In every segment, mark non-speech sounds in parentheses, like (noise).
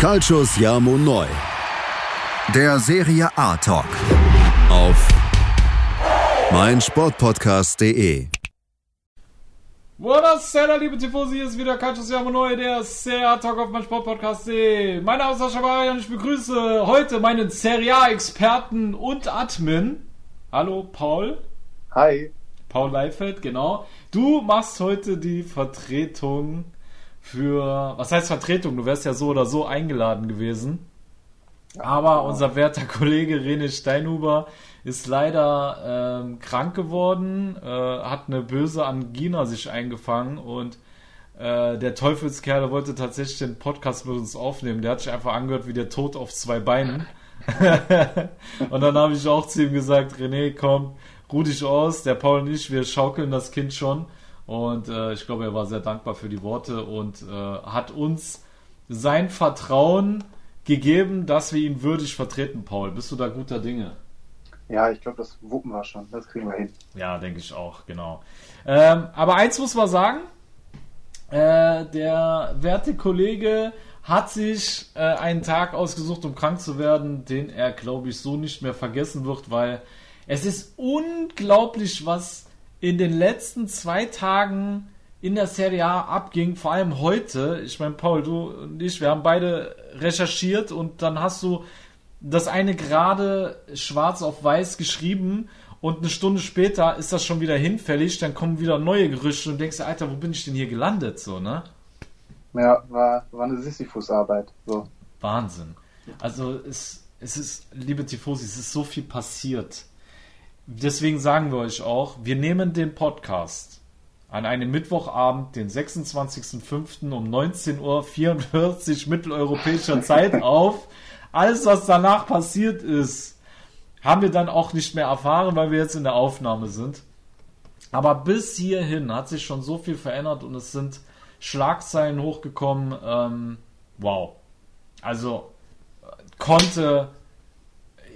Calcius Jamo Neu. Der Serie A Talk. Auf meinsportpodcast.de. Buonasera, liebe Tifosi, hier ist wieder Calcius Jamo Neu, der Serie A Talk auf meinsportpodcast.de. Mein Name ist Sascha Bari und ich begrüße heute meinen Serie A Experten und Admin. Hallo, Paul. Hi. Paul Leifeld, genau. Du machst heute die Vertretung für, was heißt Vertretung? Du wärst ja so oder so eingeladen gewesen. Aber unser werter Kollege René Steinhuber ist leider ähm, krank geworden, äh, hat eine böse Angina sich eingefangen und äh, der Teufelskerl wollte tatsächlich den Podcast mit uns aufnehmen. Der hat sich einfach angehört wie der Tod auf zwei Beinen. (laughs) und dann habe ich auch zu ihm gesagt, René, komm, ruh dich aus, der Paul und ich, wir schaukeln das Kind schon. Und äh, ich glaube, er war sehr dankbar für die Worte und äh, hat uns sein Vertrauen gegeben, dass wir ihn würdig vertreten, Paul. Bist du da guter Dinge? Ja, ich glaube, das wuppen wir schon. Das kriegen wir hin. Ja, denke ich auch, genau. Ähm, aber eins muss man sagen, äh, der werte Kollege hat sich äh, einen Tag ausgesucht, um krank zu werden, den er, glaube ich, so nicht mehr vergessen wird, weil es ist unglaublich, was in den letzten zwei Tagen in der Serie A abging, vor allem heute. Ich meine, Paul, du und ich, wir haben beide recherchiert und dann hast du das eine gerade schwarz auf weiß geschrieben und eine Stunde später ist das schon wieder hinfällig, dann kommen wieder neue Gerüchte und denkst Alter, wo bin ich denn hier gelandet, so, ne? Ja, war, war eine Sisyphus-Arbeit, so. Wahnsinn. Also, es, es ist, liebe Tifosi, es ist so viel passiert deswegen sagen wir euch auch, wir nehmen den Podcast an einem Mittwochabend, den 26.05. um 19.44 Uhr mitteleuropäischer (laughs) Zeit auf. Alles, was danach passiert ist, haben wir dann auch nicht mehr erfahren, weil wir jetzt in der Aufnahme sind. Aber bis hierhin hat sich schon so viel verändert und es sind Schlagzeilen hochgekommen. Ähm, wow. Also, konnte,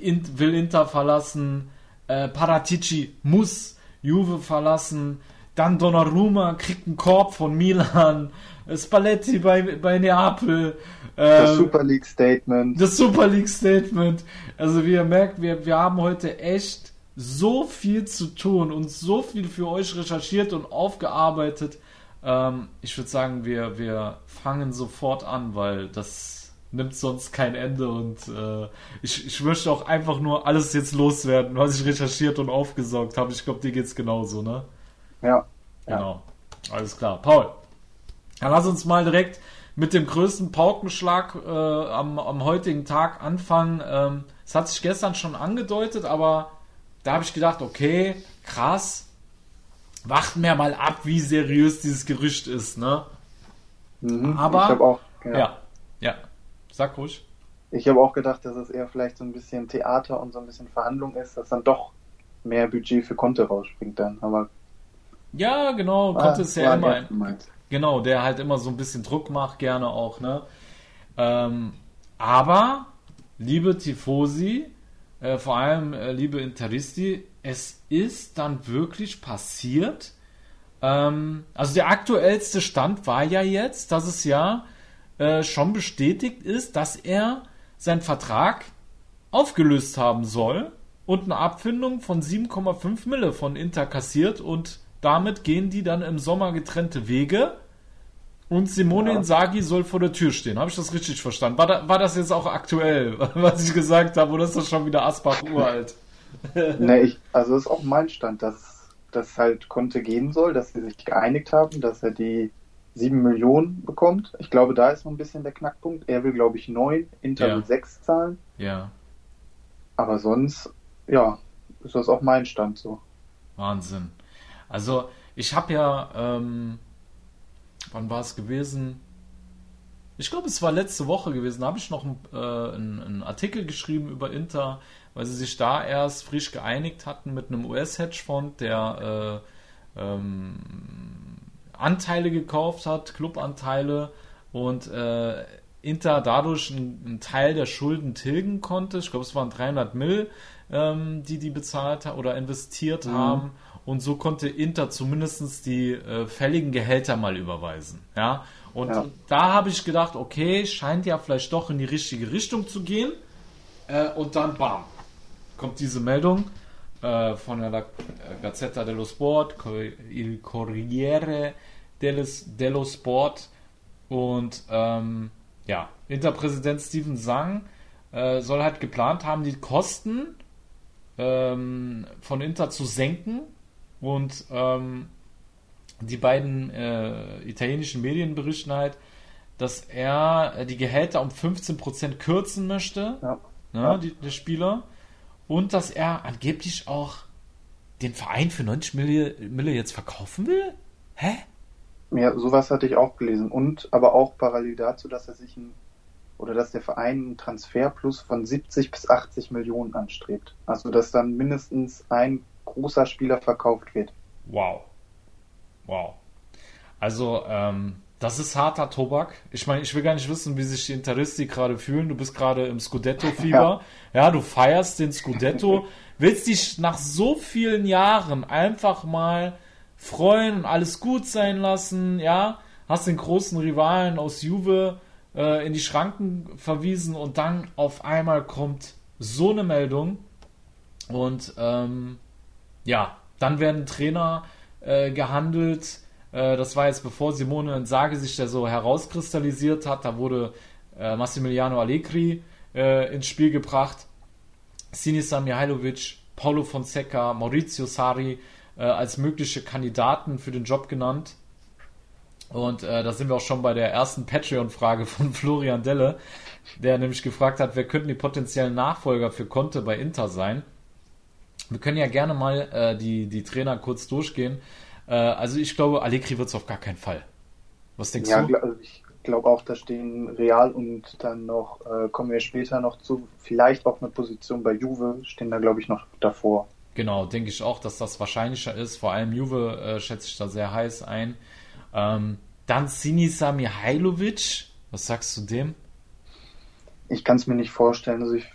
in, will Inter verlassen, äh, Paratici muss Juve verlassen. Dann Donnarumma kriegt einen Korb von Milan. Spalletti bei, bei Neapel. Ähm, das Super League Statement. Das Super League Statement. Also wie ihr merkt, wir, wir haben heute echt so viel zu tun und so viel für euch recherchiert und aufgearbeitet. Ähm, ich würde sagen, wir, wir fangen sofort an, weil das nimmt sonst kein Ende und äh, ich, ich möchte auch einfach nur alles jetzt loswerden, was ich recherchiert und aufgesaugt habe. Ich glaube, dir geht es genauso, ne? Ja. Genau. Ja. Alles klar. Paul, dann lass uns mal direkt mit dem größten Paukenschlag äh, am, am heutigen Tag anfangen. Ähm, es hat sich gestern schon angedeutet, aber da habe ich gedacht, okay, krass. Warten wir mal ab, wie seriös dieses Gerücht ist, ne? Mhm, aber auch, ja. ja, ja. Sag ruhig. Ich habe auch gedacht, dass es eher vielleicht so ein bisschen Theater und so ein bisschen Verhandlung ist, dass dann doch mehr Budget für Conte rausspringt dann. Aber ja, genau, Conte ah, ist ja immer ein, genau, der halt immer so ein bisschen Druck macht, gerne auch, ne? Ähm, aber liebe Tifosi, äh, vor allem äh, liebe Interisti, es ist dann wirklich passiert. Ähm, also der aktuellste Stand war ja jetzt, dass es ja äh, schon bestätigt ist, dass er seinen Vertrag aufgelöst haben soll und eine Abfindung von 7,5 Mille von Inter kassiert und damit gehen die dann im Sommer getrennte Wege und Simone ja. Inzaghi soll vor der Tür stehen. Habe ich das richtig verstanden? War, da, war das jetzt auch aktuell, (laughs) was ich gesagt habe, oder ist das schon wieder Asbach uralt? (laughs) nee, ich, also ist auch mein Stand, dass das halt konnte gehen soll, dass sie sich geeinigt haben, dass er die 7 Millionen bekommt. Ich glaube, da ist noch ein bisschen der Knackpunkt. Er will, glaube ich, 9, Inter ja. will 6 zahlen. Ja. Aber sonst, ja, ist das auch mein Stand so. Wahnsinn. Also, ich habe ja, ähm, wann war es gewesen? Ich glaube, es war letzte Woche gewesen. Da habe ich noch einen, äh, einen, einen, Artikel geschrieben über Inter, weil sie sich da erst frisch geeinigt hatten mit einem US-Hedgefonds, der äh, ähm, Anteile gekauft hat, Clubanteile und äh, Inter dadurch einen, Teil der Schulden tilgen konnte. Ich glaube, es waren 300 Mill, ähm, die die bezahlt oder investiert mhm. haben. Und so konnte Inter zumindest die äh, fälligen Gehälter mal überweisen. Ja. Und Ja. da habe ich gedacht, okay, scheint ja vielleicht doch in die richtige Richtung zu gehen. Äh, und dann, bam, kommt diese Meldung äh, von der Gazzetta dello Sport, Il Corriere dello- dello Sport. Und ähm, ja, Interpräsident Steven Sang äh, soll halt geplant haben, die Kosten ähm, von Inter zu senken und ähm, die beiden äh, italienischen Medien berichten halt, dass er äh, die Gehälter um 15% kürzen möchte, Ja. ne, Ja. die, der Spieler, und dass er angeblich auch den Verein für 90 Mille, Mille jetzt verkaufen will? Hä? Ja, sowas hatte ich auch gelesen. Und aber auch parallel dazu, dass er sich ein oder dass der Verein einen Transferplus von 70 bis 80 Millionen anstrebt. Also dass dann mindestens ein großer Spieler verkauft wird. Wow. Wow. Also, ähm, das ist harter Tobak. Ich meine, ich will gar nicht wissen, wie sich die Interisti gerade fühlen. Du bist gerade im Scudetto-Fieber. (laughs) Ja. du feierst den Scudetto. (laughs) Willst dich nach so vielen Jahren einfach mal freuen und alles gut sein lassen, ja? Hast den großen Rivalen aus Juve äh, in die Schranken verwiesen und dann auf einmal kommt so eine Meldung und ähm, ja, dann werden Trainer äh, gehandelt. Äh, das war jetzt bevor Simone Insage sich da so herauskristallisiert hat. Da wurde äh, Massimiliano Allegri äh, ins Spiel gebracht. Sinisa Mihailovic, Paulo Fonseca, Maurizio Sarri äh, als mögliche Kandidaten für den Job genannt. Und äh, da sind wir auch schon bei der ersten Patreon-Frage von (laughs) Florian Delle, der nämlich gefragt hat, wer könnten die potenziellen Nachfolger für Conte bei Inter sein? Wir können ja gerne mal äh, die, die Trainer kurz durchgehen. Äh, also ich glaube, Allegri wird es auf gar keinen Fall. Was denkst Ja, du? gl- also ich glaube auch, da stehen Real und dann noch, äh, kommen wir später noch zu, vielleicht auch eine Position bei Juve, stehen da glaube ich noch davor. Genau, denke ich auch, dass das wahrscheinlicher ist. Vor allem Juve äh, schätze ich da sehr heiß ein. Ähm, dann Sinisa Mihailovic. Was sagst du dem? Ich kann es mir nicht vorstellen. Also ich,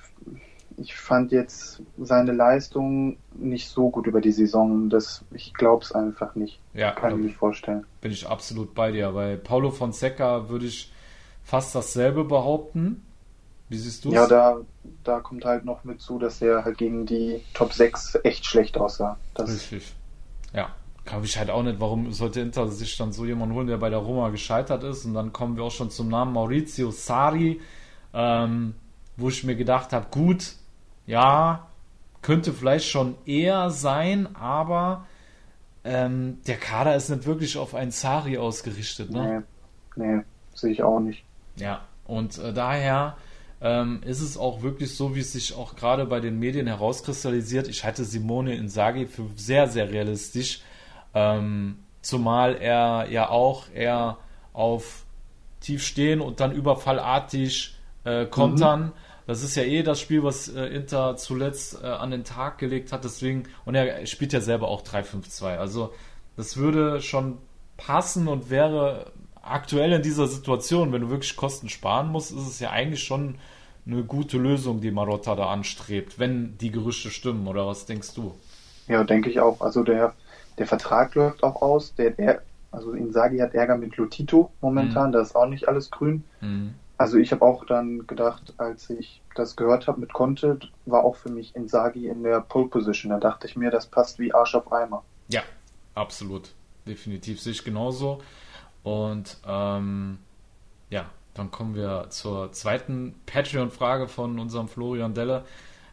ich fand jetzt seine Leistung nicht so gut über die Saison. Das, ich glaube es einfach nicht. Ja, Kann ich mir nicht vorstellen. bin ich absolut bei dir. Bei Paulo Fonseca würde ich fast dasselbe behaupten. Wie siehst du es? Ja, da, da kommt halt noch mit zu, dass er halt gegen die Top 6 echt schlecht aussah. Das, Richtig. Ja, glaube ich halt auch nicht, warum sollte Inter sich dann so jemanden holen, der bei der Roma gescheitert ist. Und dann kommen wir auch schon zum Namen Maurizio Sari, ähm, wo ich mir gedacht habe, gut, ja, könnte vielleicht schon eher sein, aber ähm, der Kader ist nicht wirklich auf einen Sari ausgerichtet. Ne? nee, nee, sehe ich auch nicht. Ja, und äh, daher ähm, ist es auch wirklich so, wie es sich auch gerade bei den Medien herauskristallisiert. Ich halte Simone Inzaghi für sehr, sehr realistisch, ähm, zumal er ja auch eher auf tief stehen und dann überfallartig äh, kontern. Das ist ja eh das Spiel, was äh, Inter zuletzt äh, an den Tag gelegt hat. Deswegen, und er spielt ja selber auch 3-5-2. Also das würde schon passen und wäre aktuell in dieser Situation, wenn du wirklich Kosten sparen musst, ist es ja eigentlich schon eine gute Lösung, die Marotta da anstrebt, wenn die Gerüchte stimmen, oder was denkst du? Ja, denke ich auch. Also der, der Vertrag läuft auch aus. Der, der, also Inzaghi hat Ärger mit Lotito momentan. Da ist auch nicht alles grün. Mhm. Also ich habe auch dann gedacht, als ich das gehört habe mit Conte, war auch für mich Inzaghi in der Pole Position. Da dachte ich mir, das passt wie Arsch auf Eimer. Ja, absolut. Definitiv sehe ich genauso. Und ähm, ja, dann kommen wir zur zweiten Patreon-Frage von unserem Florian Delle.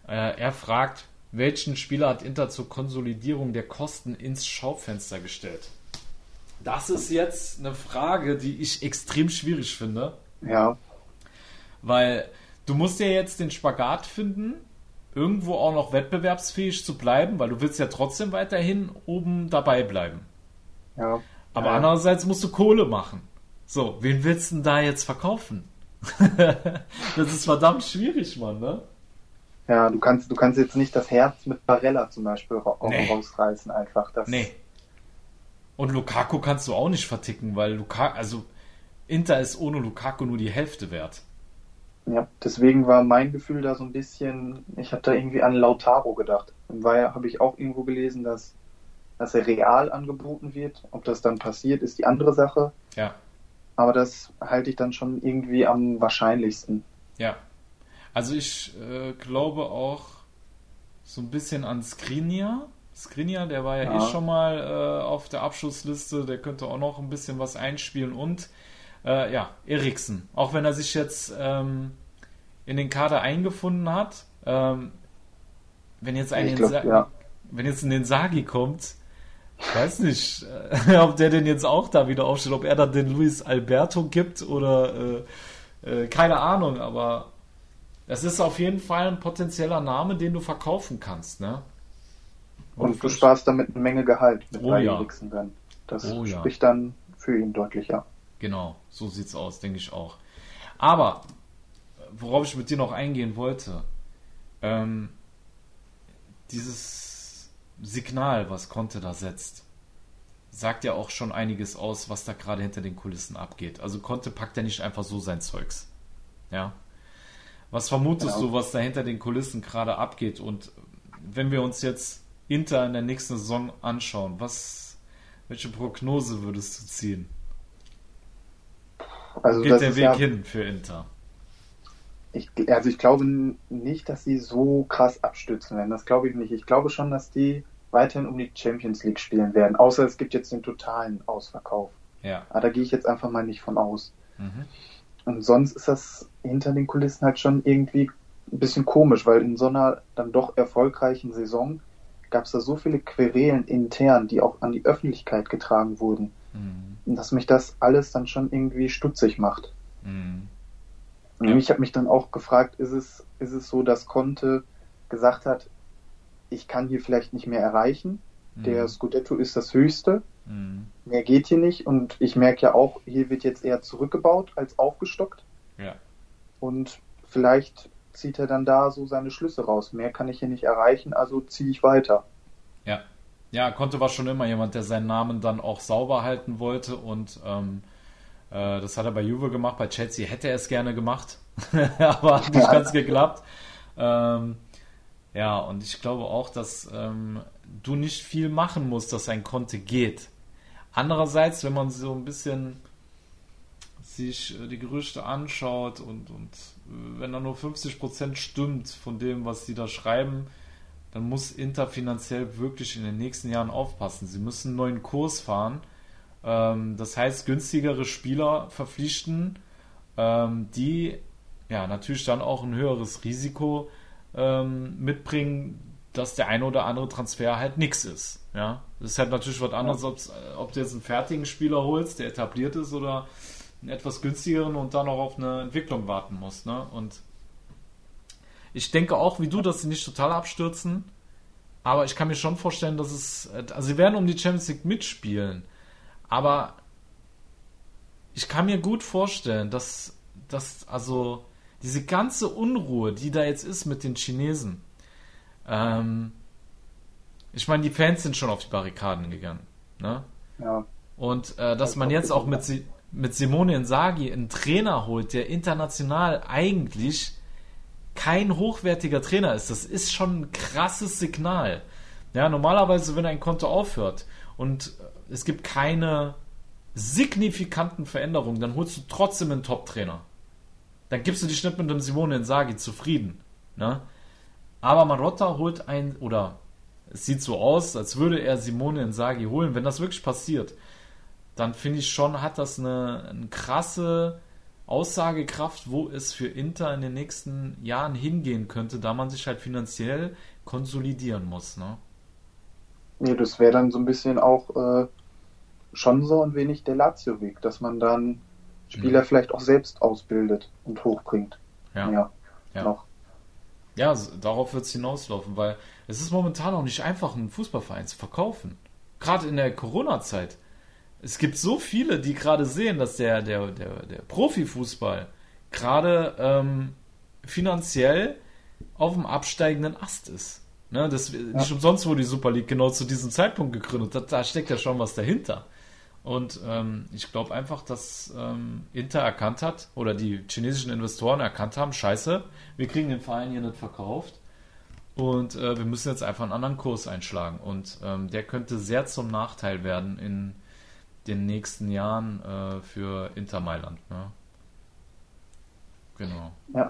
Äh, er fragt, welchen Spieler hat Inter zur Konsolidierung der Kosten ins Schaufenster gestellt? Das ist jetzt eine Frage, die ich extrem schwierig finde, Ja, weil du musst ja jetzt den Spagat finden, irgendwo auch noch wettbewerbsfähig zu bleiben, weil du willst ja trotzdem weiterhin oben dabei bleiben. ja. Aber ja. andererseits musst du Kohle machen. So, wen willst du denn da jetzt verkaufen? (laughs) das ist verdammt schwierig, Mann, ne? Ja, du kannst, du kannst jetzt nicht das Herz mit Barella zum Beispiel ra Nee. rausreißen einfach. Das, Nee. Und Lukaku kannst du auch nicht verticken, weil Lukaku, also Inter ist ohne Lukaku nur die Hälfte wert. Ja, deswegen war mein Gefühl da so ein bisschen, ich habe da irgendwie an Lautaro gedacht. Weil habe ich auch irgendwo gelesen, dass, dass er real angeboten wird. Ob das dann passiert, ist die andere Sache. Ja. aber das halte ich dann schon irgendwie am wahrscheinlichsten. Ja. Also ich äh, glaube auch so ein bisschen an Skriniar. Skriniar, der war ja, ja. eh schon mal äh, auf der Abschlussliste, der könnte auch noch ein bisschen was einspielen und äh, ja, Eriksen. Auch wenn er sich jetzt ähm, in den Kader eingefunden hat, ähm, wenn jetzt ein glaub, ja. wenn jetzt ein Insagi kommt, ich weiß nicht, äh, (laughs) ob der denn jetzt auch da wieder aufsteht, ob er dann den Luis Alberto gibt oder äh, äh, keine Ahnung, aber es ist auf jeden Fall ein potenzieller Name, den du verkaufen kannst, ne? Und, Und du sparst damit eine Menge Gehalt mit oh, ja. dann. Das oh, spricht ja. dann für ihn deutlich, ja. Genau, so sieht's aus, denke ich auch. Aber worauf ich mit dir noch eingehen wollte, ähm, dieses Signal, was Conte da setzt, sagt ja auch schon einiges aus, was da gerade hinter den Kulissen abgeht. Also Conte packt ja nicht einfach so sein Zeugs. Ja. Was vermutest genau. du, was da hinter den Kulissen gerade abgeht? Und wenn wir uns jetzt Inter in der nächsten Saison anschauen, was, welche Prognose würdest du ziehen? Also geht der Weg ja, hin für Inter? Ich, also ich glaube nicht, dass sie so krass abstürzen werden. Das glaube ich nicht. Ich glaube schon, dass die weiterhin um die Champions League spielen werden. Außer es gibt jetzt den totalen Ausverkauf. Ja. Aber da gehe ich jetzt einfach mal nicht von aus. Mhm. Und sonst ist das hinter den Kulissen halt schon irgendwie ein bisschen komisch, weil in so einer dann doch erfolgreichen Saison gab es da so viele Querelen intern, die auch an die Öffentlichkeit getragen wurden. Mhm. Dass mich das alles dann schon irgendwie stutzig macht. Mhm. Ich habe mich dann auch gefragt, ist es, ist es so, dass Conte gesagt hat, ich kann hier vielleicht nicht mehr erreichen. Mhm. Der Scudetto ist das höchste. Mhm. Mehr geht hier nicht. Und ich merke ja auch, hier wird jetzt eher zurückgebaut als aufgestockt. Ja. Und vielleicht zieht er dann da so seine Schlüsse raus. Mehr kann ich hier nicht erreichen, also ziehe ich weiter. Ja. Ja, Conte war schon immer jemand, der seinen Namen dann auch sauber halten wollte und ähm, äh, das hat er bei Juve gemacht, bei Chelsea hätte er es gerne gemacht, (laughs) aber hat nicht ganz geklappt. Ähm, ja, und ich glaube auch, dass ähm, du nicht viel machen musst, dass ein Konte geht. Andererseits, wenn man so ein bisschen sich äh, die Gerüchte anschaut und, und äh, wenn da nur 50% stimmt von dem, was sie da schreiben, dann muss Inter finanziell wirklich in den nächsten Jahren aufpassen. Sie müssen einen neuen Kurs fahren ähm, das heißt, günstigere Spieler verpflichten, ähm, die ja natürlich dann auch ein höheres Risiko ähm, mitbringen, dass der eine oder andere Transfer halt nichts ist. Ja, das ist halt natürlich was anderes, ob du jetzt einen fertigen Spieler holst, der etabliert ist, oder einen etwas günstigeren und dann auch auf eine Entwicklung warten musst. Ne? Und ich denke auch, wie du, dass sie nicht total abstürzen. Aber ich kann mir schon vorstellen, dass es. Also, sie werden um die Champions League mitspielen. Aber ich kann mir gut vorstellen, dass, dass also diese ganze Unruhe, die da jetzt ist mit den Chinesen, ähm, ich meine, die Fans sind schon auf die Barrikaden gegangen. Ne? Ja. Und äh, dass man jetzt auch mit, mit Simone Inzaghi einen Trainer holt, der international eigentlich kein hochwertiger Trainer ist, das ist schon ein krasses Signal. Ja, normalerweise, wenn ein Konto aufhört und es gibt keine signifikanten Veränderungen, dann holst du trotzdem einen Top-Trainer. Dann gibst du dich nicht mit dem Simone Insagi zufrieden. Ne? Aber Marotta holt ein, oder es sieht so aus, als würde er Simone Insagi holen. Wenn das wirklich passiert, dann finde ich schon, hat das eine, eine krasse Aussagekraft, wo es für Inter in den nächsten Jahren hingehen könnte, da man sich halt finanziell konsolidieren muss. Ne? Nee, das wäre dann so ein bisschen auch äh, schon so ein wenig der Lazio-Weg, dass man dann Spieler mhm. vielleicht auch selbst ausbildet und hochbringt. Ja. Ja, ja. Noch. ja darauf wird es hinauslaufen, weil es ist momentan auch nicht einfach, einen Fußballverein zu verkaufen. Gerade in der Corona-Zeit. Es gibt so viele, die gerade sehen, dass der, der, der, der Profifußball gerade ähm, finanziell auf dem absteigenden Ast ist. Ne, das, ja. Nicht umsonst wurde die Super League genau zu diesem Zeitpunkt gegründet. Da, da steckt ja schon was dahinter. Und ähm, ich glaube einfach, dass ähm, Inter erkannt hat oder die chinesischen Investoren erkannt haben, scheiße, wir kriegen den Verein hier nicht verkauft und äh, wir müssen jetzt einfach einen anderen Kurs einschlagen. Und ähm, der könnte sehr zum Nachteil werden in, den nächsten Jahren äh, für Inter Mailand. Ne? Genau. Ja,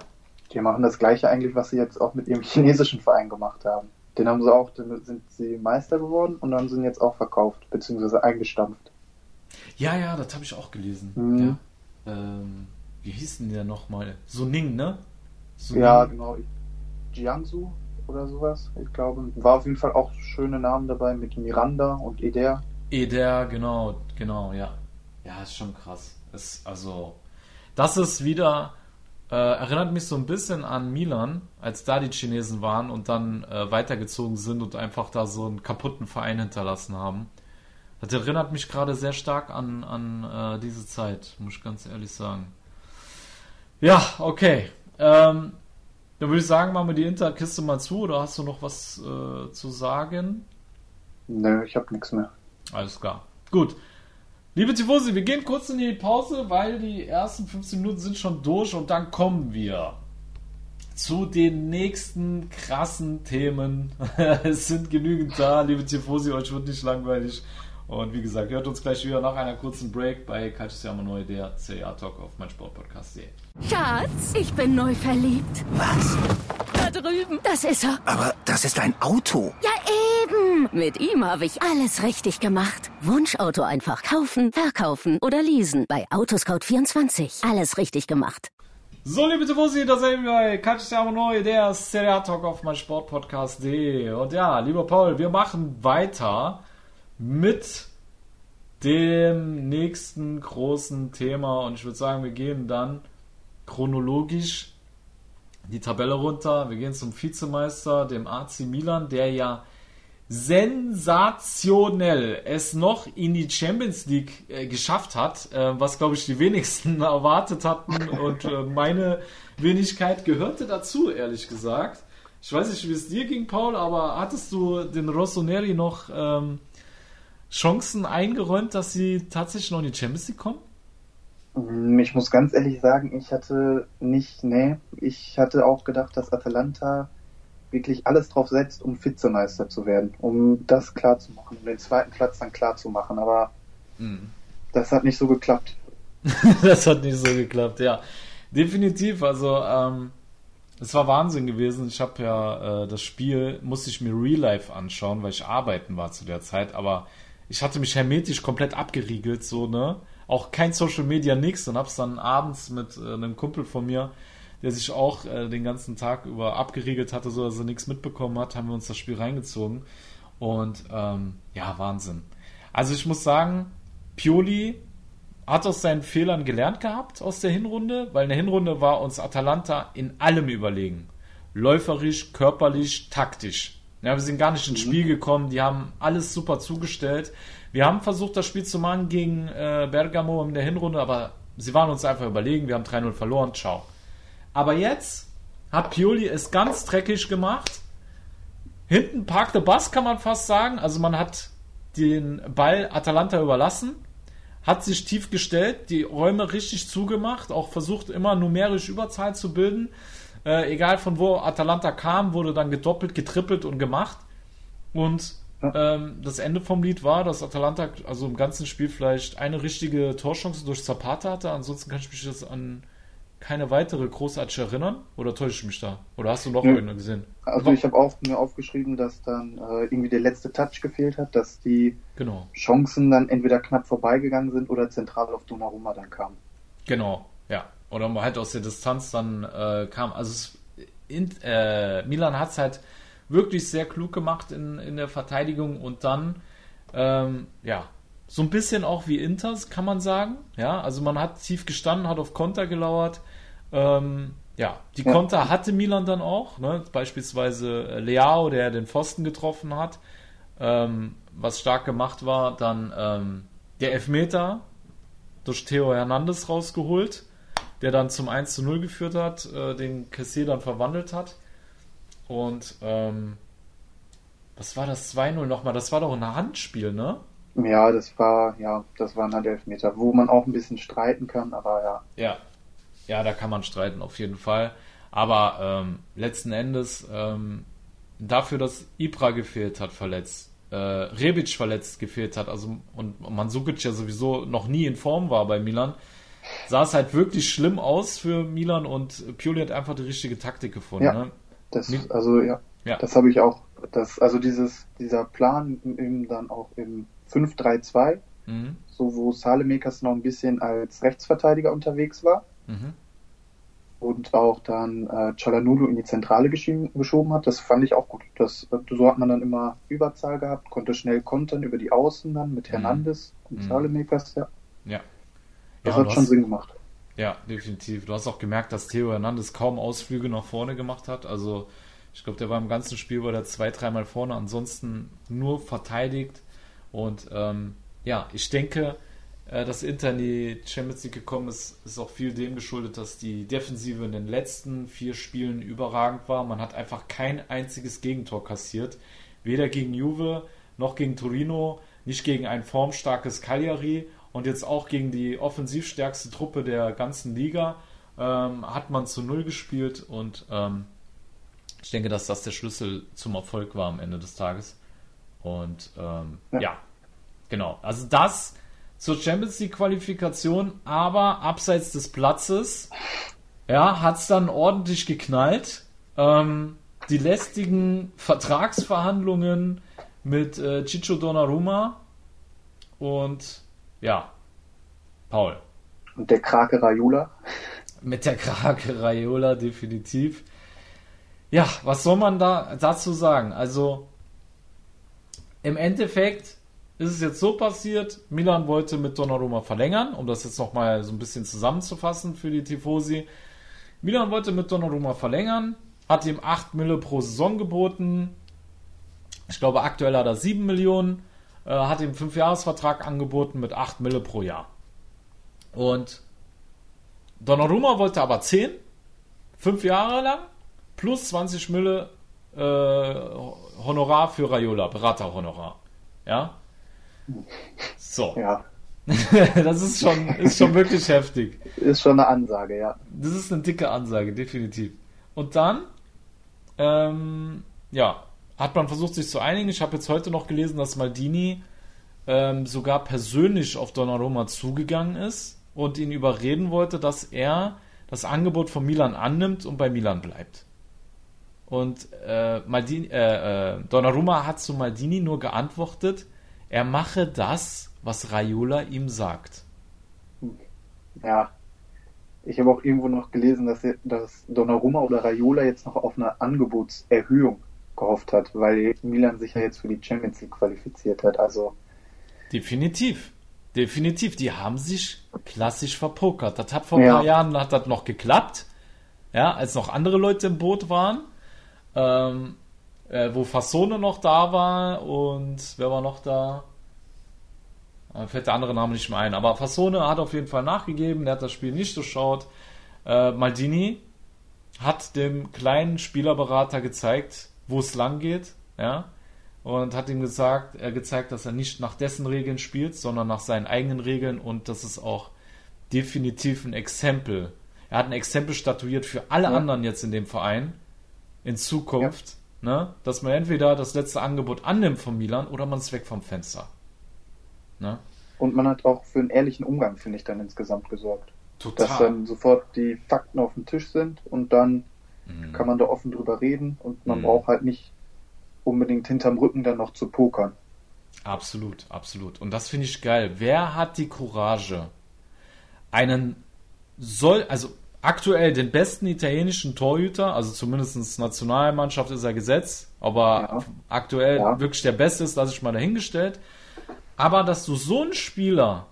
die machen das gleiche eigentlich, was sie jetzt auch mit ihrem chinesischen Verein gemacht haben. Den haben sie auch, dann sind sie Meister geworden und dann sind jetzt auch verkauft, beziehungsweise eingestampft. Ja, ja, das habe ich auch gelesen. Mhm. Ja. Ähm, wie hieß denn der nochmal? Suning, ne? Suning. Ja, genau. Jiangsu oder sowas, ich glaube. War auf jeden Fall auch schöne Namen dabei mit Miranda und Eder. Eder, genau, genau, ja. Ja, ist schon krass. Ist, also, das ist wieder, äh, erinnert mich so ein bisschen an Milan, als da die Chinesen waren und dann äh, weitergezogen sind und einfach da so einen kaputten Verein hinterlassen haben. Das erinnert mich gerade sehr stark an, an äh, diese Zeit, muss ich ganz ehrlich sagen. Ja, okay. Ähm, dann würde ich sagen, machen wir die Interkiste mal zu oder hast du noch was äh, zu sagen? Nö, ich habe nichts mehr. Alles klar. Gut. Liebe Tifosi, wir gehen kurz in die Pause, weil die ersten 15 Minuten sind schon durch und dann kommen wir zu den nächsten krassen Themen. (laughs) es sind genügend da, liebe Tifosi, euch wird nicht langweilig. Und wie gesagt, hört uns gleich wieder nach einer kurzen Break bei Calcius Neu, der CA Talk auf mein Sportpodcast.de. Schatz, ich bin neu verliebt. Was? Da drüben. Das ist er. Aber das ist ein Auto. Ja, eben. Mit ihm habe ich alles richtig gemacht. Wunschauto einfach kaufen, verkaufen oder leasen. Bei Autoscout24. Alles richtig gemacht. So, liebe Tifosi, da sind wir bei Calcius Neu, der CA Talk auf mein Sportpodcast.de. Und ja, lieber Paul, wir machen weiter mit dem nächsten großen Thema und ich würde sagen, wir gehen dann chronologisch die Tabelle runter. Wir gehen zum Vizemeister, dem AC Milan, der ja sensationell es noch in die Champions League äh, geschafft hat, äh, was glaube ich die wenigsten (laughs) erwartet hatten und äh, meine Wenigkeit gehörte dazu, ehrlich gesagt. Ich weiß nicht, wie es dir ging, Paul, aber hattest du den Rossoneri noch ähm, Chancen eingeräumt, dass sie tatsächlich noch in die Champions League kommen? Mm, ich muss ganz ehrlich sagen, ich hatte nicht, nee, ich hatte auch gedacht, dass Atalanta wirklich alles drauf setzt, um Vizemeister zu werden, um das klar zu machen, um den zweiten Platz dann klar zu machen, aber mhm. das hat nicht so geklappt. (laughs) das hat nicht so geklappt, ja. Definitiv, also ähm, es war Wahnsinn gewesen. Ich habe ja äh, das Spiel, musste ich mir Real Life anschauen, weil ich arbeiten war zu der Zeit, aber ich hatte mich hermetisch komplett abgeriegelt, so, ne? Auch kein Social Media, nix und hab's dann abends mit äh, einem Kumpel von mir, der sich auch äh, den ganzen Tag über abgeriegelt hatte, so dass er nichts mitbekommen hat, haben wir uns das Spiel reingezogen. Und ähm, ja, Wahnsinn. Also ich muss sagen, Pioli hat aus seinen Fehlern gelernt gehabt aus der Hinrunde, weil in der Hinrunde war uns Atalanta in allem überlegen. Läuferisch, körperlich, taktisch. Ja, wir sind gar nicht ins mhm. Spiel gekommen, die haben alles super zugestellt. Wir haben versucht, das Spiel zu machen gegen äh, Bergamo in der Hinrunde, aber sie waren uns einfach überlegen, wir haben 3-0 verloren, ciao. Aber jetzt hat Pioli es ganz dreckig gemacht. Hinten parkte Bass, kann man fast sagen. Also man hat den Ball Atalanta überlassen, hat sich tief gestellt, die Räume richtig zugemacht, auch versucht immer numerisch Überzahl zu bilden. Äh, egal von wo Atalanta kam, wurde dann gedoppelt, getrippelt und gemacht. Und ähm, das Ende vom Lied war, dass Atalanta also im ganzen Spiel vielleicht eine richtige Torchance durch Zapata hatte. Ansonsten kann ich mich jetzt an keine weitere großartig erinnern. Oder täusche ich mich da? Oder hast du noch eine gesehen? Also ich habe auch mir aufgeschrieben, dass dann äh, irgendwie der letzte Touch gefehlt hat, dass die genau. Chancen dann entweder knapp vorbeigegangen sind oder zentral auf Donnarumma dann kamen. Genau, ja oder halt aus der Distanz dann äh, kam. Also es, in, äh, Milan hat es halt wirklich sehr klug gemacht in, in der Verteidigung und dann ähm, ja so ein bisschen auch wie Inters kann man sagen. Ja, also man hat tief gestanden, hat auf Konter gelauert. Ähm, ja, die ja. Konter hatte Milan dann auch, ne? beispielsweise Leao, der den Pfosten getroffen hat, ähm, was stark gemacht war. Dann ähm, der Elfmeter durch Theo Hernandez rausgeholt der dann zum 1 zu 0 geführt hat, äh, den Cassier dann verwandelt hat. Und ähm, was war das 2-0 nochmal? Das war doch ein Handspiel, ne? Ja, das war, ja, das waren halt Elfmeter, wo man auch ein bisschen streiten kann, aber ja. Ja, ja, da kann man streiten, auf jeden Fall. Aber ähm, letzten Endes, ähm, dafür, dass Ibra gefehlt hat, verletzt, äh, Rebic verletzt gefehlt hat, also und Mandzukic ja sowieso noch nie in Form war bei Milan, sah es halt wirklich schlimm aus für Milan und Pioli hat einfach die richtige Taktik gefunden. Ja. Ne? Das, also ja, Ja. das habe ich auch. Das, also dieses, dieser Plan im, dann auch im 5-3-2, Mhm. so wo Salemakers noch ein bisschen als Rechtsverteidiger unterwegs war Mhm. und auch dann äh, Chalanulu in die Zentrale geschoben hat, das fand ich auch gut. Das, so hat man dann immer Überzahl gehabt, konnte schnell kontern über die Außen dann mit Hernandez und Mhm. Salemakers, ja. Ja. Das Ja, hat schon hast- Sinn gemacht. Ja, definitiv. Du hast auch gemerkt, dass Theo Hernandez kaum Ausflüge nach vorne gemacht hat. Also ich glaube, der war im ganzen Spiel war der zwei, dreimal vorne, ansonsten nur verteidigt. Und ähm, ja, ich denke, äh, dass Inter in die Champions League gekommen ist, ist auch viel dem geschuldet, dass die Defensive in den letzten vier Spielen überragend war. Man hat einfach kein einziges Gegentor kassiert. Weder gegen Juve noch gegen Torino, nicht gegen ein formstarkes Cagliari und jetzt auch gegen die offensivstärkste Truppe der ganzen Liga ähm, hat man zu Null gespielt und ähm, ich denke, dass das der Schlüssel zum Erfolg war am Ende des Tages. Und ähm, ja. Ja. genau. Also das zur Champions League Qualifikation, aber abseits des Platzes, ja, hat es dann ordentlich geknallt. Ähm, die lästigen Vertragsverhandlungen mit äh, Chicho Donnarumma und ja, Paul. Und der Krake Raiola, Mit der Krake Raiola definitiv. Ja, was soll man da dazu sagen? Also im Endeffekt ist es jetzt so passiert, Milan wollte mit Donnarumma verlängern, um das jetzt nochmal so ein bisschen zusammenzufassen für die Tifosi. Milan wollte mit Donnarumma verlängern, hat ihm 8 Mille pro Saison geboten. Ich glaube, aktuell hat er 7 Millionen, äh, hat ihm einen 5-Jahres-Vertrag angeboten mit 8 Mille pro Jahr. Und Donnarumma wollte aber 10, 5 Jahre lang, plus 20 Mille äh, Honorar für Raiola, Beraterhonorar. Ja? So. ja, (laughs) das ist schon, ist schon wirklich heftig. ist schon eine Ansage, ja. Das ist eine dicke Ansage, definitiv. Und dann, ähm, ja, hat man versucht, sich zu einigen. Ich habe jetzt heute noch gelesen, dass Maldini ähm, sogar persönlich auf Donnarumma zugegangen ist und ihn überreden wollte, dass er das Angebot von Milan annimmt und bei Milan bleibt. Und äh, Maldini, äh, äh, Donnarumma hat zu Maldini nur geantwortet, er mache das, was Raiola ihm sagt. Ja. Ich habe auch irgendwo noch gelesen, dass, dass Donnarumma oder Raiola jetzt noch auf eine Angebotserhöhung gehofft hat, weil Milan sich ja jetzt für die Champions League qualifiziert hat. Also Definitiv. Definitiv. Die haben sich klassisch verpokert. Das hat vor ein Ja. paar Jahren hat das noch geklappt. Ja, als noch andere Leute im Boot waren. Ähm, äh, wo Fassone noch da war und wer war noch da? Mir fällt der andere Name nicht mehr ein. Aber Fassone hat auf jeden Fall nachgegeben. Der hat das Spiel nicht durchschaut. Äh, Maldini hat dem kleinen Spielerberater gezeigt, wo es lang geht. Ja, und hat ihm gesagt, er gezeigt, dass er nicht nach dessen Regeln spielt, sondern nach seinen eigenen Regeln und das ist auch definitiv ein Exempel. Er hat ein Exempel statuiert für alle Ja. anderen jetzt in dem Verein in Zukunft, ne, dass man entweder das letzte Angebot annimmt von Milan oder man ist weg vom Fenster. Ne? Und man hat auch für einen ehrlichen Umgang, finde ich, dann insgesamt gesorgt. Total. Dass dann sofort die Fakten auf dem Tisch sind und dann Mhm. kann man da offen drüber reden und man Mhm. braucht halt nicht unbedingt hinterm Rücken dann noch zu pokern. Absolut, absolut. Und das finde ich geil. Wer hat die Courage, einen soll, also aktuell den besten italienischen Torhüter, also zumindest Nationalmannschaft ist er gesetzt, aber Ja. aktuell Ja. wirklich der Beste ist, lasse ich mal dahingestellt. Aber dass du so einen Spieler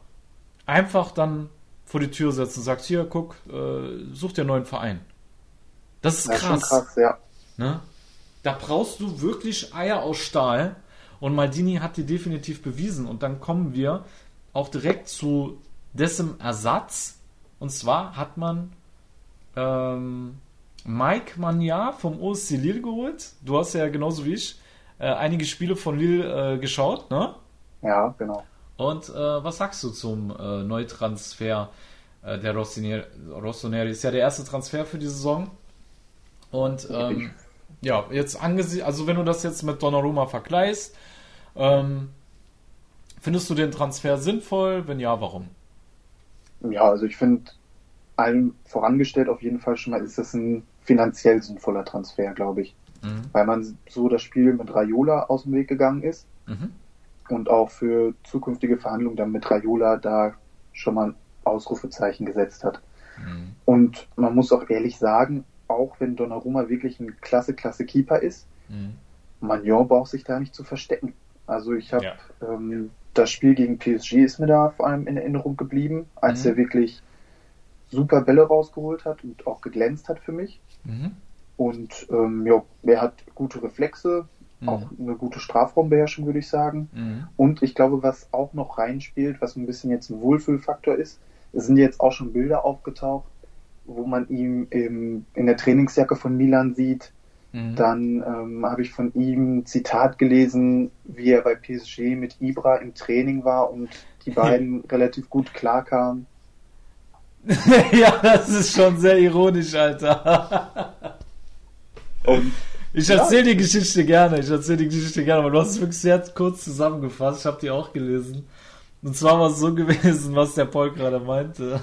einfach dann vor die Tür setzt und sagst, hier, guck, äh, such dir einen neuen Verein. Das ist schon krass. krass, ja. Ne? Da brauchst du wirklich Eier aus Stahl. Und Maldini hat die definitiv bewiesen. Und dann kommen wir auch direkt zu dessen Ersatz. Und zwar hat man ähm, Mike Magna vom OSC Lille geholt. Du hast ja genauso wie ich äh, einige Spiele von Lille äh, geschaut, ne? Ja, genau. Und äh, was sagst du zum äh, Neutransfer äh, der Rossoneri? Rossoneri ist ja der erste Transfer für die Saison. Und ähm, ja, jetzt angesichts, also wenn du das jetzt mit Donnarumma vergleichst, Ähm, findest du den Transfer sinnvoll? Wenn ja, warum? Ja, also ich finde, allem vorangestellt auf jeden Fall schon mal ist das ein finanziell sinnvoller Transfer, glaube ich. Mhm. Weil man so das Spiel mit Raiola aus dem Weg gegangen ist mhm. und auch für zukünftige Verhandlungen dann mit Raiola da schon mal ein Ausrufezeichen gesetzt hat. Mhm. Und man muss auch ehrlich sagen, auch wenn Donnarumma wirklich ein klasse, klasse Keeper ist, mhm. Magnon braucht sich da nicht zu verstecken. Also ich habe ja. ähm, das Spiel gegen PSG ist mir da vor allem in Erinnerung geblieben, als mhm. er wirklich super Bälle rausgeholt hat und auch geglänzt hat für mich. Mhm. Und ähm, ja, er hat gute Reflexe, mhm. auch eine gute Strafraumbeherrschung, würde ich sagen. Mhm. Und ich glaube, was auch noch reinspielt, was ein bisschen jetzt ein Wohlfühlfaktor ist, es sind jetzt auch schon Bilder aufgetaucht, wo man ihn im, in der Trainingsjacke von Milan sieht. Mhm. Dann ähm, habe ich von ihm ein Zitat gelesen, wie er bei PSG mit Ibra im Training war und die (laughs) beiden relativ gut klarkamen. (laughs) ja, das ist schon sehr ironisch, Alter. Und, ich erzähle ja. die Geschichte gerne, ich erzähle die Geschichte gerne, aber du hast es wirklich sehr kurz zusammengefasst, ich habe die auch gelesen. Und zwar war es so (laughs) gewesen, was der Paul gerade meinte.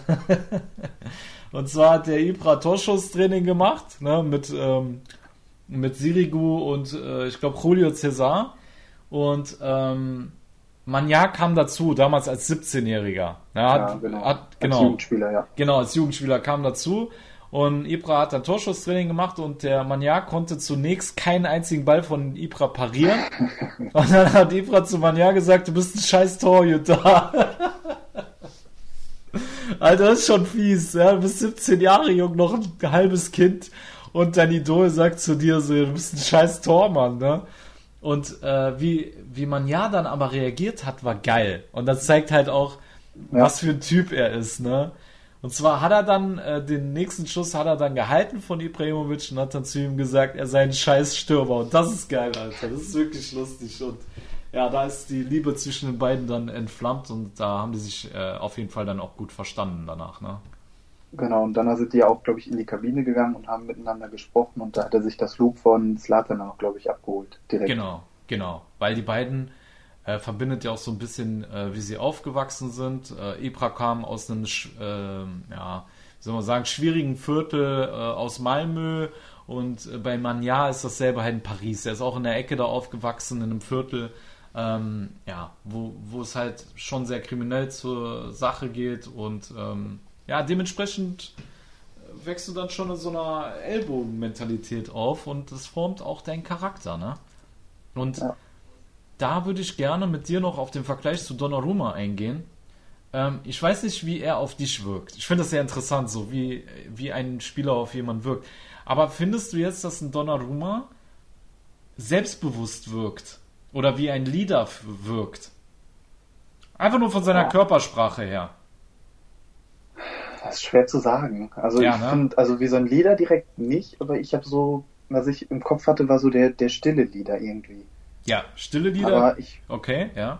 Und zwar hat der Ibra Torschusstraining gemacht, ne, mit, ähm, mit Sirigu und äh, ich glaube Julio Cesar. Und ähm, Manja kam dazu, damals als 17-Jähriger. Ja, ja, genau. Hat, genau. Als Jugendspieler, ja. Genau, als Jugendspieler kam dazu. Und Ibra hat dann Torschusstraining gemacht und der Manja konnte zunächst keinen einzigen Ball von Ibra parieren. (laughs) und dann hat Ibra zu Manja gesagt, du bist ein scheiß Torhüter. (laughs) Alter, das ist schon fies. Ja? Du bist 17 Jahre jung, noch ein halbes Kind und dein Idol sagt zu dir so, du bist ein scheiß Tormann, ne? Und äh, wie, wie man ja dann aber reagiert hat, war geil. Und das zeigt halt auch, ja. was für ein Typ er ist, ne? Und zwar hat er dann, äh, den nächsten Schuss hat er dann gehalten von Ibrahimovic und hat dann zu ihm gesagt, er sei ein scheiß Stürmer. Und das ist geil, Alter. Das ist wirklich lustig. Und ja, da ist die Liebe zwischen den beiden dann entflammt und da haben die sich äh, auf jeden Fall dann auch gut verstanden danach, ne? Genau, und dann sind die auch, glaube ich, in die Kabine gegangen und haben miteinander gesprochen und da hat er sich das Lob von Slatan auch, glaube ich, abgeholt. Direkt. Genau, genau. Weil die beiden äh, verbindet ja auch so ein bisschen, äh, wie sie aufgewachsen sind. Äh, Ibra kam aus einem, äh, ja, wie soll man sagen, schwierigen Viertel äh, aus Malmö und äh, bei Manja ist dasselbe halt in Paris. Er ist auch in der Ecke da aufgewachsen, in einem Viertel, ähm, ja, wo, wo es halt schon sehr kriminell zur Sache geht und ähm, ja, dementsprechend wächst du dann schon in so einer Ellbogenmentalität auf und das formt auch deinen Charakter, ne? Und ja. da würde ich gerne mit dir noch auf den Vergleich zu Donnarumma eingehen. Ähm, ich weiß nicht, wie er auf dich wirkt. Ich finde das sehr interessant, so wie, wie ein Spieler auf jemanden wirkt. Aber findest du jetzt, dass ein Donnarumma selbstbewusst wirkt? Oder wie ein Leader wirkt? Einfach nur von seiner ja. Körpersprache her. Das ist schwer zu sagen. Also ja, ich ne? finde, also wie so ein Lieder direkt nicht, aber ich habe so, was ich im Kopf hatte, war so der, der stille Lieder irgendwie. Ja, stille Lieder. Aber ich, okay, ja.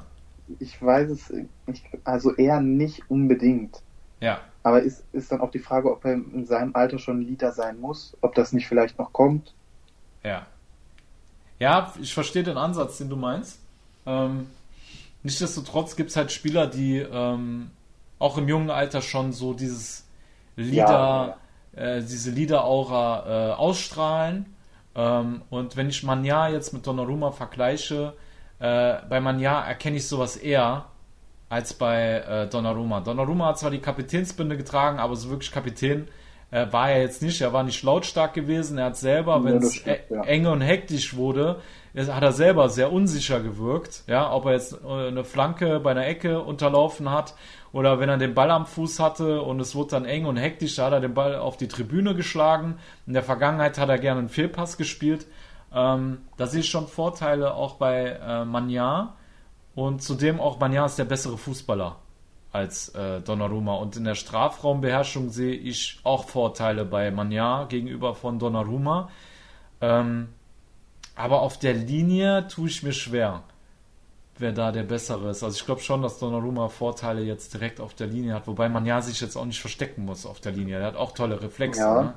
Ich weiß es, ich, also eher nicht unbedingt. Ja. Aber ist, ist dann auch die Frage, ob er in seinem Alter schon ein Lieder sein muss, ob das nicht vielleicht noch kommt. Ja. Ja, ich verstehe den Ansatz, den du meinst. Ähm, nichtsdestotrotz gibt es halt Spieler, die ähm, auch im jungen Alter schon so dieses Lieder, ja. äh, diese Lieder-Aura äh, ausstrahlen. Ähm, und wenn ich Manja jetzt mit Donnarumma vergleiche, äh, bei Manja erkenne ich sowas eher als bei äh, Donnarumma. Donnarumma hat zwar die Kapitänsbinde getragen, aber so wirklich Kapitän äh, war er jetzt nicht. Er war nicht lautstark gewesen. Er hat selber, wenn es ja, ja. eng und hektisch wurde, hat er selber sehr unsicher gewirkt. Ja, ob er jetzt äh, eine Flanke bei einer Ecke unterlaufen hat oder wenn er den Ball am Fuß hatte und es wurde dann eng und hektisch, da hat er den Ball auf die Tribüne geschlagen. In der Vergangenheit hat er gerne einen Fehlpass gespielt. Ähm, da sehe ich schon Vorteile auch bei äh, Manja. Und zudem auch Manja ist der bessere Fußballer als äh, Donnarumma. Und in der Strafraumbeherrschung sehe ich auch Vorteile bei Manja gegenüber von Donnarumma. Ähm, aber auf der Linie tue ich mir schwer wer da der Bessere ist. Also ich glaube schon, dass Donnarumma Vorteile jetzt direkt auf der Linie hat, wobei man ja sich jetzt auch nicht verstecken muss auf der Linie. Er hat auch tolle Reflexe. Ja. Ne?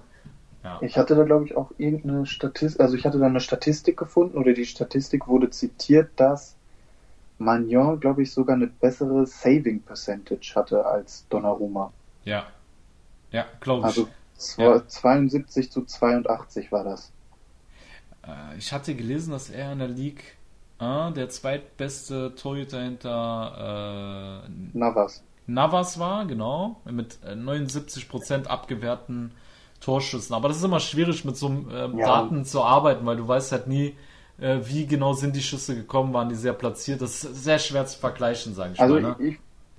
Ja. Ich hatte da, glaube ich, auch irgendeine Statistik, also ich hatte da eine Statistik gefunden oder die Statistik wurde zitiert, dass Magnon, glaube ich, sogar eine bessere Saving Percentage hatte als Donnarumma. Ja. Ja, glaube ich. Also ja. 72 zu 82 war das. Äh, ich hatte gelesen, dass er in der League äh, der zweitbeste Torhüter hinter äh, Navas. Navas war, genau, mit 79% abgewehrten Torschüssen. Aber das ist immer schwierig, mit so ähm, ja. Daten zu arbeiten, weil du weißt halt nie, äh, wie genau sind die Schüsse gekommen, waren die sehr platziert. Das ist sehr schwer zu vergleichen, sage ich also mal. Ne? Ich,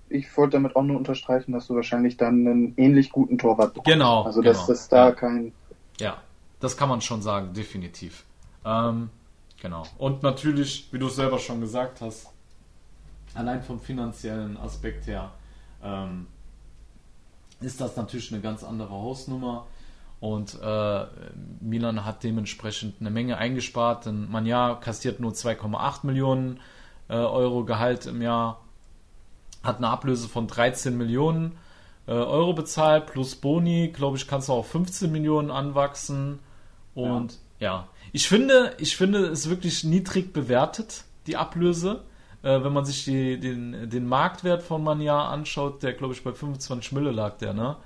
ich wollte damit auch nur unterstreichen, dass du wahrscheinlich dann einen ähnlich guten Torwart bekommst. Genau. Also genau. dass das da ja. kein. Ja, das kann man schon sagen, definitiv. Ähm, genau. Und natürlich, wie du es selber schon gesagt hast, allein vom finanziellen Aspekt her ähm, ist das natürlich eine ganz andere Hausnummer. Und äh, Milan hat dementsprechend eine Menge eingespart, denn Manja kassiert nur 2,8 Millionen äh, Euro Gehalt im Jahr, hat eine Ablöse von 13 Millionen äh, Euro bezahlt, plus Boni, glaube ich, kannst du auch 15 Millionen anwachsen. Und ja. ja, ich finde, ich finde es wirklich niedrig bewertet, die Ablöse. Äh, wenn man sich die, den, den Marktwert von Manja anschaut, der glaube ich bei 25 Mille lag der, ne?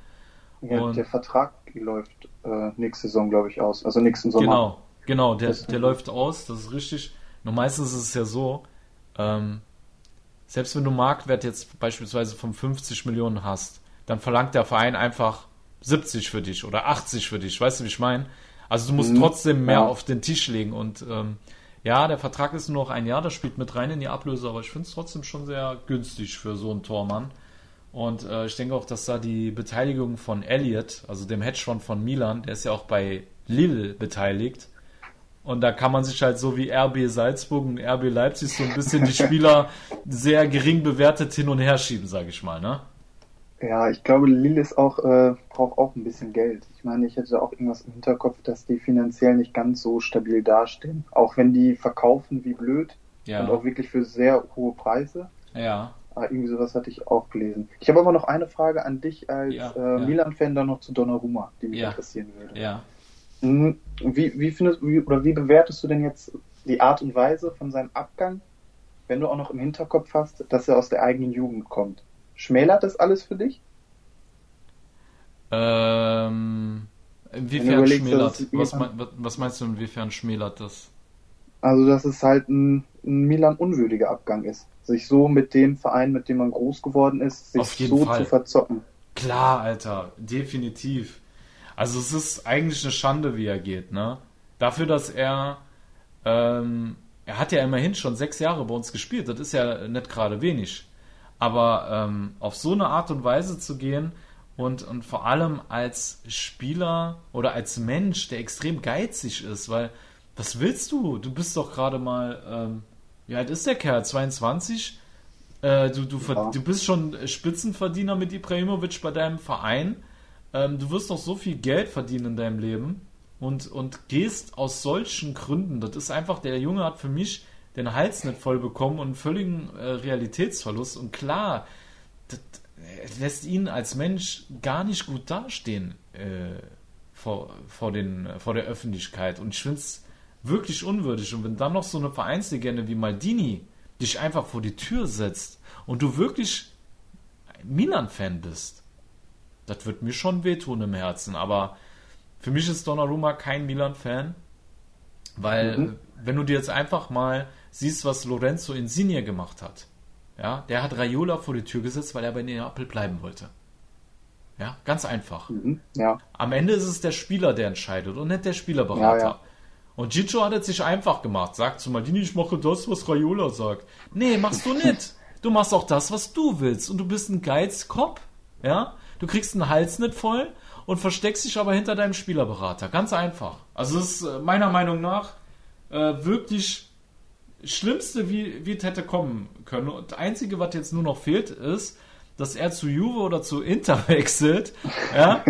Ja, und der Vertrag läuft äh, nächste Saison, glaube ich, aus. Also nächsten Sommer. Genau, genau, der, der läuft aus, das ist richtig. Nur meistens ist es ja so, ähm, selbst wenn du Marktwert jetzt beispielsweise von 50 Millionen hast, dann verlangt der Verein einfach 70 für dich oder 80 für dich. Weißt du, wie ich meine? Also du musst mhm. trotzdem mehr ja. auf den Tisch legen und ähm, ja, der Vertrag ist nur noch ein Jahr, das spielt mit rein in die Ablöse, aber ich finde es trotzdem schon sehr günstig für so einen Tormann. Und äh, ich denke auch, dass da die Beteiligung von Elliot, also dem Hedgefonds von Milan, der ist ja auch bei Lille beteiligt. Und da kann man sich halt so wie RB Salzburg und RB Leipzig so ein bisschen die Spieler (laughs) sehr gering bewertet hin und her schieben, sage ich mal, ne? Ja, ich glaube, Lille ist auch, äh, braucht auch ein bisschen Geld. Ich meine, ich hätte auch irgendwas im Hinterkopf, dass die finanziell nicht ganz so stabil dastehen. Auch wenn die verkaufen wie blöd ja. und auch wirklich für sehr hohe Preise. Ja. Ah, irgendwie sowas hatte ich auch gelesen. Ich habe aber noch eine Frage an dich als ja, äh, ja. Milan-Fan dann noch zu Donnarumma, die mich ja. interessieren würde. Ja. Hm, wie, wie findest wie, oder wie bewertest du denn jetzt die Art und Weise von seinem Abgang, wenn du auch noch im Hinterkopf hast, dass er aus der eigenen Jugend kommt? Schmälert das alles für dich? Ähm, inwiefern schmälert? Was, was meinst du, inwiefern schmälert das? Also, dass es halt ein, ein Milan-unwürdiger Abgang ist sich so mit dem Verein, mit dem man groß geworden ist, sich so Fall. zu verzocken. Klar, Alter, definitiv. Also es ist eigentlich eine Schande, wie er geht, ne? Dafür, dass er, ähm, er hat ja immerhin schon sechs Jahre bei uns gespielt, das ist ja nicht gerade wenig. Aber ähm, auf so eine Art und Weise zu gehen und, und vor allem als Spieler oder als Mensch, der extrem geizig ist, weil was willst du? Du bist doch gerade mal ähm, wie alt ist der Kerl? 22? Äh, du, du, ja. du bist schon Spitzenverdiener mit Ibrahimovic bei deinem Verein. Ähm, du wirst noch so viel Geld verdienen in deinem Leben und, und gehst aus solchen Gründen. Das ist einfach, der Junge hat für mich den Hals nicht voll bekommen und einen völligen äh, Realitätsverlust. Und klar, das lässt ihn als Mensch gar nicht gut dastehen äh, vor, vor, den, vor der Öffentlichkeit. Und ich finde es wirklich unwürdig. Und wenn dann noch so eine Vereinslegende wie Maldini dich einfach vor die Tür setzt und du wirklich Milan-Fan bist, das wird mir schon wehtun im Herzen. Aber für mich ist Donnarumma kein Milan-Fan, weil mhm. wenn du dir jetzt einfach mal siehst, was Lorenzo Insigne gemacht hat, ja, der hat Raiola vor die Tür gesetzt, weil er bei Neapel bleiben wollte. Ja, ganz einfach. Mhm, ja. Am Ende ist es der Spieler, der entscheidet und nicht der Spielerberater. Ja, ja. Und Gicio hat es sich einfach gemacht. Sagt zu Maldini, ich mache das, was Raiola sagt. Nee, machst du nicht. Du machst auch das, was du willst. Und du bist ein Geizkopf. Ja? Du kriegst den Hals nicht voll und versteckst dich aber hinter deinem Spielerberater. Ganz einfach. Also es ist äh, meiner Meinung nach äh, wirklich Schlimmste, wie, wie es hätte kommen können. Und das Einzige, was jetzt nur noch fehlt, ist, dass er zu Juve oder zu Inter (laughs) wechselt, ja,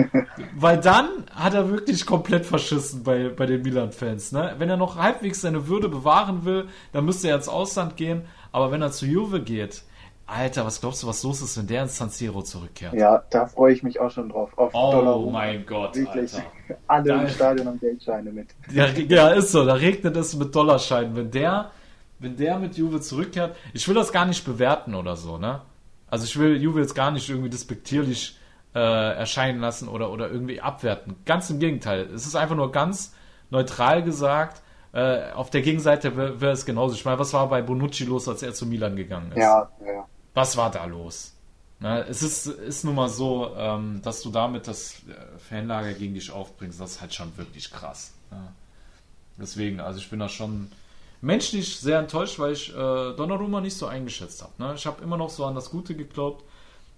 weil dann hat er wirklich komplett verschissen bei, bei den Milan-Fans. Ne? Wenn er noch halbwegs seine Würde bewahren will, dann müsste er ins Ausland gehen, aber wenn er zu Juve geht, Alter, was glaubst du, was los ist, wenn der ins San Siro zurückkehrt? Ja, da freue ich mich auch schon drauf. Auf oh mein Gott, Wirklich. Alter. (laughs) Alle da, im Stadion haben Geldscheine mit. Ja, ja, ist so. Da regnet es mit Dollarscheinen. Wenn der wenn der mit Juve zurückkehrt, ich will das gar nicht bewerten oder so, ne? Also ich will Juve jetzt gar nicht irgendwie despektierlich äh, erscheinen lassen oder, oder irgendwie abwerten. Ganz im Gegenteil. Es ist einfach nur ganz neutral gesagt. Äh, auf der Gegenseite wäre wär es genauso. Ich meine, was war bei Bonucci los, als er zu Milan gegangen ist? Ja, ja. Was war da los? Na, es ist, ist nun mal so, ähm, dass du damit das äh, Fanlager gegen dich aufbringst. Das ist halt schon wirklich krass. Ja. Deswegen, also ich bin da schon menschlich sehr enttäuscht, weil ich äh, Donnarumma nicht so eingeschätzt habe. Ne? Ich habe immer noch so an das Gute geglaubt.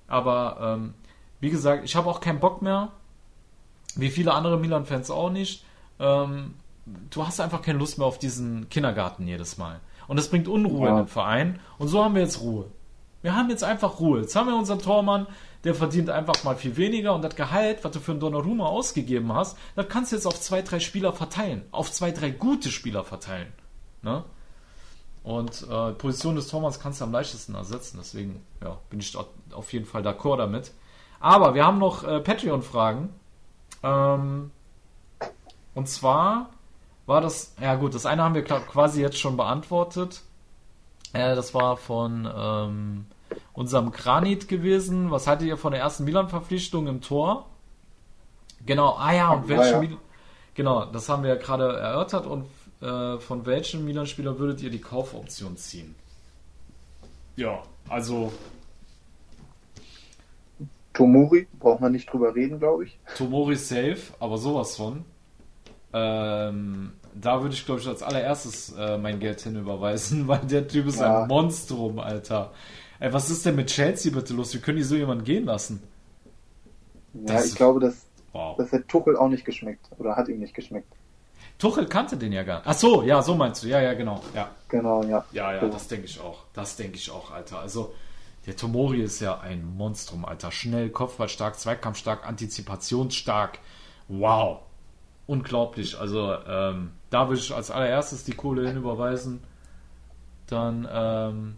Aber ähm, wie gesagt, ich habe auch keinen Bock mehr. Wie viele andere Milan-Fans auch nicht. Ähm, du hast einfach keine Lust mehr auf diesen Kindergarten jedes Mal. Und das bringt Unruhe ja. in den Verein. Und so haben wir jetzt Ruhe. Wir haben jetzt einfach Ruhe. Jetzt haben wir unseren Tormann, der verdient einfach mal viel weniger und das Gehalt, was du für einen Donnarumma ausgegeben hast, das kannst du jetzt auf zwei, drei Spieler verteilen. Auf zwei, drei gute Spieler verteilen. Ne? Und äh, Position des Tormanns kannst du am leichtesten ersetzen. Deswegen ja, bin ich auf jeden Fall d'accord damit. Aber wir haben noch äh, Patreon-Fragen. Ähm, und zwar war das, ja gut, das eine haben wir quasi jetzt schon beantwortet. Äh, das war von ähm, unserem Granit gewesen. Was haltet ihr von der ersten Milan-Verpflichtung im Tor? Genau, ah ja, und welche ja, ja. Genau, das haben wir ja gerade erörtert. Und äh, von welchem Milan-Spieler würdet ihr die Kaufoption ziehen? Ja, also. Tomori, braucht man nicht drüber reden, glaube ich. Tomori safe, aber sowas von. Ähm, da würde ich, glaube ich, als allererstes äh, mein Geld hinüberweisen, (laughs) weil der Typ ist ja. ein Monstrum, Alter. Ey, was ist denn mit Chelsea bitte los? Wie können die so jemanden gehen lassen? Ja, das ich glaube, dass, wow. das hat Tuchel auch nicht geschmeckt. Oder hat ihm nicht geschmeckt. Tuchel kannte den ja gar nicht. Ach so, ja, so meinst du. Ja, ja, genau. Ja. Genau, ja. Ja, ja, das denke ich auch. Das denke ich auch, Alter. Also, der Tomori ist ja ein Monstrum, Alter. Schnell, kopfballstark, zweikampfstark, antizipationsstark. Wow unglaublich. Also ähm, da würde ich als allererstes die Kohle hinüberweisen. Dann, ähm,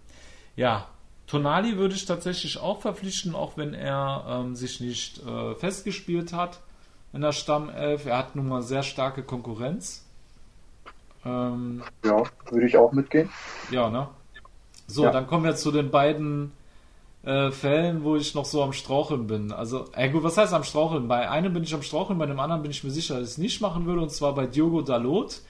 ja, Tonali würde ich tatsächlich auch verpflichten, auch wenn er ähm, sich nicht äh, festgespielt hat in der Stammelf. Er hat nun mal sehr starke Konkurrenz. Ähm, ja, würde ich auch mitgehen. Ja, ne? So, ja. dann kommen wir zu den beiden äh, Fällen, wo ich noch so am Straucheln bin. Also, ey gut, was heißt am Straucheln? Bei einem bin ich am Straucheln, bei dem anderen bin ich mir sicher, dass ich es nicht machen würde, und zwar bei Diogo Dalot.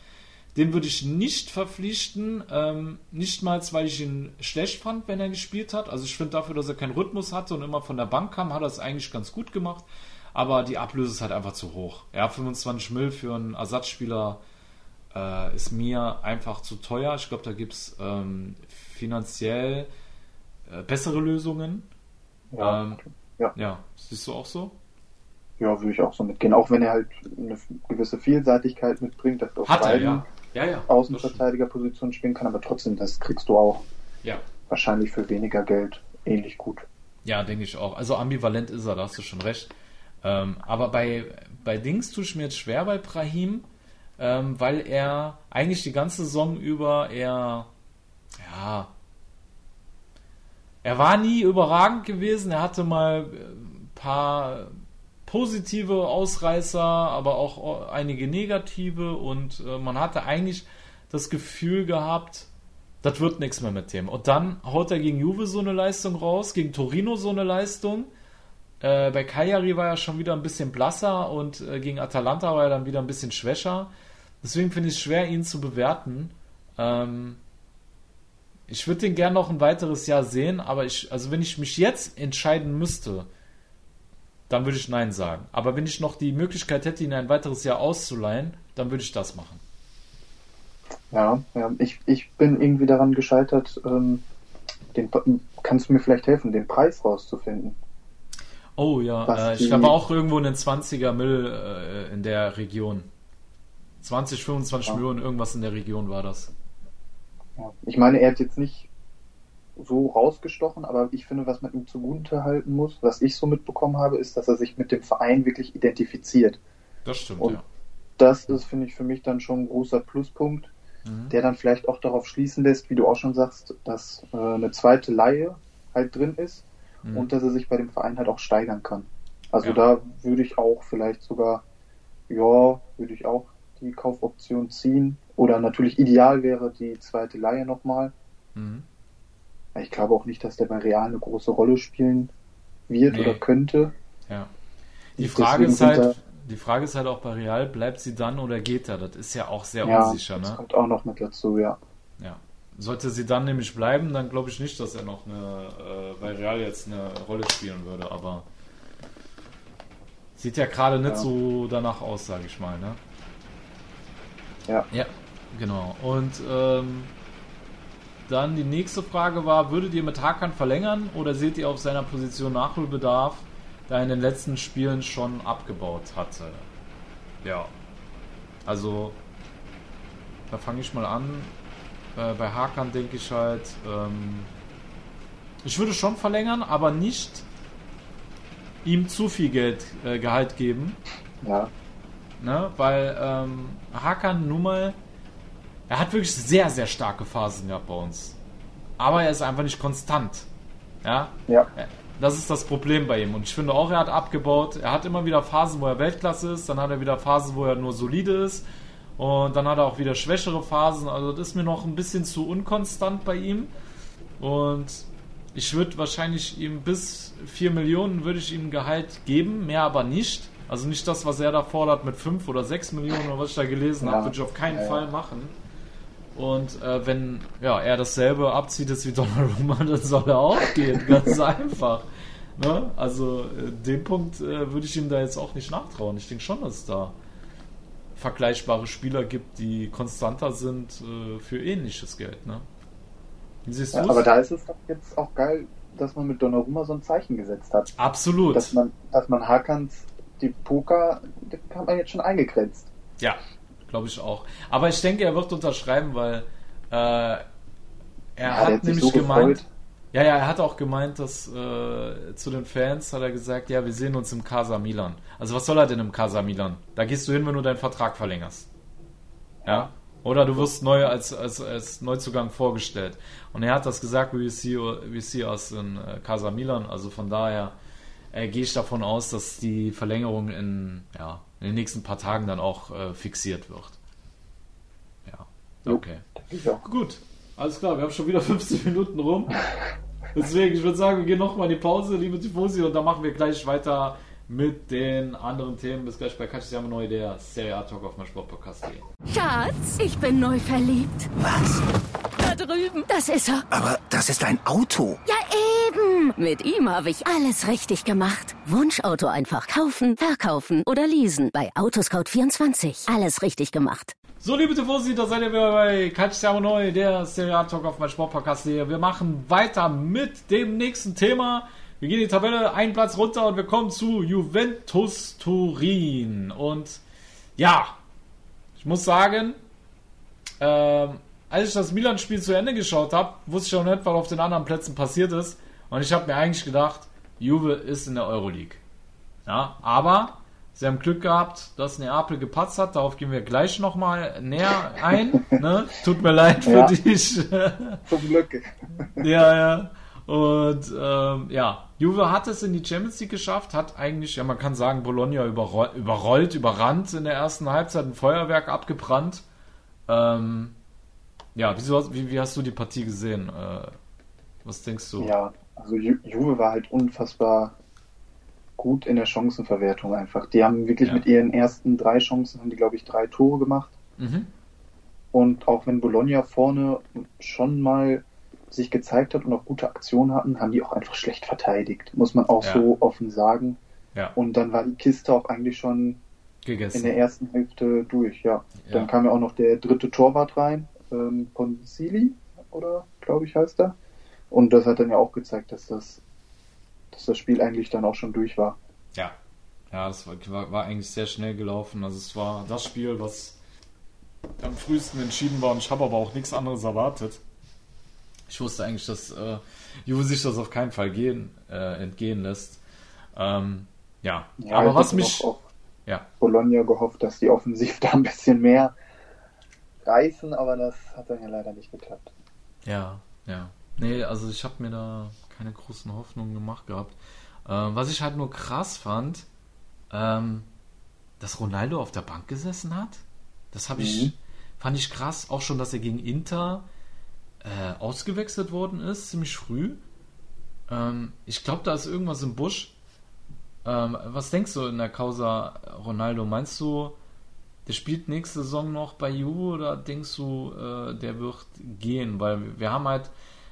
Den würde ich nicht verpflichten, ähm, nicht mal, weil ich ihn schlecht fand, wenn er gespielt hat. Also ich finde dafür, dass er keinen Rhythmus hatte und immer von der Bank kam, hat er es eigentlich ganz gut gemacht. Aber die Ablöse ist halt einfach zu hoch. Ja, 25 Mill für einen Ersatzspieler äh, ist mir einfach zu teuer. Ich glaube, da gibt es ähm, finanziell äh, bessere Lösungen. Ja, ähm, ja. ja, siehst du auch so? Ja, würde ich auch so mitgehen. Auch wenn er halt eine gewisse Vielseitigkeit mitbringt, dass du auf Hat beiden er, ja. Ja, ja, Außenverteidigerpositionen spielen kann, aber trotzdem, das kriegst du auch ja. wahrscheinlich für weniger Geld ähnlich gut. Ja, denke ich auch. Also ambivalent ist er, da hast du schon recht. Ähm, aber bei, bei Dings tue ich mir jetzt schwer bei Brahim, ähm, weil er eigentlich die ganze Saison über eher, ja, er war nie überragend gewesen. Er hatte mal ein paar positive Ausreißer, aber auch einige negative. Und äh, man hatte eigentlich das Gefühl gehabt, das wird nichts mehr mit dem. Und dann haut er gegen Juve so eine Leistung raus, gegen Torino so eine Leistung. Äh, bei Cagliari war er schon wieder ein bisschen blasser und äh, gegen Atalanta war er dann wieder ein bisschen schwächer. Deswegen finde ich es schwer, ihn zu bewerten. Ähm, ich würde den gern noch ein weiteres Jahr sehen, aber ich, also wenn ich mich jetzt entscheiden müsste, dann würde ich Nein sagen. Aber wenn ich noch die Möglichkeit hätte, ihn ein weiteres Jahr auszuleihen, dann würde ich das machen. Ja, ja ich, ich bin irgendwie daran gescheitert, ähm, den, kannst du mir vielleicht helfen, den Preis rauszufinden? Oh ja, äh, ich glaube auch irgendwo in den 20er Mill äh, in der Region. 20, 25 ja. Millionen, irgendwas in der Region war das. Ja. Ich meine, er hat jetzt nicht so rausgestochen, aber ich finde, was man ihm zugute halten muss, was ich so mitbekommen habe, ist, dass er sich mit dem Verein wirklich identifiziert. Das stimmt, Und ja. Das ist, finde ich, für mich dann schon ein großer Pluspunkt, mhm. der dann vielleicht auch darauf schließen lässt, wie du auch schon sagst, dass äh, eine zweite Laie halt drin ist mhm. und dass er sich bei dem Verein halt auch steigern kann. Also ja. da würde ich auch vielleicht sogar, ja, würde ich auch die Kaufoption ziehen Oder natürlich ideal wäre die zweite Leihe nochmal. Mhm. Ich glaube auch nicht, dass der bei Real eine große Rolle spielen wird Nee. oder könnte. Ja. Die Deswegen Frage ist sind halt, die Frage ist halt auch bei Real, bleibt sie dann oder geht er? Das ist ja auch sehr Ja, unsicher, das ne? kommt auch noch mit dazu, ja. Ja. Sollte sie dann nämlich bleiben, dann glaube ich nicht, dass er noch eine, äh, bei Real jetzt eine Rolle spielen würde, aber sieht ja gerade nicht Ja. so danach aus, sage ich mal, ne? Ja. Ja, genau. Und ähm, dann die nächste Frage war, würdet ihr mit Hakan verlängern oder seht ihr auf seiner Position Nachholbedarf, da er in den letzten Spielen schon abgebaut hatte? Ja. Also, da fange ich mal an. Äh, bei Hakan denke ich halt, ähm, ich würde schon verlängern, aber nicht ihm zu viel Geld, äh, Gehalt geben. Ja, Ne? Weil ähm, Hakan nun mal, er hat wirklich sehr, sehr starke Phasen gehabt bei uns. Aber er ist einfach nicht konstant. Ja, ja, das ist das Problem bei ihm. Und ich finde auch, er hat abgebaut. Er hat immer wieder Phasen, wo er Weltklasse ist. Dann hat er wieder Phasen, wo er nur solide ist. Und dann hat er auch wieder schwächere Phasen. Also das ist mir noch ein bisschen zu unkonstant bei ihm. Und ich würde wahrscheinlich ihm bis 4 Millionen würde ich ihm Gehalt geben, mehr aber nicht. Also nicht das, was er da fordert mit 5 oder 6 Millionen oder was ich da gelesen Ja. habe, würde ich auf keinen Ja, ja. Fall machen. Und äh, wenn ja, er dasselbe abzieht ist wie Donnarumma, (laughs) dann soll er auch gehen. Ganz (laughs) einfach. Ne? Also äh, den Punkt äh, würde ich ihm da jetzt auch nicht nachtrauen. Ich denke schon, dass da vergleichbare Spieler gibt, die konstanter sind äh, für ähnliches Geld. Ne? Wie siehst ja aber da ist es doch jetzt auch geil, dass man mit Donnarumma so ein Zeichen gesetzt hat. Absolut. Dass man, dass man Hakans, die Poker, die hat man jetzt schon eingegrenzt. Ja, glaube ich auch. Aber ich denke, er wird unterschreiben, weil äh, er Ja, hat sich nämlich so gemeint. Ja, ja, er hat auch gemeint, dass äh, zu den Fans hat er gesagt, ja, wir sehen uns im Casa Milan. Also was soll er denn im Casa Milan? Da gehst du hin, wenn du deinen Vertrag verlängerst. Ja. Oder du wirst neu als, als, als Neuzugang vorgestellt. Und er hat das gesagt, we see, we see us in äh, Casa Milan. Also von daher äh, gehe ich davon aus, dass die Verlängerung in, ja, in den nächsten paar Tagen dann auch äh, fixiert wird. Ja, okay. Auch. Gut, alles klar, wir haben schon wieder (laughs) 15 Minuten rum. Deswegen, ich würde sagen, wir gehen nochmal in die Pause, liebe Tifosi, und dann machen wir gleich weiter mit den anderen Themen. Bis gleich bei Katja Neu, der Serie A Talk auf mein Sportpodcast.de. Schatz, ich bin neu verliebt. Was? Da drüben. Das ist er. Aber das ist ein Auto. Ja, eben. Mit ihm habe ich alles richtig gemacht. Wunschauto einfach kaufen, verkaufen oder leasen. Bei Autoscout24. Alles richtig gemacht. So, liebe Tifosi, da seid ihr wieder bei Katja Neu, der Serie A Talk auf mein Sportpodcast.de. Wir machen weiter mit dem nächsten Thema. Wir gehen die Tabelle einen Platz runter und wir kommen zu Juventus Turin. Und ja, ich muss sagen, ähm, als ich das Milan-Spiel zu Ende geschaut habe, wusste ich auch nicht, was auf den anderen Plätzen passiert ist. Und ich habe mir eigentlich gedacht, Juve ist in der Euroleague. Ja, aber sie haben Glück gehabt, dass Neapel gepatzt hat. Darauf gehen wir gleich nochmal näher ein. ne? Tut mir leid für Ja. dich. Zum Glück. Ja, ja. Und ähm, ja, Juve hat es in die Champions League geschafft, hat eigentlich, ja man kann sagen, Bologna überroll, überrollt, überrannt in der ersten Halbzeit, ein Feuerwerk abgebrannt. Ähm, ja, wieso, wie, wie hast du die Partie gesehen? Äh, was denkst du? Ja, also Ju Juve war halt unfassbar gut in der Chancenverwertung einfach. Die haben wirklich Ja. mit ihren ersten drei Chancen, haben die glaube ich drei Tore gemacht. Mhm. Und auch wenn Bologna vorne schon mal sich gezeigt hat und auch gute Aktionen hatten, haben die auch einfach schlecht verteidigt. Muss man auch Ja. so offen sagen. Ja, Und dann war die Kiste auch eigentlich schon in gegessen. der ersten Hälfte durch, ja. Ja. Dann kam ja auch noch der dritte Torwart rein, ähm, Ponsili, oder glaube ich heißt er. Und das hat dann ja auch gezeigt, dass das, dass das Spiel eigentlich dann auch schon durch war. Ja. Ja, das war, war, war eigentlich sehr schnell gelaufen. Also es war das Spiel, was am frühesten entschieden war und ich habe aber auch nichts anderes erwartet. Ich wusste eigentlich, dass äh, Juve sich das auf keinen Fall gehen, äh, entgehen lässt. Ähm, ja. Ja, aber was mich. Ja, Bologna gehofft, dass die offensiv (laughs) da ein bisschen mehr reißen, aber das hat dann ja leider nicht geklappt. ja, ja. Nee, also ich habe mir da keine großen Hoffnungen gemacht gehabt. Ähm, was ich halt nur krass fand, ähm, dass Ronaldo auf der Bank gesessen hat. Das habe ich, Mhm. Fand ich krass. Auch schon, dass er gegen Inter äh, ausgewechselt worden ist, ziemlich früh. Ähm, ich glaube, da ist irgendwas im Busch. Ähm, was denkst du in der Causa Ronaldo? Meinst du, der spielt nächste Saison noch bei Juve oder denkst du, äh, der wird gehen? Weil wir haben halt,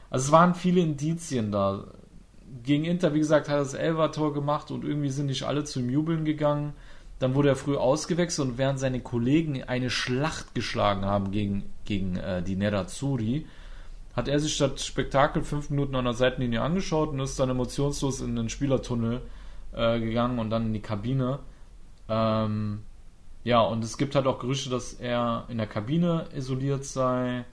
also es waren viele Indizien da. Gegen Inter, wie gesagt, hat er das Elva-Tor gemacht und irgendwie sind nicht alle zum Jubeln gegangen. Dann wurde er früh ausgewechselt und während seine Kollegen eine Schlacht geschlagen haben gegen, gegen äh, die Nerazzurri, hat er sich das Spektakel fünf Minuten an der Seitenlinie angeschaut und ist dann emotionslos in den Spielertunnel äh, gegangen und dann in die Kabine. Ähm, ja, und es gibt halt auch Gerüchte, dass er in der Kabine isoliert sei,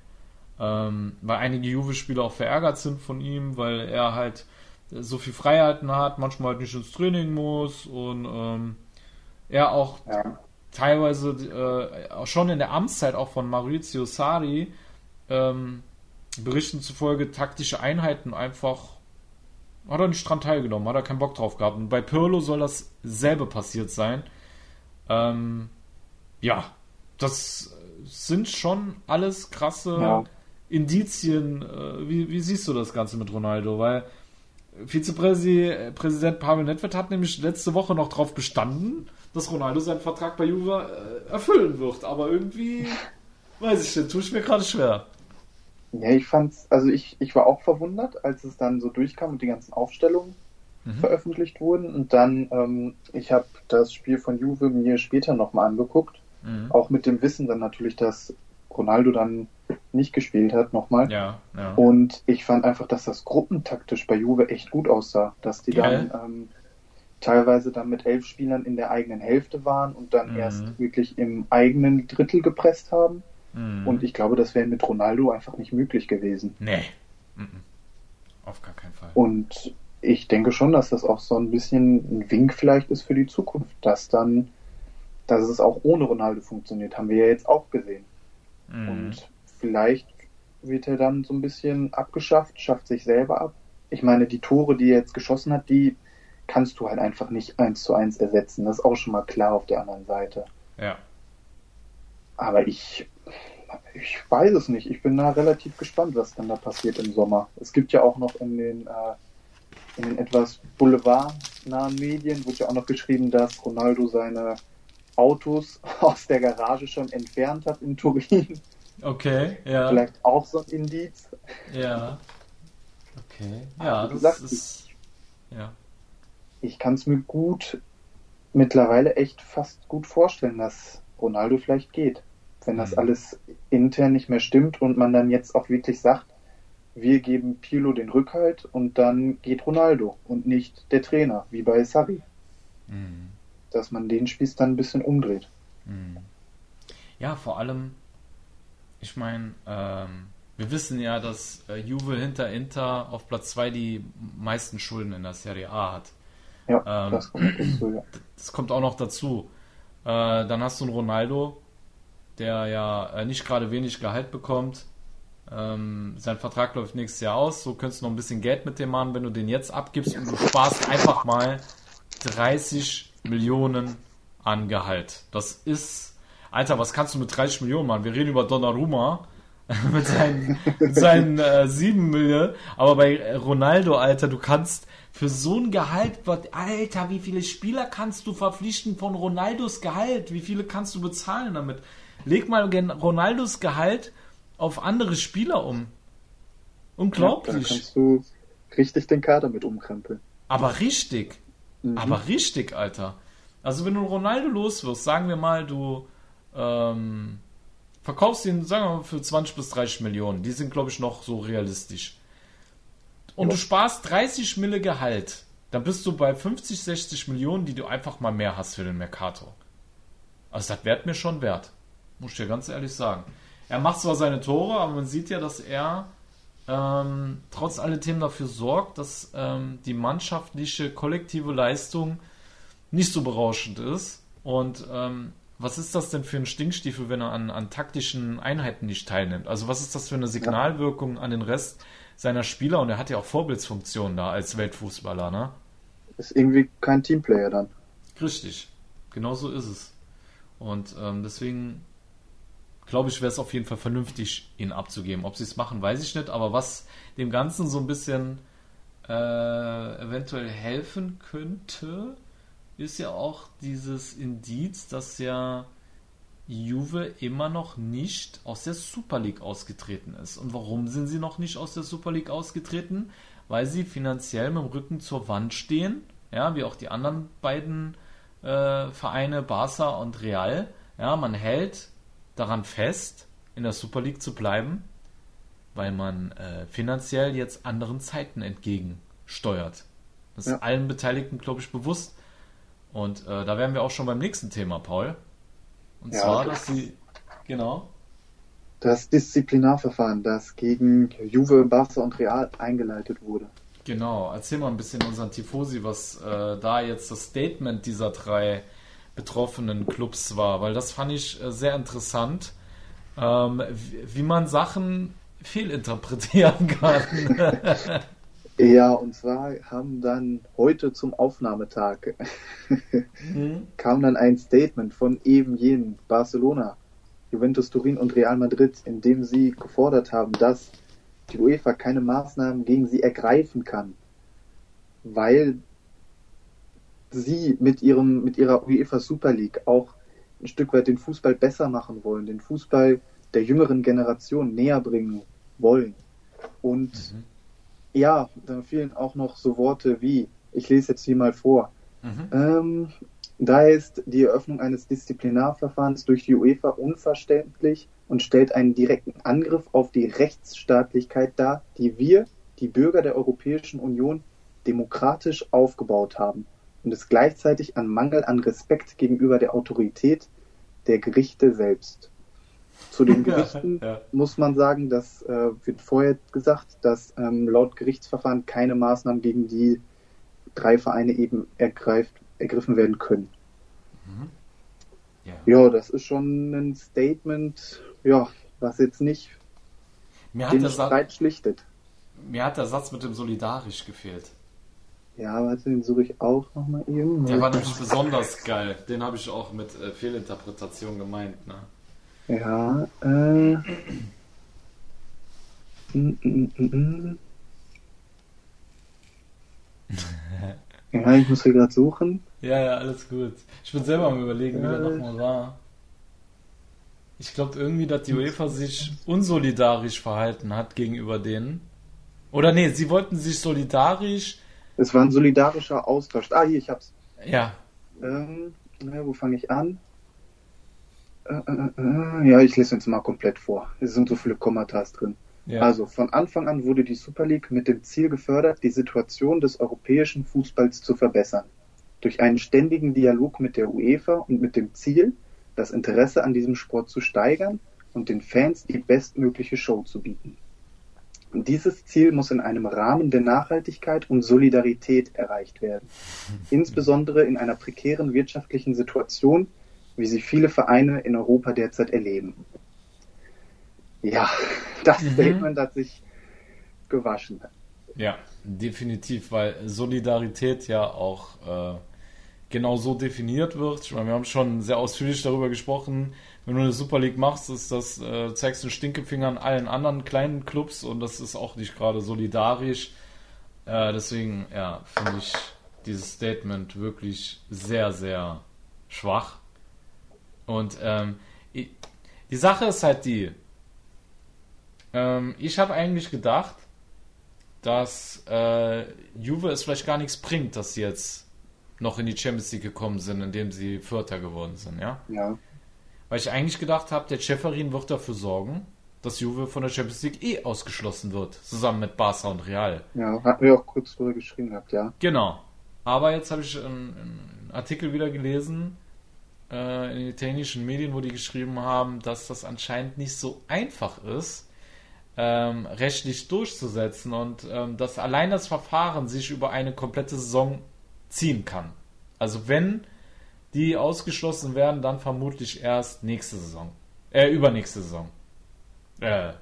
ähm, weil einige Juve-Spieler auch verärgert sind von ihm, weil er halt so viel Freiheiten hat, manchmal halt nicht ins Training muss und ähm, er auch ja. teilweise äh, auch schon in der Amtszeit auch von Maurizio Sari ähm, Berichten zufolge taktische Einheiten einfach hat er nicht dran teilgenommen, hat er keinen Bock drauf gehabt. Und bei Pirlo soll dasselbe passiert sein. Ähm, ja, das sind schon alles krasse ja. Indizien. Äh, wie, wie, siehst du das Ganze mit Ronaldo? Weil Vizepräsident Pavel Nedved hat nämlich letzte Woche noch darauf bestanden, dass Ronaldo seinen Vertrag bei Juve äh, erfüllen wird. Aber irgendwie, (laughs) weiß ich nicht, tue ich mir gerade schwer. Ja, ich fand's, also ich, ich war auch verwundert, als es dann so durchkam und die ganzen Aufstellungen mhm. veröffentlicht wurden. Und dann, ähm, ich habe das Spiel von Juve mir später nochmal angeguckt Mhm. Auch mit dem Wissen dann natürlich, dass Ronaldo dann nicht gespielt hat nochmal. Ja, ja. Und ich fand einfach, dass das gruppentaktisch bei Juve echt gut aussah, dass die ja. dann ähm, teilweise dann mit elf Spielern in der eigenen Hälfte waren und dann mhm. erst wirklich im eigenen Drittel gepresst haben. Mhm. Und ich glaube, das wäre mit Ronaldo einfach nicht möglich gewesen. Nee. Mhm. Auf gar keinen Fall. Und ich denke schon, dass das auch so ein bisschen ein Wink vielleicht ist für die Zukunft, dass dann dass es auch ohne Ronaldo funktioniert, haben wir ja jetzt auch gesehen. Mhm. Und vielleicht wird er dann so ein bisschen abgeschafft, schafft sich selber ab. Ich meine, die Tore, die er jetzt geschossen hat, die kannst du halt einfach nicht eins zu eins ersetzen. Das ist auch schon mal klar auf der anderen Seite. Ja. Aber ich, ich weiß es nicht. Ich bin da relativ gespannt, was dann da passiert im Sommer. Es gibt ja auch noch in den, äh, in den etwas boulevardnahen Medien, wurde ja auch noch geschrieben, dass Ronaldo seine Autos (laughs) aus der Garage schon entfernt hat in Turin. Okay, ja. Vielleicht auch so ein Indiz. Ja. Okay. Ja, das gesagt, ist. Ja. Ich kann es mir gut, mittlerweile echt fast gut vorstellen, dass Ronaldo vielleicht geht. Wenn das mhm. alles intern nicht mehr stimmt und man dann jetzt auch wirklich sagt, wir geben Pirlo den Rückhalt und dann geht Ronaldo und nicht der Trainer, wie bei Sarri. Mhm dass man den Spieß dann ein bisschen umdreht. Hm. Ja, vor allem, ich meine, ähm, wir wissen ja, dass äh, Juve hinter Inter auf Platz 2 die meisten Schulden in der Serie A hat. Ja, ähm, das, kommt dazu, ja. das kommt auch noch dazu. Äh, dann hast du einen Ronaldo, der ja äh, nicht gerade wenig Gehalt bekommt. Ähm, sein Vertrag läuft nächstes Jahr aus. So könntest du noch ein bisschen Geld mit dem machen, wenn du den jetzt abgibst und du sparst einfach mal 30 Millionen an Gehalt. Das ist, Alter, was kannst du mit 30 Millionen machen? Wir reden über Donnarumma (laughs) mit seinen, seinen äh, 7 Millionen. Aber bei Ronaldo, Alter, du kannst für so ein Gehalt, Alter, wie viele Spieler kannst du verpflichten von Ronaldos Gehalt? Wie viele kannst du bezahlen damit? Leg mal Ronaldos Gehalt auf andere Spieler um. Unglaublich. Ja, da kannst du richtig den Kader mit umkrempeln. Aber richtig. Mhm. Aber richtig, Alter. Also wenn du Ronaldo los wirst, sagen wir mal, du ähm, verkaufst ihn, sagen wir mal, für 20 bis 30 Millionen. Die sind, glaube ich, noch so realistisch. Und ja. du sparst 30 Mille Gehalt. Dann bist du bei 50, 60 Millionen, die du einfach mal mehr hast für den Mercator. Also das wäre mir schon wert. Muss ich dir ganz ehrlich sagen. Er macht zwar seine Tore, aber man sieht ja, dass er ähm, trotz alledem dafür sorgt, dass ähm, die mannschaftliche, kollektive Leistung nicht so berauschend ist. Und ähm, was ist das denn für ein Stinkstiefel, wenn er an, an taktischen Einheiten nicht teilnimmt? Also was ist das für eine Signalwirkung an den Rest seiner Spieler? Und er hat ja auch Vorbildsfunktionen da als Weltfußballer, ne? Ist irgendwie kein Teamplayer dann. Richtig, genau so ist es. Und ähm, deswegen glaube ich, wäre es auf jeden Fall vernünftig, ihn abzugeben. Ob sie es machen, weiß ich nicht, aber was dem Ganzen so ein bisschen äh, eventuell helfen könnte, ist ja auch dieses Indiz, dass ja Juve immer noch nicht aus der Super League ausgetreten ist. Und warum sind sie noch nicht aus der Super League ausgetreten? Weil sie finanziell mit dem Rücken zur Wand stehen, ja, wie auch die anderen beiden äh, Vereine, Barca und Real. Ja, man hält daran fest, in der Super League zu bleiben, weil man äh, finanziell jetzt anderen Zeiten entgegensteuert. Das ja. ist allen Beteiligten, glaube ich, bewusst. Und äh, da wären wir auch schon beim nächsten Thema, Paul. Und ja, zwar, dass sie, genau. Das Disziplinarverfahren, das gegen Juve, Barca und Real eingeleitet wurde. Genau, erzähl mal ein bisschen unseren Tifosi, was äh, da jetzt das Statement dieser drei betroffenen Clubs war, weil das fand ich äh, sehr interessant, ähm, wie, wie, man Sachen fehlinterpretieren (laughs) kann. ja, und zwar haben dann heute zum Aufnahmetag mhm. (laughs) kam dann ein Statement von eben jenen Barcelona, Juventus Turin und Real Madrid, in dem sie gefordert haben, dass die UEFA keine Maßnahmen gegen sie ergreifen kann, weil sie mit ihrem, mit ihrer UEFA Super League auch ein Stück weit den Fußball besser machen wollen, den Fußball der jüngeren Generation näher bringen wollen. Und mhm. ja, da fielen auch noch so Worte wie, ich lese jetzt hier mal vor, mhm. ähm, Daher ist die Eröffnung eines Disziplinarverfahrens durch die UEFA unverständlich und stellt einen direkten Angriff auf die Rechtsstaatlichkeit dar, die wir, die Bürger der Europäischen Union, demokratisch aufgebaut haben und es gleichzeitig an Mangel an Respekt gegenüber der Autorität der Gerichte selbst. Zu den (laughs) Gerichten ja, ja. muss man sagen, dass äh, wird vorher gesagt, dass ähm, laut Gerichtsverfahren keine Maßnahmen gegen die drei Vereine eben ergreift ergriffen werden können. Mhm. Ja. ja. das ist schon ein Statement, ja, was jetzt nicht mir den Streit schlichtet. Mir hat der Satz mit dem solidarisch gefehlt. Ja, warte, den suche ich auch nochmal eben. Der war nämlich besonders geil. Den habe ich auch mit äh, Fehlinterpretation gemeint, ne? Ja, äh. Mm, mm, mm, (laughs) ja, ich muss hier gerade suchen. Ja, ja, alles gut. Ich bin selber am überlegen, wie der nochmal war. Ich glaube irgendwie, dass die UEFA sich unsolidarisch verhalten hat gegenüber denen. Oder nee, sie wollten sich solidarisch. Es war ein solidarischer Austausch. Ah, hier, ich hab's. Ja. Ähm, na, wo fange ich an? Äh, äh, äh, ja, ich lese uns mal komplett vor. Es sind so viele Kommatas drin. Ja. Also von Anfang an wurde die Super League mit dem Ziel gefördert, die Situation des europäischen Fußballs zu verbessern durch einen ständigen Dialog mit der UEFA und mit dem Ziel, das Interesse an diesem Sport zu steigern und den Fans die bestmögliche Show zu bieten. Und dieses Ziel muss in einem Rahmen der Nachhaltigkeit und Solidarität erreicht werden, (laughs) insbesondere in einer prekären wirtschaftlichen Situation, wie sie viele Vereine in Europa derzeit erleben. Ja, (laughs) das mhm. Statement hat sich gewaschen. Ja, definitiv, weil Solidarität ja auch äh, genau so definiert wird. Ich meine, wir haben schon sehr ausführlich darüber gesprochen. Wenn du eine Super League machst, ist das, äh, zeigst du Stinkefinger an allen anderen kleinen Clubs und das ist auch nicht gerade solidarisch. Äh, deswegen, ja, finde ich dieses Statement wirklich sehr, sehr schwach. Und ähm, die Sache ist halt die, ähm, ich habe eigentlich gedacht, dass äh, Juve es vielleicht gar nichts bringt, dass sie jetzt noch in die Champions League gekommen sind, indem sie Vierter geworden sind, ja? Ja. Weil ich eigentlich gedacht habe, der Cheferin wird dafür sorgen, dass Juve von der Champions League eh ausgeschlossen wird, zusammen mit Barca und Real. Ja, hatten wir auch kurz drüber geschrieben gehabt, ja. Genau. Aber jetzt habe ich einen, einen, Artikel wieder gelesen äh, in den italienischen Medien, wo die geschrieben haben, dass das anscheinend nicht so einfach ist, ähm, rechtlich durchzusetzen und ähm, dass allein das Verfahren sich über eine komplette Saison ziehen kann. Also wenn die ausgeschlossen werden, dann vermutlich erst nächste Saison. Äh, übernächste Saison. Äh.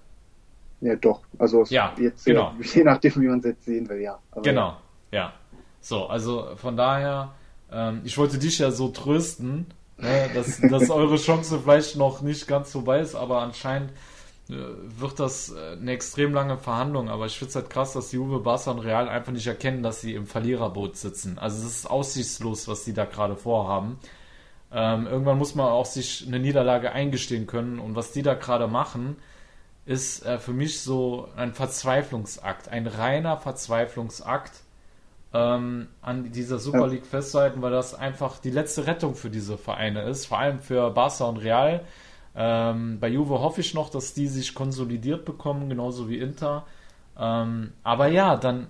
Ja, doch. Also ja, jetzt, genau. (laughs) je nachdem, wie man es jetzt sehen will, ja. Aber genau, ja. So, also von daher, ähm, ich wollte dich ja so trösten, ne, dass, dass (laughs) eure Chance vielleicht noch nicht ganz vorbei ist, aber anscheinend wird das äh, eine extrem lange Verhandlung. Aber ich finde es halt krass, dass die Juve, Barca und Real einfach nicht erkennen, dass sie im Verliererboot sitzen. Also es ist aussichtslos, was die da gerade vorhaben. Ähm, irgendwann muss man auch sich eine Niederlage eingestehen können. Und was die da gerade machen, ist äh, für mich so ein Verzweiflungsakt, ein reiner Verzweiflungsakt ähm, an dieser Super League festzuhalten, weil das einfach die letzte Rettung für diese Vereine ist, vor allem für Barca und Real. Ähm, bei Juve hoffe ich noch, dass die sich konsolidiert bekommen, genauso wie Inter. Ähm, aber ja, dann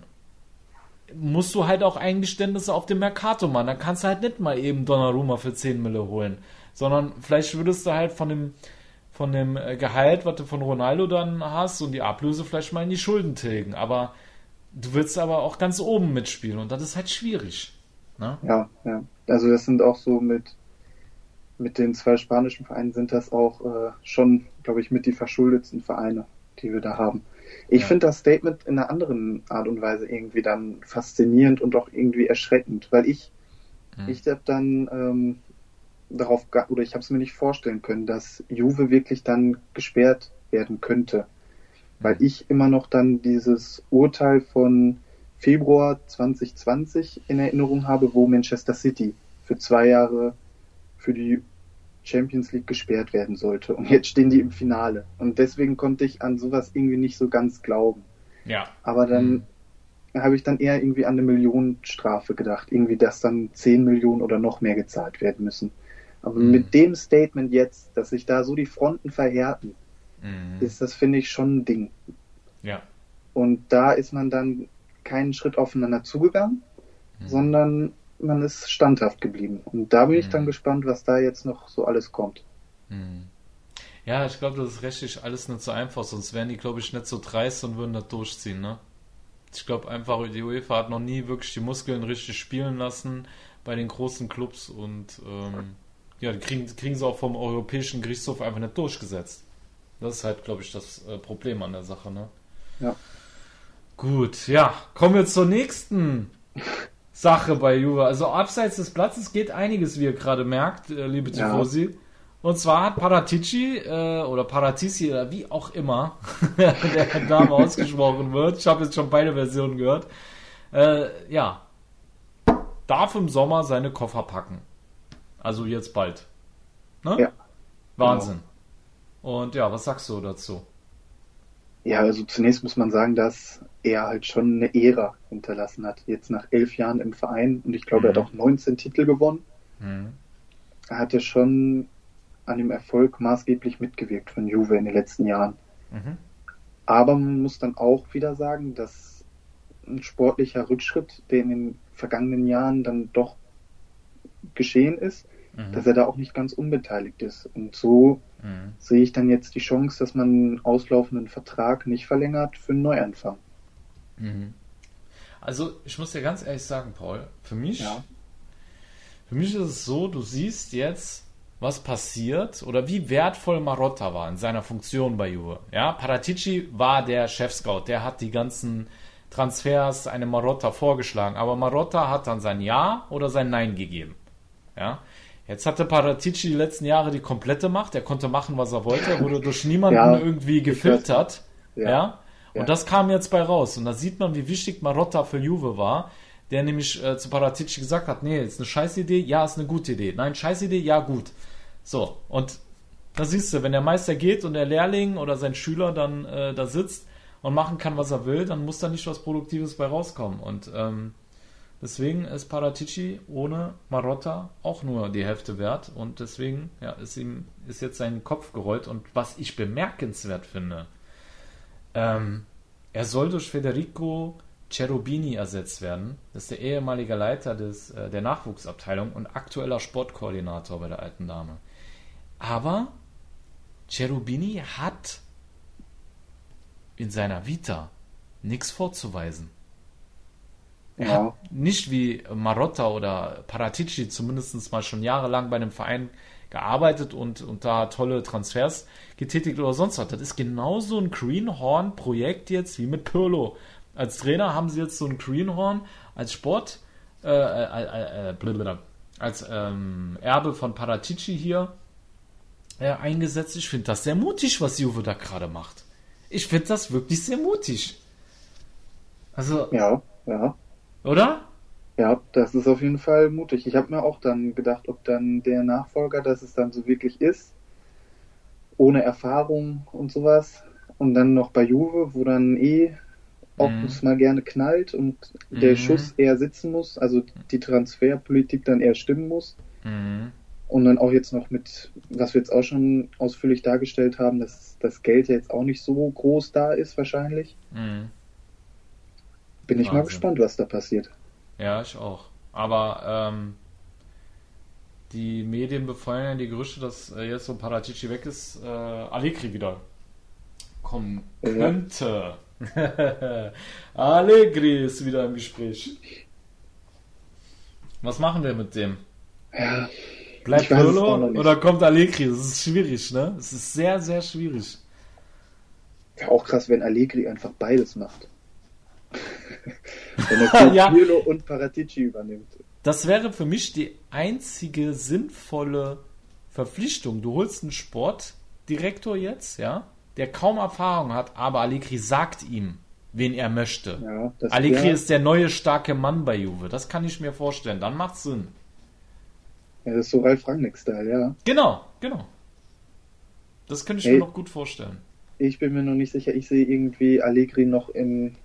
musst du halt auch Eingeständnisse auf dem Mercato machen. Dann kannst du halt nicht mal eben Donnarumma für 10 Mille holen, sondern vielleicht würdest du halt von dem von dem äh, Gehalt, was du von Ronaldo dann hast und die Ablöse vielleicht mal in die Schulden tilgen. Aber du willst aber auch ganz oben mitspielen und das ist halt schwierig. Ne? Ja, ja. Also das sind auch so mit, mit den zwei spanischen Vereinen sind das auch äh, schon, glaube ich, mit die verschuldetsten Vereine, die wir da haben. Ich ja. finde das Statement in einer anderen Art und Weise irgendwie dann faszinierend und auch irgendwie erschreckend, weil ich, mhm. ich habe dann ähm, darauf, oder ich habe es mir nicht vorstellen können, dass Juve wirklich dann gesperrt werden könnte. Weil mhm. ich immer noch dann dieses Urteil von Februar 2020 in Erinnerung habe, wo Manchester City für zwei Jahre für die Champions League gesperrt werden sollte. Und jetzt stehen die im Finale. Und deswegen konnte ich an sowas irgendwie nicht so ganz glauben. Ja. Aber dann mhm. habe ich dann eher irgendwie an eine Millionenstrafe gedacht. Irgendwie, dass dann 10 Millionen oder noch mehr gezahlt werden müssen. Aber mhm. mit dem Statement jetzt, dass sich da so die Fronten verhärten, mhm. ist das, finde ich, schon ein Ding. Ja. Und da ist man dann keinen Schritt aufeinander zugegangen, mhm. sondern man ist standhaft geblieben. Und da bin ich dann mhm. gespannt, was da jetzt noch so alles kommt. Mhm. Ja, ich glaube, das ist rechtlich alles nicht so einfach, sonst wären die, glaube ich, nicht so dreist und würden das durchziehen, ne? Ich glaube einfach, die UEFA hat noch nie wirklich die Muskeln richtig spielen lassen bei den großen Clubs und ähm, ja, die kriegen, kriegen sie auch vom Europäischen Gerichtshof einfach nicht durchgesetzt. Das ist halt, glaube ich, das äh, Problem an der Sache, ne? Ja. Gut, ja, kommen wir zur nächsten (laughs) Sache bei Juve. Also abseits des Platzes geht einiges, wie ihr gerade merkt, äh, liebe Tifosi. Ja. Und zwar hat Paratici äh, oder Paratisi oder wie auch immer (laughs) der Name ausgesprochen wird, ich habe jetzt schon beide Versionen gehört, äh, ja, darf im Sommer seine Koffer packen. Also jetzt bald. Ne? Ja. Wahnsinn. Genau. Und ja, was sagst du dazu? Ja, also zunächst muss man sagen, dass er halt schon eine Ära hinterlassen hat. Jetzt nach elf Jahren im Verein und ich glaube, mhm. er hat mhm. auch 19 Titel gewonnen. Mhm. Er hatte schon an dem Erfolg maßgeblich mitgewirkt von Juve in den letzten Jahren. Mhm. Aber man muss dann auch wieder sagen, dass ein sportlicher Rückschritt, der in den vergangenen Jahren dann doch geschehen ist, mhm. dass er da auch nicht ganz unbeteiligt ist. Und so mhm. sehe ich dann jetzt die Chance, dass man einen auslaufenden Vertrag nicht verlängert für einen Neuanfang. Mhm. Also ich muss dir ganz ehrlich sagen, Paul, für mich, ja. für mich ist es so, du siehst jetzt, was passiert oder wie wertvoll Marotta war in seiner Funktion bei Juve. Ja, Paratici war der Chef-Scout, der hat die ganzen Transfers einem Marotta vorgeschlagen, aber Marotta hat dann sein Ja oder sein Nein gegeben. Ja, Jetzt hatte Paratici die letzten Jahre die komplette Macht. Er konnte machen, was er wollte. Er wurde durch niemanden ja, irgendwie gefiltert. Ja. ja. Und das kam jetzt bei raus. Und da sieht man, wie wichtig Marotta für Juve war. Der nämlich äh, zu Paratici gesagt hat, nee, ist eine scheiß Idee, ja, ist eine gute Idee. Nein, scheiß Idee, ja, gut. So, und da siehst du, wenn der Meister geht und der Lehrling oder sein Schüler dann äh, da sitzt und machen kann, was er will, dann muss da nicht was Produktives bei rauskommen. Und ähm, Deswegen ist Paratici ohne Marotta auch nur die Hälfte wert und deswegen ja, ist ihm ist jetzt sein Kopf gerollt und was ich bemerkenswert finde, ähm, er soll durch Federico Cherubini ersetzt werden. Das ist der ehemalige Leiter des, äh, der Nachwuchsabteilung und aktueller Sportkoordinator bei der alten Dame. Aber Cherubini hat in seiner Vita nichts vorzuweisen. Er ja. hat nicht wie Marotta oder Paratici zumindest mal schon jahrelang bei einem Verein gearbeitet und, und da tolle Transfers getätigt oder sonst was. Das ist genauso ein Greenhorn-Projekt jetzt wie mit Pirlo. Als Trainer haben sie jetzt so ein Greenhorn als Sport, äh, äh, äh, äh als ähm, Erbe von Paratici hier äh, eingesetzt. Ich finde das sehr mutig, was Juve da gerade macht. Ich finde das wirklich sehr mutig. Also, Ja, ja. oder? Ja, das ist auf jeden Fall mutig. Ich habe mir auch dann gedacht, ob dann der Nachfolger, dass es dann so wirklich ist, ohne Erfahrung und sowas. Und dann noch bei Juve, wo dann eh auch Mhm. mal gerne knallt und der Mhm. Schuss eher sitzen muss, also die Transferpolitik dann eher stimmen muss. Mhm. Und dann auch jetzt noch mit, was wir jetzt auch schon ausführlich dargestellt haben, dass das Geld ja jetzt auch nicht so groß da ist wahrscheinlich. Mhm. Bin ich mal Wahnsinn. gespannt, was da passiert. Ja, ich auch. Aber ähm, die Medien befeuern ja die Gerüchte, dass äh, jetzt, wo Paratici weg ist, äh, Allegri wieder kommen Ja. könnte. (laughs) Allegri ist wieder im Gespräch. Was machen wir mit dem? Ja, Bleibt nicht. oder kommt Allegri? Das ist schwierig, ne? Es ist sehr, sehr schwierig. Wäre auch krass, wenn Allegri einfach beides macht. (laughs) wenn er (laughs) Ja. Pirlo und Paratici übernimmt. Das wäre für mich die einzige sinnvolle Verpflichtung. Du holst einen Sportdirektor jetzt, ja, der kaum Erfahrung hat, aber Allegri sagt ihm, wen er möchte. Ja, Allegri ist der neue starke Mann bei Juve. Das kann ich mir vorstellen. Dann macht's Sinn. Ja, das ist so Ralf Rangnick-Style, ja. Genau, genau. Das könnte ich Hey. mir noch gut vorstellen. Ich bin mir noch nicht sicher. Ich sehe irgendwie Allegri noch in,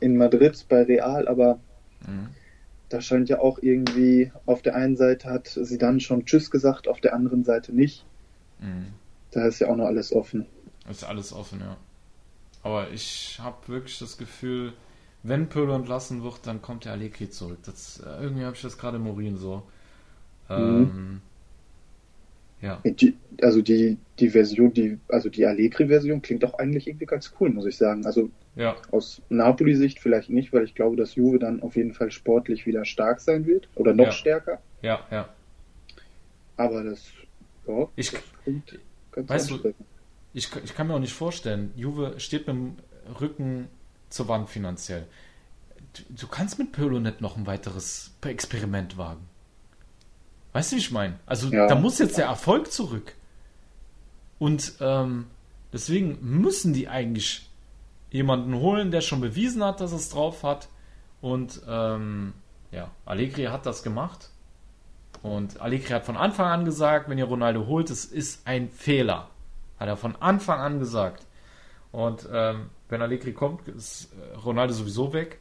in Madrid bei Real, aber Mhm. Da scheint ja auch irgendwie auf der einen Seite hat sie dann schon Tschüss gesagt, auf der anderen Seite nicht. Mhm. Da ist ja auch noch alles offen. Ist alles offen, ja. Aber ich habe wirklich das Gefühl, wenn Pirlo entlassen wird, dann kommt der Allegri zurück. Das, äh, irgendwie habe ich das gerade im Urin so. Ähm, ja. Die, also die, die Version, die, also die Allegri-Version klingt auch eigentlich irgendwie ganz cool, muss ich sagen. Also Ja, aus Napoli-Sicht vielleicht nicht, weil ich glaube, dass Juve dann auf jeden Fall sportlich wieder stark sein wird. Oder noch Ja. stärker. ja, ja. Aber das, ja, Ich- das klingt ganz Weißt du-. Ich, ich kann mir auch nicht vorstellen, Juve steht mit dem Rücken zur Wand finanziell. Du, du kannst mit Pirlo nicht noch ein weiteres Experiment wagen. Weißt du, wie ich meine? Also Ja. da muss jetzt der Erfolg zurück. Und ähm, deswegen müssen die eigentlich jemanden holen, der schon bewiesen hat, dass es drauf hat. Und ähm, ja, Allegri hat das gemacht. Und Allegri hat von Anfang an gesagt, wenn ihr Ronaldo holt, es ist ein Fehler. Hat er von Anfang an gesagt. Und ähm, wenn Allegri kommt, ist äh, Ronaldo sowieso weg.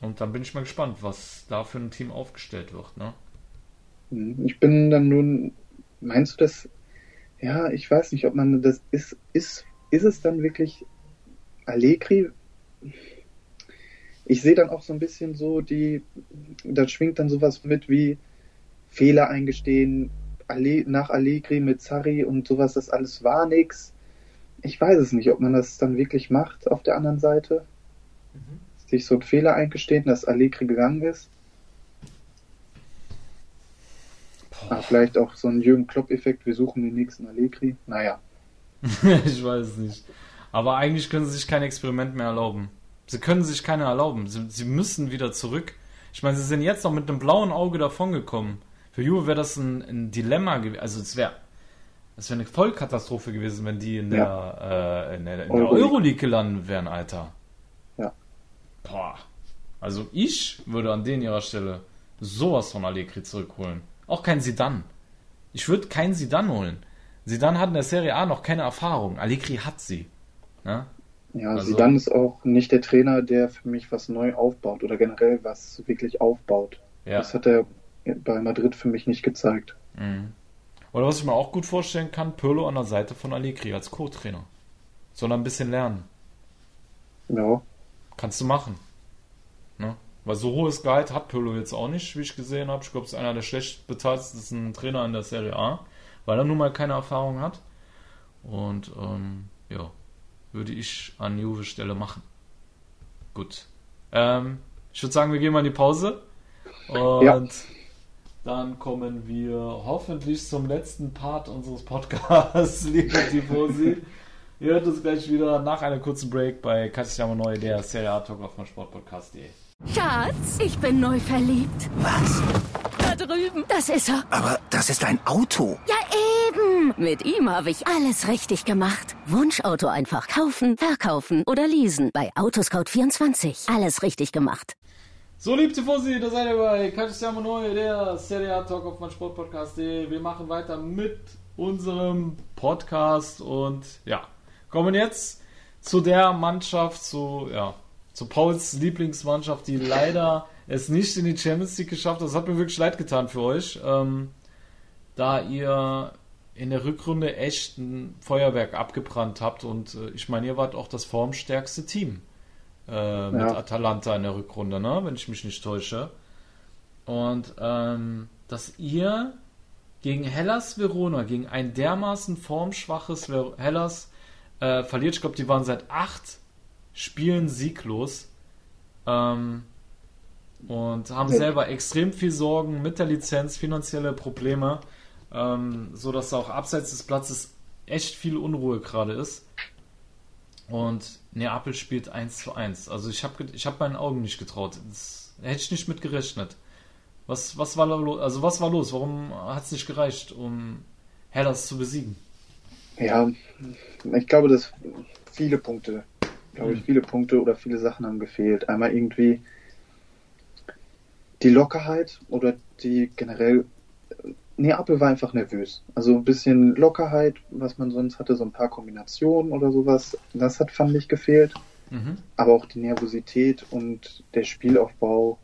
Und dann bin ich mal gespannt, was da für ein Team aufgestellt wird. Ne? Mhm. Ich bin dann nun, meinst du das, ja, ich weiß nicht, ob man das ist, ist, ist es dann wirklich Allegri? Ich sehe dann auch so ein bisschen so die, da schwingt dann sowas mit wie Fehler eingestehen, Alle, nach Allegri mit Sarri und sowas, das alles war nix. Ich weiß es nicht, ob man das dann wirklich macht auf der anderen Seite. Sich so einen Fehler eingestehen, dass Allegri gegangen ist. Ah, vielleicht auch so ein Jürgen Klopp-Effekt, wir suchen den nächsten Allegri. Naja, (laughs) ich weiß es nicht. Aber eigentlich können sie sich kein Experiment mehr erlauben. Sie können sich keine erlauben. Sie, sie müssen wieder zurück. Ich meine, sie sind jetzt noch mit einem blauen Auge davongekommen. Für Juve wäre das ein, ein Dilemma gewesen. Also es wäre es wäre eine Vollkatastrophe gewesen, wenn die in der, äh, in der, in der Euroleague. Euroleague gelandet wären, Alter. Ja. Boah. Also ich würde an denen ihrer Stelle sowas von Allegri zurückholen. Auch kein Sidan. Ich würde keinen Sidan holen. Sidan hat in der Serie A noch keine Erfahrung. Allegri hat sie. Ne? ja, Also- Zidane ist auch nicht der Trainer, der für mich was neu aufbaut oder generell was wirklich aufbaut. Ja. Das hat er bei Madrid für mich nicht gezeigt. Mhm. Oder was ich mir auch gut vorstellen kann, Pirlo an der Seite von Allegri als Co-Trainer. Soll er ein bisschen lernen. Ja, Kannst du machen. Ne? Weil so hohes Gehalt hat Pirlo jetzt auch nicht, wie ich gesehen habe. Ich glaube, es ist einer der schlecht bezahltesten Trainer in der Serie A, weil er nun mal keine Erfahrung hat. Und ähm, ja, würde ich an Juve Stelle machen. Gut. Ähm, ich würde sagen, wir gehen mal in die Pause. Und Ja. dann kommen wir hoffentlich zum letzten Part unseres Podcasts, (laughs) liebe Tifosi. Ihr hört uns gleich wieder nach einer kurzen Break bei Castiamo Neu, der Serie A Talk auf von Sportpodcast.de. Schatz, ich bin neu verliebt. Was? Da drüben. Das ist er. Aber das ist ein Auto. Ja, eben. Mit ihm habe ich alles richtig gemacht. Wunschauto einfach kaufen, verkaufen oder leasen. Bei Autoscout24. Alles richtig gemacht. So, liebe Tifosi, da seid ihr bei Calciamo Neu, der Serie A Talk auf mein Sportpodcast. Wir machen weiter mit unserem Podcast und ja, kommen jetzt zu der Mannschaft, zu, ja, zu Pauls Lieblingsmannschaft, die leider es nicht in die Champions League geschafft hat. Das hat mir wirklich leid getan für euch, ähm, da ihr in der Rückrunde echt ein Feuerwerk abgebrannt habt und äh, ich meine, ihr wart auch das formstärkste Team äh, mit Ja. Atalanta in der Rückrunde, ne? wenn ich mich nicht täusche. Und ähm, dass ihr gegen Hellas Verona, gegen ein dermaßen formschwaches Hellas äh, verliert. Ich glaube, die waren seit acht Spielen sieglos. Ähm, und haben selber extrem viel Sorgen mit der Lizenz, finanzielle Probleme, ähm, so dass auch abseits des Platzes echt viel Unruhe gerade ist. Und Neapel spielt 1 zu 1. Also ich habe ich hab meinen Augen nicht getraut. Das hätte ich nicht mit gerechnet. Was, was war los? Also was war los? Warum hat es nicht gereicht, um Hellas zu besiegen? Ja, ich glaube, dass viele Punkte, glaube ich, Hm. viele Punkte oder viele Sachen haben gefehlt. Einmal irgendwie die Lockerheit oder die generell. Neapel war einfach nervös. Also ein bisschen Lockerheit, was man sonst hatte, so ein paar Kombinationen oder sowas. Das hat, fand ich, gefehlt. Mhm. Aber auch die Nervosität und der Spielaufbau,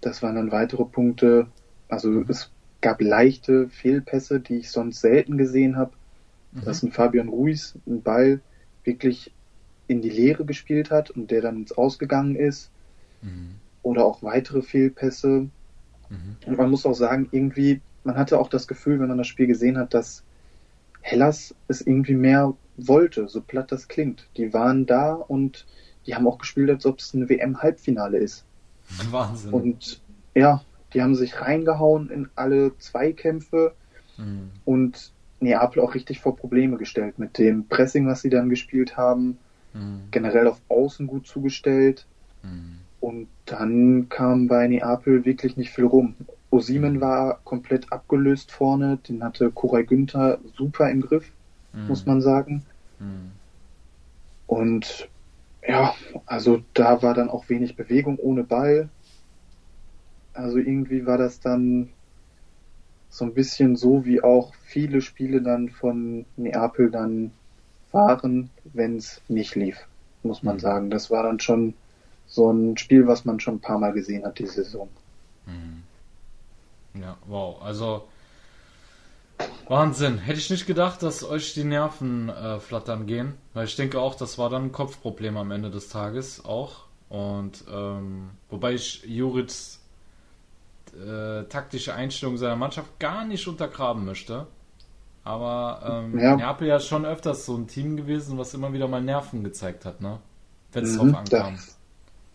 das waren dann weitere Punkte. Also es gab leichte Fehlpässe, die ich sonst selten gesehen habe dass ein Fabian Ruiz einen Ball wirklich in die Leere gespielt hat und der dann ins Ausgegangen ist. Mhm. Oder auch weitere Fehlpässe. Mhm. Und man muss auch sagen, irgendwie, man hatte auch das Gefühl, wenn man das Spiel gesehen hat, dass Hellas es irgendwie mehr wollte, so platt das klingt. Die waren da und die haben auch gespielt, als ob es ein WM-Halbfinale ist. (laughs) Wahnsinn. Und ja, die haben sich reingehauen in alle Zweikämpfe Mhm. und Neapel auch richtig vor Probleme gestellt mit dem Pressing, was sie dann gespielt haben, Generell auf Außen gut zugestellt Mhm. und dann kam bei Neapel wirklich nicht viel rum. Osimen war komplett abgelöst vorne, den hatte Koray Günther super im Griff, Mhm. muss man sagen. Und ja, also da war dann auch wenig Bewegung ohne Ball. Also irgendwie war das dann so ein bisschen so, wie auch viele Spiele dann von Neapel dann waren, wenn es nicht lief, muss man Mhm. sagen. Das war dann schon so ein Spiel, was man schon ein paar Mal gesehen hat, die Saison. Mhm. Ja, wow. Also Wahnsinn. Hätte ich nicht gedacht, dass euch die Nerven äh, flattern gehen. Weil ich denke auch, das war dann ein Kopfproblem am Ende des Tages auch. Und ähm, wobei ich Juric äh, taktische Einstellung seiner Mannschaft gar nicht untergraben möchte. Aber ähm, Ja. Neapel ja schon öfters so ein Team gewesen, was immer wieder mal Nerven gezeigt hat, ne? Wenn es Mhm, drauf ankam. das,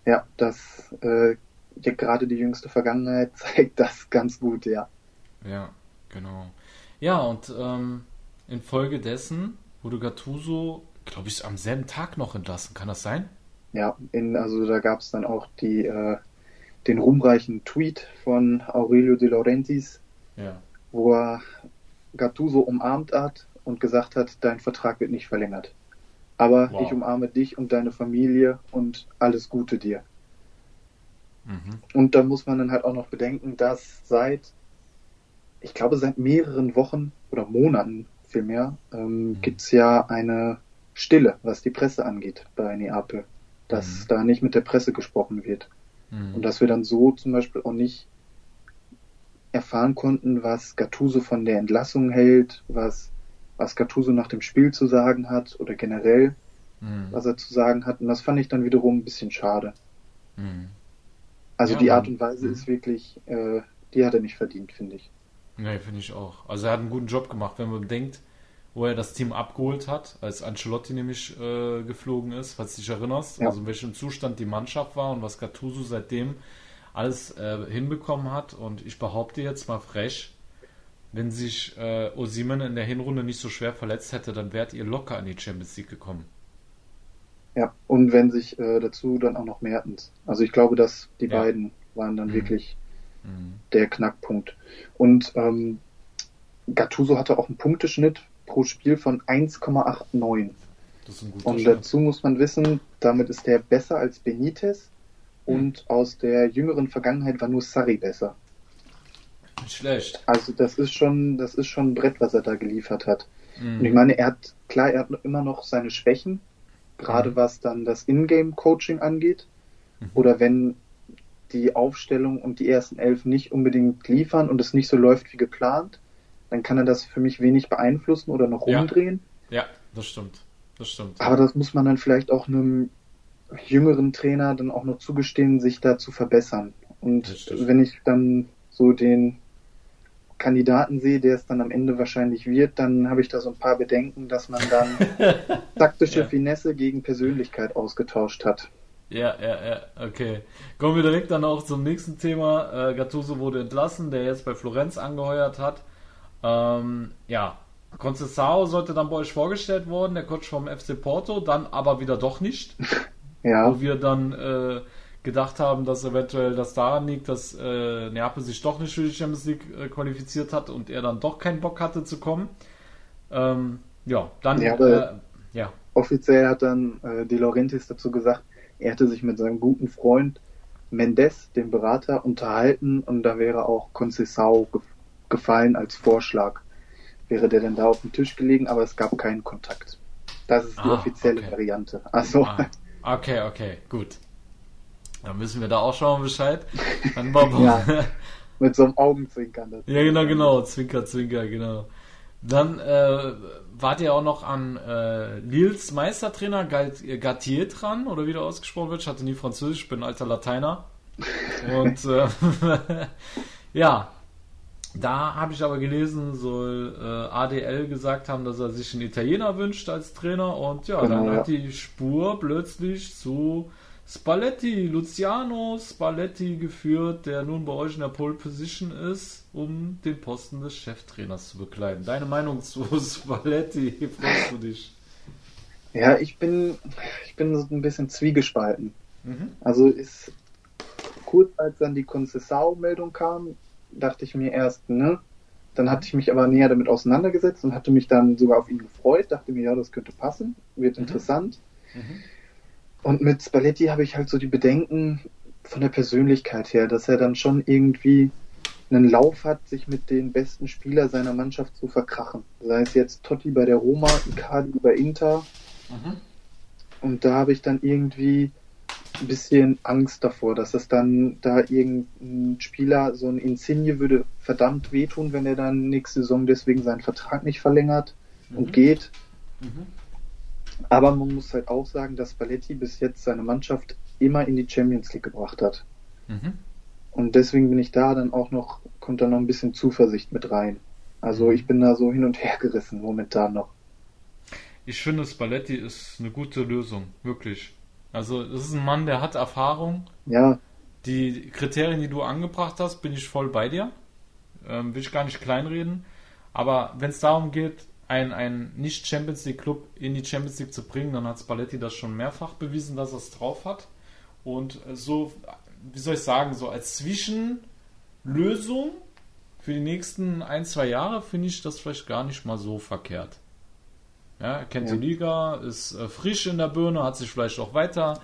ja, das äh, ja, gerade die jüngste Vergangenheit (laughs) zeigt das ganz gut, ja. Ja, genau. Ja, und ähm, infolgedessen wurde Gattuso, glaube ich, am selben Tag noch entlassen. Kann das sein? Ja, in, also da gab es dann auch die, äh, den ruhmreichen Tweet von Aurelio De Laurentiis, Ja. wo er Gattuso umarmt hat und gesagt hat, dein Vertrag wird nicht verlängert. Aber Wow. ich umarme dich und deine Familie und alles Gute dir. Mhm. Und da muss man dann halt auch noch bedenken, dass seit, ich glaube, seit mehreren Wochen oder Monaten vielmehr, ähm, Mhm. gibt's ja eine Stille, was die Presse angeht bei Neapel. Dass Mhm. da nicht mit der Presse gesprochen wird. Mhm. Und dass wir dann so zum Beispiel auch nicht erfahren konnten, was Gattuso von der Entlassung hält, was, was Gattuso nach dem Spiel zu sagen hat oder generell, Mhm. was er zu sagen hat. Und das fand ich dann wiederum ein bisschen schade. Mhm. Also Ja, die Art und Weise Mhm. ist wirklich, äh, die hat er nicht verdient, finde ich. Nee, finde ich auch. Also er hat einen guten Job gemacht, wenn man bedenkt, wo er das Team abgeholt hat, als Ancelotti nämlich äh, geflogen ist, falls du dich erinnerst, Ja. also in welchem Zustand die Mannschaft war und was Gattuso seitdem alles äh, hinbekommen hat. Und ich behaupte jetzt mal frech, wenn sich äh, Osimen in der Hinrunde nicht so schwer verletzt hätte, dann wärt ihr locker in die Champions League gekommen. Ja, und wenn sich äh, dazu dann auch noch Mertens. Also ich glaube, dass die Ja. beiden waren dann Mhm. wirklich der Knackpunkt. Und ähm, Gattuso hatte auch einen Punkteschnitt pro Spiel von 1,89. Das ist ein guter Und dazu muss man wissen, damit ist der besser als Benitez und aus der jüngeren Vergangenheit war nur Sarri besser. Nicht schlecht. Also das ist schon, das ist schon ein Brett, was er da geliefert hat. Mhm. Und ich meine, er hat, klar, er hat immer noch seine Schwächen, gerade Mhm. was dann das Ingame-Coaching angeht. Oder wenn die Aufstellung und die ersten elf nicht unbedingt liefern und es nicht so läuft wie geplant, dann kann er das für mich wenig beeinflussen oder noch Ja. rumdrehen. Ja, das stimmt. Das stimmt. Aber das muss man dann vielleicht auch einem jüngeren Trainer dann auch noch zugestehen, sich da zu verbessern. Und Richtig. wenn ich dann so den Kandidaten sehe, der es dann am Ende wahrscheinlich wird, dann habe ich da so ein paar Bedenken, dass man dann (laughs) taktische Ja. Finesse gegen Persönlichkeit ausgetauscht hat. Ja, ja, ja, okay. Kommen wir direkt dann auch zum nächsten Thema. Äh, Gattuso wurde entlassen, der jetzt bei Florenz angeheuert hat. Ähm, ja, Conceição sollte dann bei euch vorgestellt worden, der Coach vom FC Porto, dann aber wieder doch nicht. (laughs) Ja, Wo wir dann äh, gedacht haben, dass eventuell das daran liegt, dass äh, Neapel sich doch nicht für die Champions League äh, qualifiziert hat und er dann doch keinen Bock hatte zu kommen. Ähm, ja, dann Ja, äh, ja. offiziell hat dann äh, De Laurentiis dazu gesagt, er hätte sich mit seinem guten Freund Mendes, dem Berater, unterhalten und da wäre auch Conceição ge gefallen als Vorschlag. Wäre der dann da auf dem Tisch gelegen, aber es gab keinen Kontakt. Das ist die Ah, offizielle okay. Variante. Also, Ah, okay, okay, gut. Dann wissen wir da auch schon mal Bescheid. Dann (laughs) Ja. (laughs) mit so einem Augenzwinkern. dazu. ja, genau, genau. Zwinker, Zwinker, genau. Dann äh, wart ihr auch noch an äh, Lils Meistertrainer Gat- Gatier dran, oder wie der ausgesprochen wird. Ich hatte nie Französisch, ich bin ein alter Lateiner. Und äh, (laughs) ja, da habe ich aber gelesen, soll äh, ADL gesagt haben, dass er sich einen Italiener wünscht als Trainer. Und ja, Genau, dann ja. hat die Spur plötzlich zu Spalletti, Luciano Spalletti geführt, der nun bei euch in der Pole Position ist, um den Posten des Cheftrainers zu bekleiden. Deine Meinung zu (laughs) Spalletti, freust du dich? Ja, ich bin, ich bin so ein bisschen zwiegespalten. Mhm. Also ist kurz als dann die Conceição-Meldung kam, dachte ich mir erst, ne? Dann hatte ich mich aber näher damit auseinandergesetzt und hatte mich dann sogar auf ihn gefreut, dachte mir, ja, das könnte passen, wird interessant. Mhm. Und mit Spalletti habe ich halt so die Bedenken von der Persönlichkeit her, dass er dann schon irgendwie einen Lauf hat, sich mit den besten Spielern seiner Mannschaft zu verkrachen. Sei es jetzt Totti bei der Roma, Icardi bei Inter. Mhm. Und da habe ich dann irgendwie ein bisschen Angst davor, dass es dann da irgendein Spieler, so ein Insigne würde verdammt wehtun, wenn er dann nächste Saison deswegen seinen Vertrag nicht verlängert und geht. Mhm. Aber man muss halt auch sagen, dass Spalletti bis jetzt seine Mannschaft immer in die Champions League gebracht hat. Mhm. Und deswegen bin ich da dann auch noch, kommt da noch ein bisschen Zuversicht mit rein. Also ich bin da so hin und her gerissen momentan noch. Ich finde, Spalletti ist eine gute Lösung, wirklich. Also, das ist ein Mann, der hat Erfahrung. Ja, Die Kriterien, die du angebracht hast, bin ich voll bei dir. Ähm, will ich gar nicht kleinreden. Aber wenn es darum geht, ein, ein Nicht-Champions League-Club in die Champions League zu bringen, dann hat Spalletti das schon mehrfach bewiesen, dass er es drauf hat. Und äh, so, wie soll ich sagen, so als Zwischenlösung für die nächsten ein, zwei Jahre finde ich das vielleicht gar nicht mal so verkehrt. Ja, er kennt Ja. die Liga, ist äh, frisch in der Birne, hat sich vielleicht auch weiter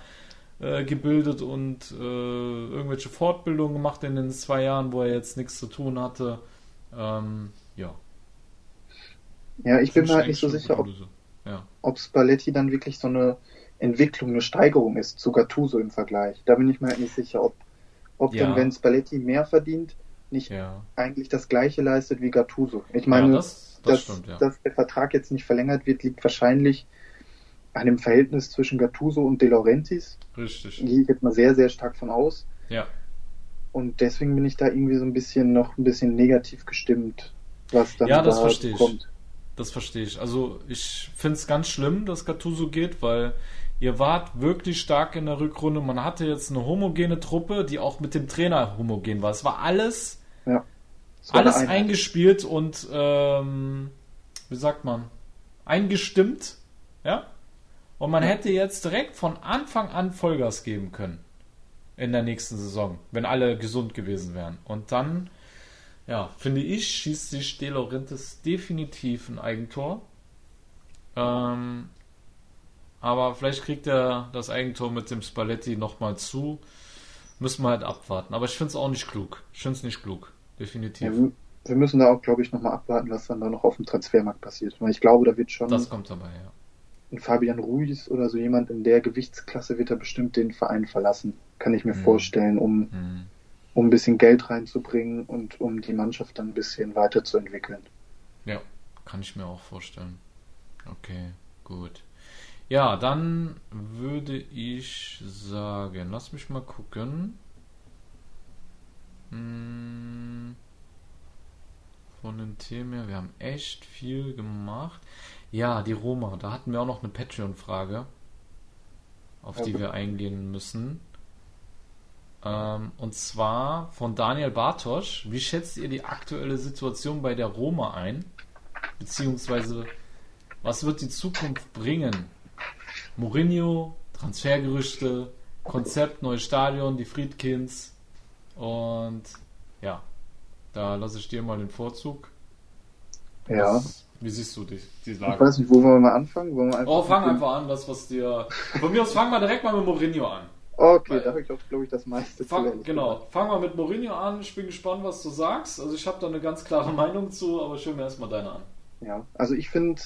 äh, gebildet und äh, irgendwelche Fortbildungen gemacht in den zwei Jahren, wo er jetzt nichts zu tun hatte. Ähm, ja. ja, ich bin Finde mir halt nicht so sicher, ob. Ja. ob Spalletti dann wirklich so eine Entwicklung, eine Steigerung ist zu Gattuso im Vergleich. Da bin ich mir halt nicht sicher, ob, ob Ja. dann, wenn Spalletti mehr verdient, nicht Ja. eigentlich das gleiche leistet wie Gattuso. Ich meine, das, das dass, stimmt, ja. dass der Vertrag jetzt nicht verlängert wird, liegt wahrscheinlich an dem Verhältnis zwischen Gattuso und De Laurentiis. Richtig. Gehe ich jetzt mal sehr, sehr stark von aus. Ja. Und deswegen bin ich da irgendwie so ein bisschen noch ein bisschen negativ gestimmt, was dann Ja, das da verstehe ich. kommt. Das verstehe ich. Also ich finde es ganz schlimm, dass Gattuso geht, weil ihr wart wirklich stark in der Rückrunde. Man hatte jetzt eine homogene Truppe, die auch mit dem Trainer homogen war. Es war alles, Ja. Alles Einheit. eingespielt und ähm, wie sagt man, eingestimmt. Ja? Und man hätte jetzt direkt von Anfang an Vollgas geben können. in der nächsten Saison, wenn alle gesund gewesen wären. Und dann, ja, finde ich, schießt sich De Laurentiis definitiv ein Eigentor. Ähm, aber vielleicht kriegt er das Eigentor mit dem Spalletti nochmal zu. Müssen wir halt abwarten. Aber ich finde es auch nicht klug. Ich finde es nicht klug. Definitiv. Ja, wir müssen da auch, glaube ich, nochmal abwarten, was dann da noch auf dem Transfermarkt passiert. Weil ich glaube, da wird schon. Das kommt dabei, ja. Ein Fabian Ruiz oder so jemand in der Gewichtsklasse wird er bestimmt den Verein verlassen. Kann ich mir Mhm. vorstellen, um, Mhm. um ein bisschen Geld reinzubringen und um die Mannschaft dann ein bisschen weiterzuentwickeln. Ja, kann ich mir auch vorstellen. Okay, gut. Ja, dann würde ich sagen, lass mich mal gucken. Hm, Von den Themen her, wir haben echt viel gemacht. Ja, die Roma, da hatten wir auch noch eine Patreon-Frage, auf die wir eingehen müssen. Ähm, und zwar von Daniel Bartosch. Wie schätzt ihr die aktuelle Situation bei der Roma ein? Beziehungsweise, was wird die Zukunft bringen? Mourinho, Transfergerüchte, Konzept, neues Stadion, die Friedkins und ja, da lasse ich dir mal den Vorzug. Ja. Wie siehst du die, die Ich Lage? weiß nicht, wo wollen wir mal anfangen? Wollen wir einfach Oh, fang einfach an, das was dir. Von mir aus fangen wir direkt mal mit Mourinho an. Okay, Weil- da habe ich auch, glaube ich, das meiste zu, Fang, genau, fangen wir mit Mourinho an. Ich bin gespannt, was du sagst. Also ich habe da eine ganz klare (laughs) Meinung zu, aber ich höre mir erstmal deine an. Ja, also ich finde,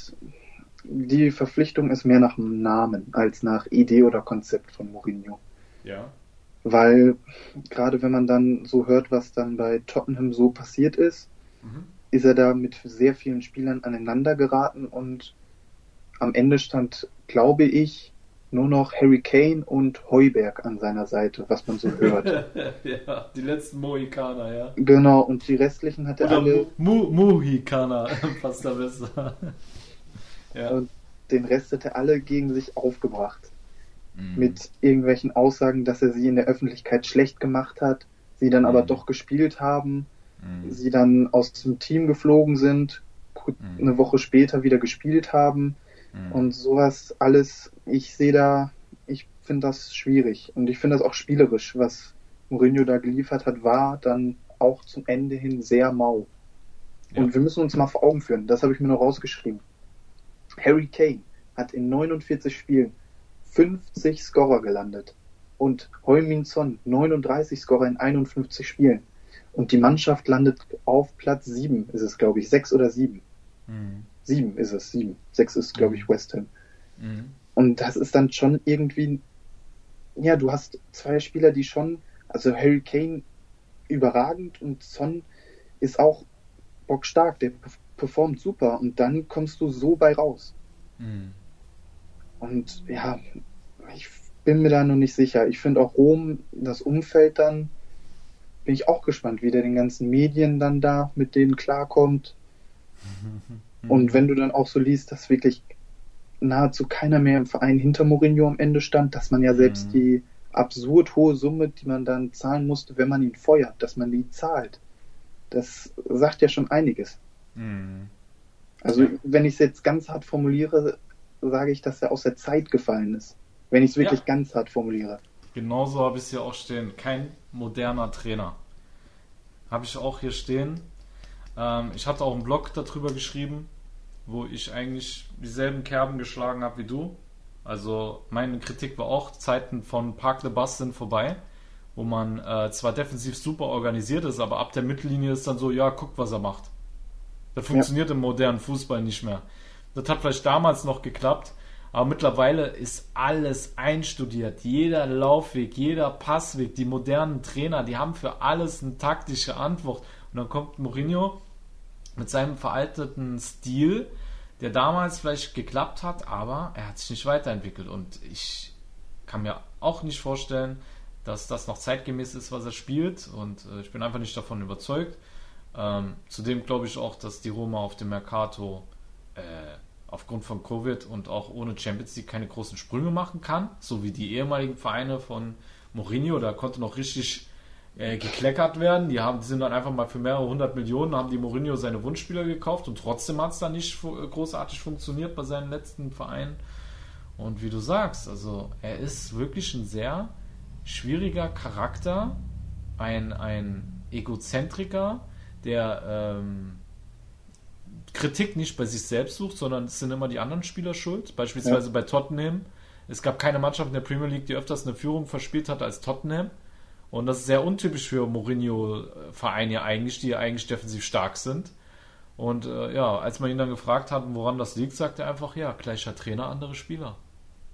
die Verpflichtung ist mehr nach dem Namen als nach Idee oder Konzept von Mourinho. Ja. Weil gerade wenn man dann so hört, was dann bei Tottenham so passiert ist, Mhm. ist er da mit sehr vielen Spielern aneinander geraten und am Ende stand, glaube ich, nur noch Harry Kane und Heuberg an seiner Seite, was man so hört. (laughs) ja, die letzten Mohikaner, ja. genau, und die restlichen hat er Oder alle, Mu Mohikaner, passt da besser. ja. Und den Rest hat er alle gegen sich aufgebracht. Mhm. mit irgendwelchen Aussagen, dass er sie in der Öffentlichkeit schlecht gemacht hat, sie dann aber Mhm. doch gespielt haben, Mhm. sie dann aus dem Team geflogen sind, Mhm. eine Woche später wieder gespielt haben und sowas alles. Ich sehe da, ich finde das schwierig und ich finde das auch spielerisch, was Mourinho da geliefert hat, war dann auch zum Ende hin sehr mau. Ja. Und wir müssen uns mal vor Augen führen, das habe ich mir noch rausgeschrieben. Harry Kane hat in 49 Spielen 50 Scorer gelandet und Heumin Son 39 Scorer in 51 Spielen. Und die Mannschaft landet auf Platz 7, ist es, glaube ich, 6 oder 7. Mhm. 7 ist es, 7. 6 ist, glaube ich, West Ham. Mhm. Und das ist dann schon irgendwie, ja, du hast zwei Spieler, die schon, also Harry Kane überragend und Son ist auch bockstark, der perf- performt super und dann kommst du so bei raus. Mhm. Und ja, ich bin mir da noch nicht sicher. Ich finde auch Rom, das Umfeld dann, bin ich auch gespannt, wie der den ganzen Medien dann da mit denen klarkommt. Und wenn du dann auch so liest, dass wirklich nahezu keiner mehr im Verein hinter Mourinho am Ende stand, dass man ja selbst Mhm. die absurd hohe Summe, die man dann zahlen musste, wenn man ihn feuert, dass man die zahlt. Das sagt ja schon einiges. Mhm. Also wenn ich es jetzt ganz hart formuliere, sage ich, dass er aus der Zeit gefallen ist. Wenn ich es wirklich Ja. ganz hart formuliere. Genauso habe ich es hier auch stehen. Kein moderner Trainer. Habe ich auch hier stehen. Ähm, ich hatte auch einen Blog darüber geschrieben, wo ich eigentlich dieselben Kerben geschlagen habe wie du. Also meine Kritik war auch, Zeiten von Park the Bus sind vorbei, wo man äh, zwar defensiv super organisiert ist, aber ab der Mittellinie ist dann so, ja, guck, was er macht. Das funktioniert im modernen Fußball nicht mehr. Das hat vielleicht damals noch geklappt, aber mittlerweile ist alles einstudiert. Jeder Laufweg, jeder Passweg, die modernen Trainer, die haben für alles eine taktische Antwort. Und dann kommt Mourinho mit seinem veralteten Stil, der damals vielleicht geklappt hat, aber er hat sich nicht weiterentwickelt. Und ich kann mir auch nicht vorstellen, dass das noch zeitgemäß ist, was er spielt. Und äh, ich bin einfach nicht davon überzeugt. Ähm, zudem glaube ich auch, dass die Roma auf dem Mercato äh, aufgrund von Covid und auch ohne Champions League keine großen Sprünge machen kann, so wie die ehemaligen Vereine von Mourinho, da konnte noch richtig äh, gekleckert werden. Die, haben, die sind dann einfach mal für mehrere hundert Millionen, haben die Mourinho seine Wunschspieler gekauft und trotzdem hat es dann nicht fu- großartig funktioniert bei seinen letzten Vereinen. Und wie du sagst, also er ist wirklich ein sehr schwieriger Charakter, ein, ein Egozentriker, der ähm, Kritik nicht bei sich selbst sucht, sondern es sind immer die anderen Spieler schuld. Beispielsweise ja. bei Tottenham. Es gab keine Mannschaft in der Premier League, die öfters eine Führung verspielt hat als Tottenham. Und das ist sehr untypisch für Mourinho-Vereine eigentlich, die eigentlich defensiv stark sind. Und äh, ja, als man ihn dann gefragt hat, woran das liegt, sagt er einfach, ja, gleicher Trainer, andere Spieler.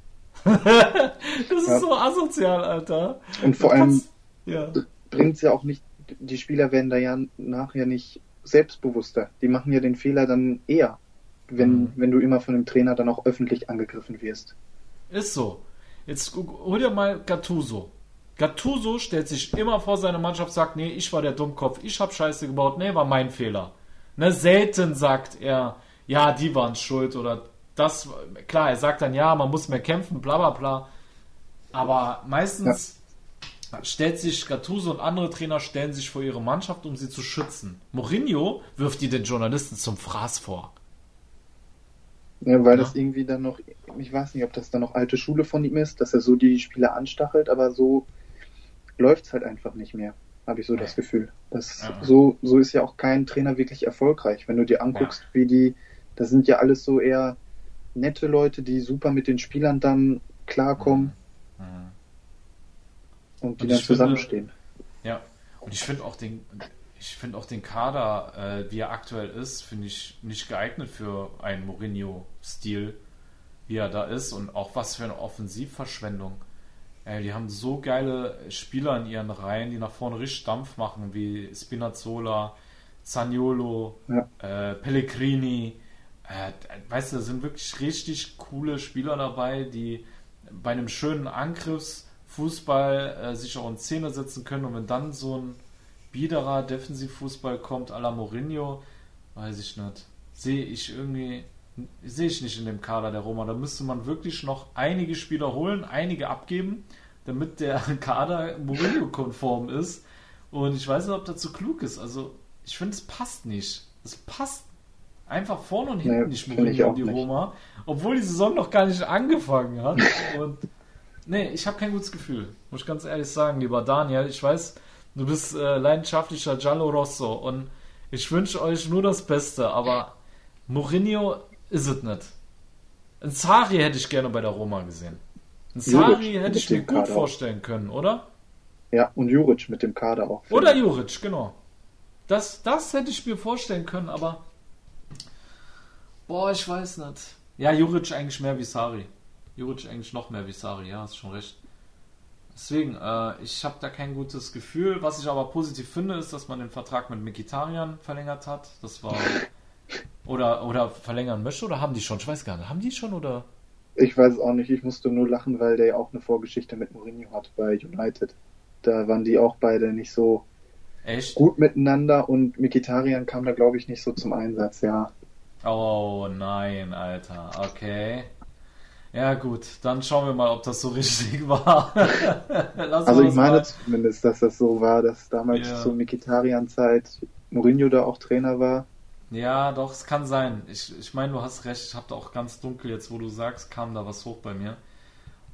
(laughs) das ist ja. so asozial, Alter. Und vor allem ja. bringt es ja auch nicht, die Spieler werden da ja nachher nicht selbstbewusster. Die machen ja den Fehler dann eher, wenn, mhm. wenn du immer von dem Trainer dann auch öffentlich angegriffen wirst. Ist so. Jetzt hol dir mal Gattuso. Gattuso stellt sich immer vor seine Mannschaft, sagt, nee, ich war der Dummkopf, ich hab Scheiße gebaut, nee, war mein Fehler. Ne, selten sagt er, ja, die waren schuld oder das, klar, er sagt dann, ja, man muss mehr kämpfen, bla bla bla. Aber meistens. Stellt sich Gattuso und andere Trainer stellen sich vor ihre Mannschaft, um sie zu schützen. Mourinho wirft die den Journalisten zum Fraß vor. Ja, weil ja. das irgendwie dann noch, ich weiß nicht, ob das dann noch alte Schule von ihm ist, dass er so die Spieler anstachelt, aber so läuft es halt einfach nicht mehr, habe ich so nee. das Gefühl. Das, ja. so, so ist ja auch kein Trainer wirklich erfolgreich. Wenn du dir anguckst, ja. wie die, das sind ja alles so eher nette Leute, die super mit den Spielern dann klarkommen mhm. Mhm. Und die und dann zusammenstehen. Finde, ja, und ich finde auch den, ich finde auch den Kader, äh, wie er aktuell ist, finde ich nicht geeignet für einen Mourinho-Stil, wie er da ist und auch was für eine Offensivverschwendung. Ey, die haben so geile Spieler in ihren Reihen, die nach vorne richtig Dampf machen, wie Spinazzola, Zaniolo, ja. äh, Pellegrini. Äh, weißt du, da sind wirklich richtig coole Spieler dabei, die bei einem schönen Angriffsfußball äh, sich auch in Szene setzen können. Und wenn dann so ein biederer Defensivfußball kommt, à la Mourinho, weiß ich nicht. Sehe ich irgendwie, sehe ich nicht in dem Kader der Roma. Da müsste man wirklich noch einige Spieler holen, einige abgeben, damit der (laughs) Kader Mourinho-konform ist. Und ich weiß nicht, ob das so klug ist. Also, ich finde, es passt nicht. Es passt einfach vorne und hinten nee, nicht Mourinho und die nicht. Roma, obwohl die Saison noch gar nicht angefangen hat. (laughs) Und nee, ich habe kein gutes Gefühl. Muss ich ganz ehrlich sagen, lieber Daniel. Ich weiß, du bist äh, leidenschaftlicher Giallo Rosso und ich wünsche euch nur das Beste, aber Mourinho ist es nicht. Ein Sari hätte ich gerne bei der Roma gesehen. Ein Sari hätte ich mir gut Kader vorstellen auch. können, oder? Ja, und Juric mit dem Kader auch. Oder Juric, genau. Das, das hätte ich mir vorstellen können, aber. Boah, ich weiß nicht. Ja, Juric eigentlich mehr wie Sari. Juric eigentlich noch mehr wie Sari, ja, hast schon recht. Deswegen, äh, ich habe da kein gutes Gefühl. Was ich aber positiv finde, ist, dass man den Vertrag mit Mikitarian verlängert hat. Das war. (laughs) Oder, oder verlängern möchte, oder haben die schon? Ich weiß gar nicht. Haben die schon oder? Ich weiß es auch nicht. Ich musste nur lachen, weil der ja auch eine Vorgeschichte mit Mourinho hat bei United. Da waren die auch beide nicht so Echt? gut miteinander und Mikitarian kam da, glaube ich, nicht so zum Einsatz, ja. Oh nein, Alter. Okay. Ja gut, dann schauen wir mal, ob das so richtig (laughs) war. also ich meine mal. zumindest, dass das so war, dass damals ja. zur Mikitarian-Zeit Mourinho da auch Trainer war. Ja, doch, es kann sein. Ich, ich meine, du hast recht, ich habe da auch ganz dunkel jetzt, wo du sagst, kam da was hoch bei mir.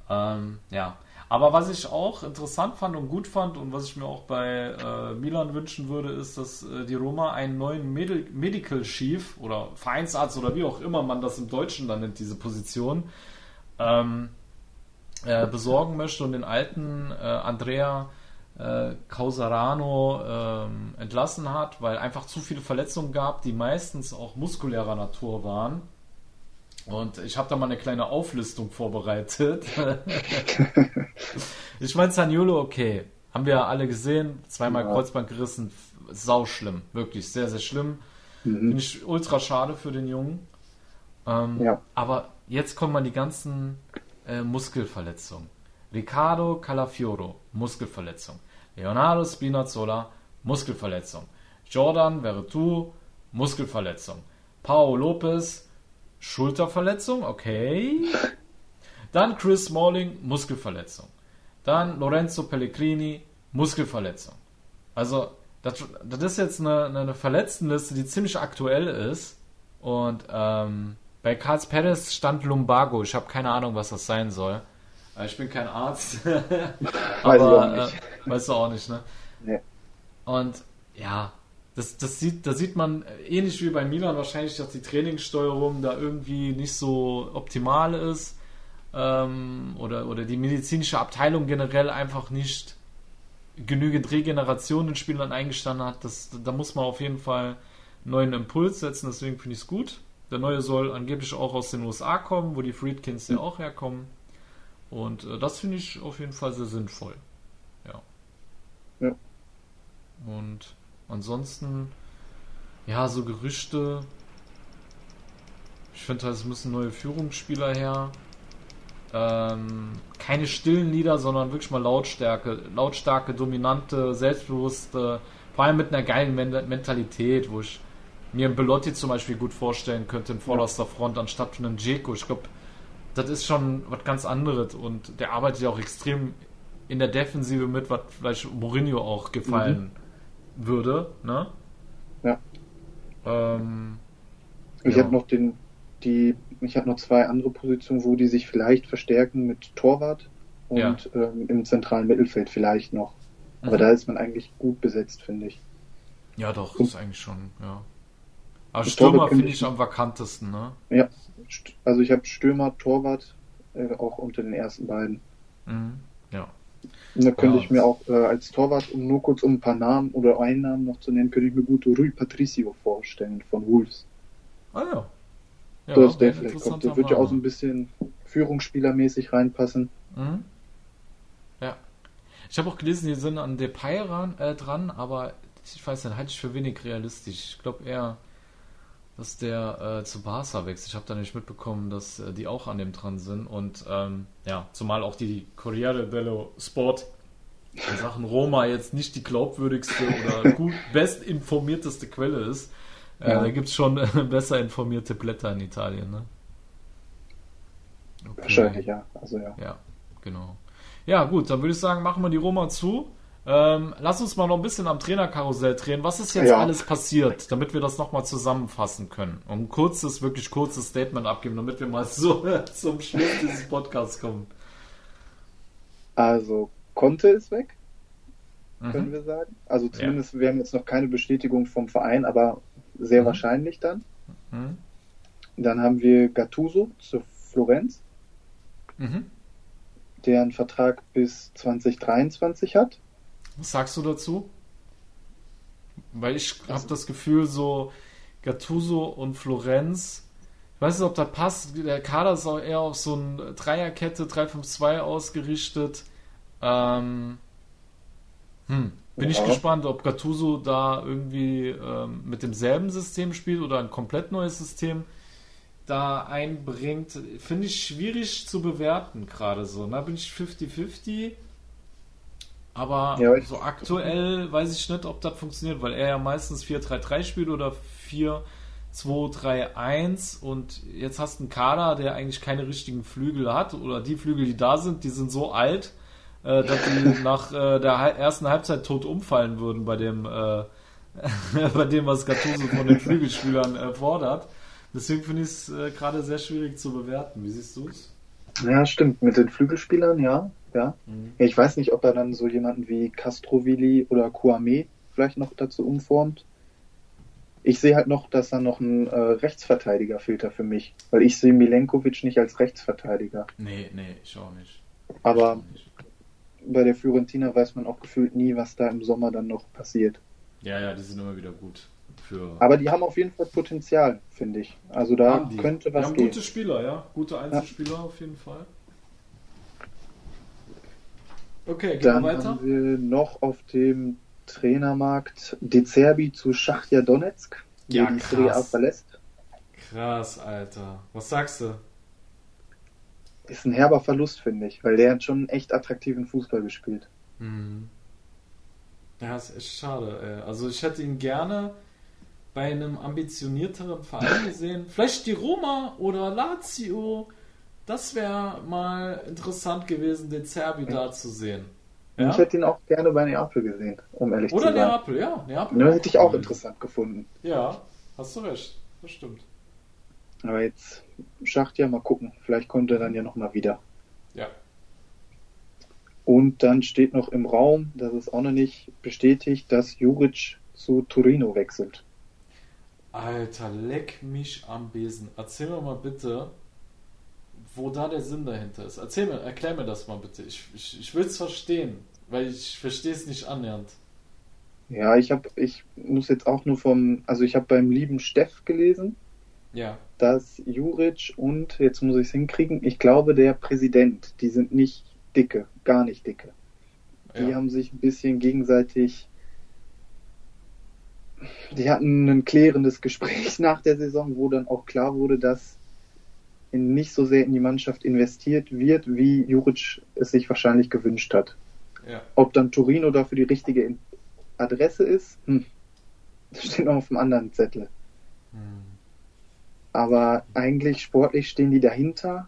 Ähm, ja, aber was ich auch interessant fand und gut fand und was ich mir auch bei äh, Milan wünschen würde, ist, dass äh, die Roma einen neuen Medi Medical Chief oder Vereinsarzt oder wie auch immer man das im Deutschen dann nennt, diese Position, ähm, äh, besorgen möchte und den alten äh, Andrea äh, Causarano ähm, entlassen hat, weil einfach zu viele Verletzungen gab, die meistens auch muskulärer Natur waren. Und ich habe da mal eine kleine Auflistung vorbereitet. (laughs) ich meine, Saniolo, okay. Haben wir alle gesehen. Zweimal ja. Kreuzband gerissen. Sau schlimm. Wirklich sehr, sehr schlimm. Mhm. Finde ich ultra schade für den Jungen. Ähm, ja. Aber jetzt kommen mal die ganzen äh, Muskelverletzungen. Riccardo Calafioro, Muskelverletzung. Leonardo Spinazzola, Muskelverletzung. Jordan Veretout, Muskelverletzung. Paolo Lopez, Schulterverletzung, okay. Dann Chris Smalling, Muskelverletzung. Dann Lorenzo Pellegrini, Muskelverletzung. Also, das, das ist jetzt eine, eine Verletztenliste, die ziemlich aktuell ist. Und ähm, bei Carls Perez stand Lumbago. Ich habe keine Ahnung, was das sein soll. Ich bin kein Arzt. (laughs) Weiß aber auch nicht. Äh, weißt du auch nicht, ne? Nee. Und ja, das, das sieht, da sieht man ähnlich wie bei Milan wahrscheinlich, dass die Trainingssteuerung da irgendwie nicht so optimal ist. Ähm, oder, oder die medizinische Abteilung generell einfach nicht genügend Regeneration den Spielern eingestanden hat. Das, da muss man auf jeden Fall einen neuen Impuls setzen, deswegen finde ich es gut. Der neue soll angeblich auch aus den USA kommen, wo die Friedkins ja auch herkommen. Und äh, das finde ich auf jeden Fall sehr sinnvoll. Ja. Ja. Und ansonsten, ja, so Gerüchte. Ich finde halt, es müssen neue Führungsspieler her. Ähm, keine stillen Lieder, sondern wirklich mal Lautstärke, lautstarke, dominante, selbstbewusste, vor allem mit einer geilen Men Mentalität, wo ich mir einen Belotti zum Beispiel gut vorstellen könnte in vorderster Front anstatt von einem Dzeko. Ich glaube, das ist schon was ganz anderes und der arbeitet ja auch extrem in der Defensive mit, was vielleicht Mourinho auch gefallen würde, ne? Ja. Ähm, Ich Ja. habe noch den, die, ich habe noch zwei andere Positionen, wo die sich vielleicht verstärken mit Torwart und Ja. ähm, im zentralen Mittelfeld vielleicht noch. Aber Mhm. da ist man eigentlich gut besetzt, finde ich. ja, doch, ist eigentlich schon, ja. Aber Stürmer finde ich am vakantesten, ne? Ja, also ich habe Stürmer, Torwart äh, auch unter den ersten beiden. Mhm. Ja. Und da könnte Ja. ich mir auch äh, als Torwart, um nur kurz um ein paar Namen oder einen Namen noch zu nennen, könnte ich mir gut Rui Patricio vorstellen von Wolves. Ah ja. ja dass der vielleicht kommt. Der wird ja auch so ein bisschen Führungsspielermäßig reinpassen. Mhm. Ja. Ich habe auch gelesen, die sind an Depay ran, äh, dran, aber ich weiß nicht, halte ich für wenig realistisch. Ich glaube eher, dass der äh, zu Barca wächst. Ich habe da nicht mitbekommen, dass äh, die auch an dem dran sind. Und ähm, ja, zumal auch die Corriere dello Sport in Sachen Roma jetzt nicht die glaubwürdigste oder gut (laughs) bestinformierteste Quelle ist. Äh, Ja. Da gibt es schon äh, besser informierte Blätter in Italien. Ne? Okay. Wahrscheinlich, ja. Also ja. Ja, genau. Ja, gut, dann würde ich sagen, machen wir die Roma zu. Ähm, lass uns mal noch ein bisschen am Trainerkarussell drehen. Was ist jetzt Ja. alles passiert, damit wir das nochmal zusammenfassen können? Und ein kurzes, wirklich kurzes Statement abgeben, damit wir mal (laughs) so zum Schluss dieses Podcasts kommen. Also Conte ist weg, können Mhm. wir sagen. Also zumindest, wir haben jetzt noch keine Bestätigung vom Verein, aber sehr Mhm. wahrscheinlich dann. Mhm. Dann haben wir Gattuso zu Florenz, Mhm. der einen Vertrag bis 2023 hat. Was sagst du dazu? Weil ich habe das Gefühl, so Gattuso und Florenz, ich weiß nicht, ob das passt. Der Kader ist auch eher auf so eine Dreierkette, 3-5-2 ausgerichtet. Ähm, hm, bin ich Ja. gespannt, ob Gattuso da irgendwie ähm, mit demselben System spielt oder ein komplett neues System da einbringt. Finde ich schwierig zu bewerten gerade so. Da bin ich 50-50. Aber Ja, ich- so aktuell weiß ich nicht, ob das funktioniert, weil er ja meistens 4-3-3 spielt oder 4-2-3-1 und jetzt hast du einen Kader, der eigentlich keine richtigen Flügel hat oder die Flügel, die da sind, die sind so alt, äh, dass die (laughs) nach äh, der ersten Halbzeit tot umfallen würden bei dem, äh, (laughs) bei dem, was Gattuso von den Flügelspielern fordert. Deswegen finde ich es äh, gerade sehr schwierig zu bewerten. Wie siehst du es? Ja, stimmt. Mit den Flügelspielern, ja. Ja. Mhm. Ja, Ich weiß nicht, ob er dann so jemanden wie Castrovilli oder Kouame vielleicht noch dazu umformt. Ich sehe halt noch, dass da noch ein äh, Rechtsverteidiger fehlt da für mich, weil ich sehe Milenkovic nicht als Rechtsverteidiger. Nee, nee, ich auch nicht. Aber Ich auch nicht. bei der Fiorentina weiß man auch gefühlt nie, was da im Sommer dann noch passiert. Ja, ja, die sind immer wieder gut. Für Aber die haben auf jeden Fall Potenzial, finde ich. Also da Haben die. könnte Die was haben gehen. gute Spieler, ja. Gute Einzelspieler auf jeden Fall. Okay, gehen Dann wir weiter. haben wir noch auf dem Trainermarkt De Zerbi zu Schachtja Donetsk, der Ja, die Serie A krass. verlässt. Krass, Alter. Was sagst du? Ist ein herber Verlust, finde ich, weil der hat schon einen echt attraktiven Fußball gespielt. Mhm. Ja, ist echt schade. Ey. Also ich hätte ihn gerne bei einem ambitionierteren Verein gesehen. Vielleicht die Roma oder Lazio. Das wäre mal interessant gewesen, den Zerbi da zu sehen. Ja? Ich hätte ihn auch gerne bei Neapel gesehen, um ehrlich Oder zu sein. Neapel, ja. Neapel Ne, hätte ich auch interessant gefunden. Ja, hast du recht. Das stimmt. Aber jetzt Schachtja, mal gucken. Vielleicht kommt er dann ja nochmal wieder. Ja. Und dann steht noch im Raum, das ist auch noch nicht bestätigt, dass Juric zu Torino wechselt. Alter, leck mich am Besen. Erzähl mir mal bitte, wo da der Sinn dahinter ist. Erzähl mir, erklär mir das mal bitte. Ich, ich, ich will es verstehen, weil ich verstehe es nicht annähernd. Ja, ich habe, ich muss jetzt auch nur vom, also ich habe beim lieben Steff gelesen, Ja. dass Juric und, jetzt muss ich es hinkriegen, ich glaube der Präsident, die sind nicht dicke, gar nicht dicke. Die ja. haben sich ein bisschen gegenseitig, die hatten ein klärendes Gespräch (laughs) nach der Saison, wo dann auch klar wurde, dass in nicht so sehr in die Mannschaft investiert wird, wie Juric es sich wahrscheinlich gewünscht hat. ja. Ob dann Torino dafür die richtige Adresse ist, hm, das steht noch auf dem anderen Zettel. Hm. Aber eigentlich sportlich stehen die dahinter.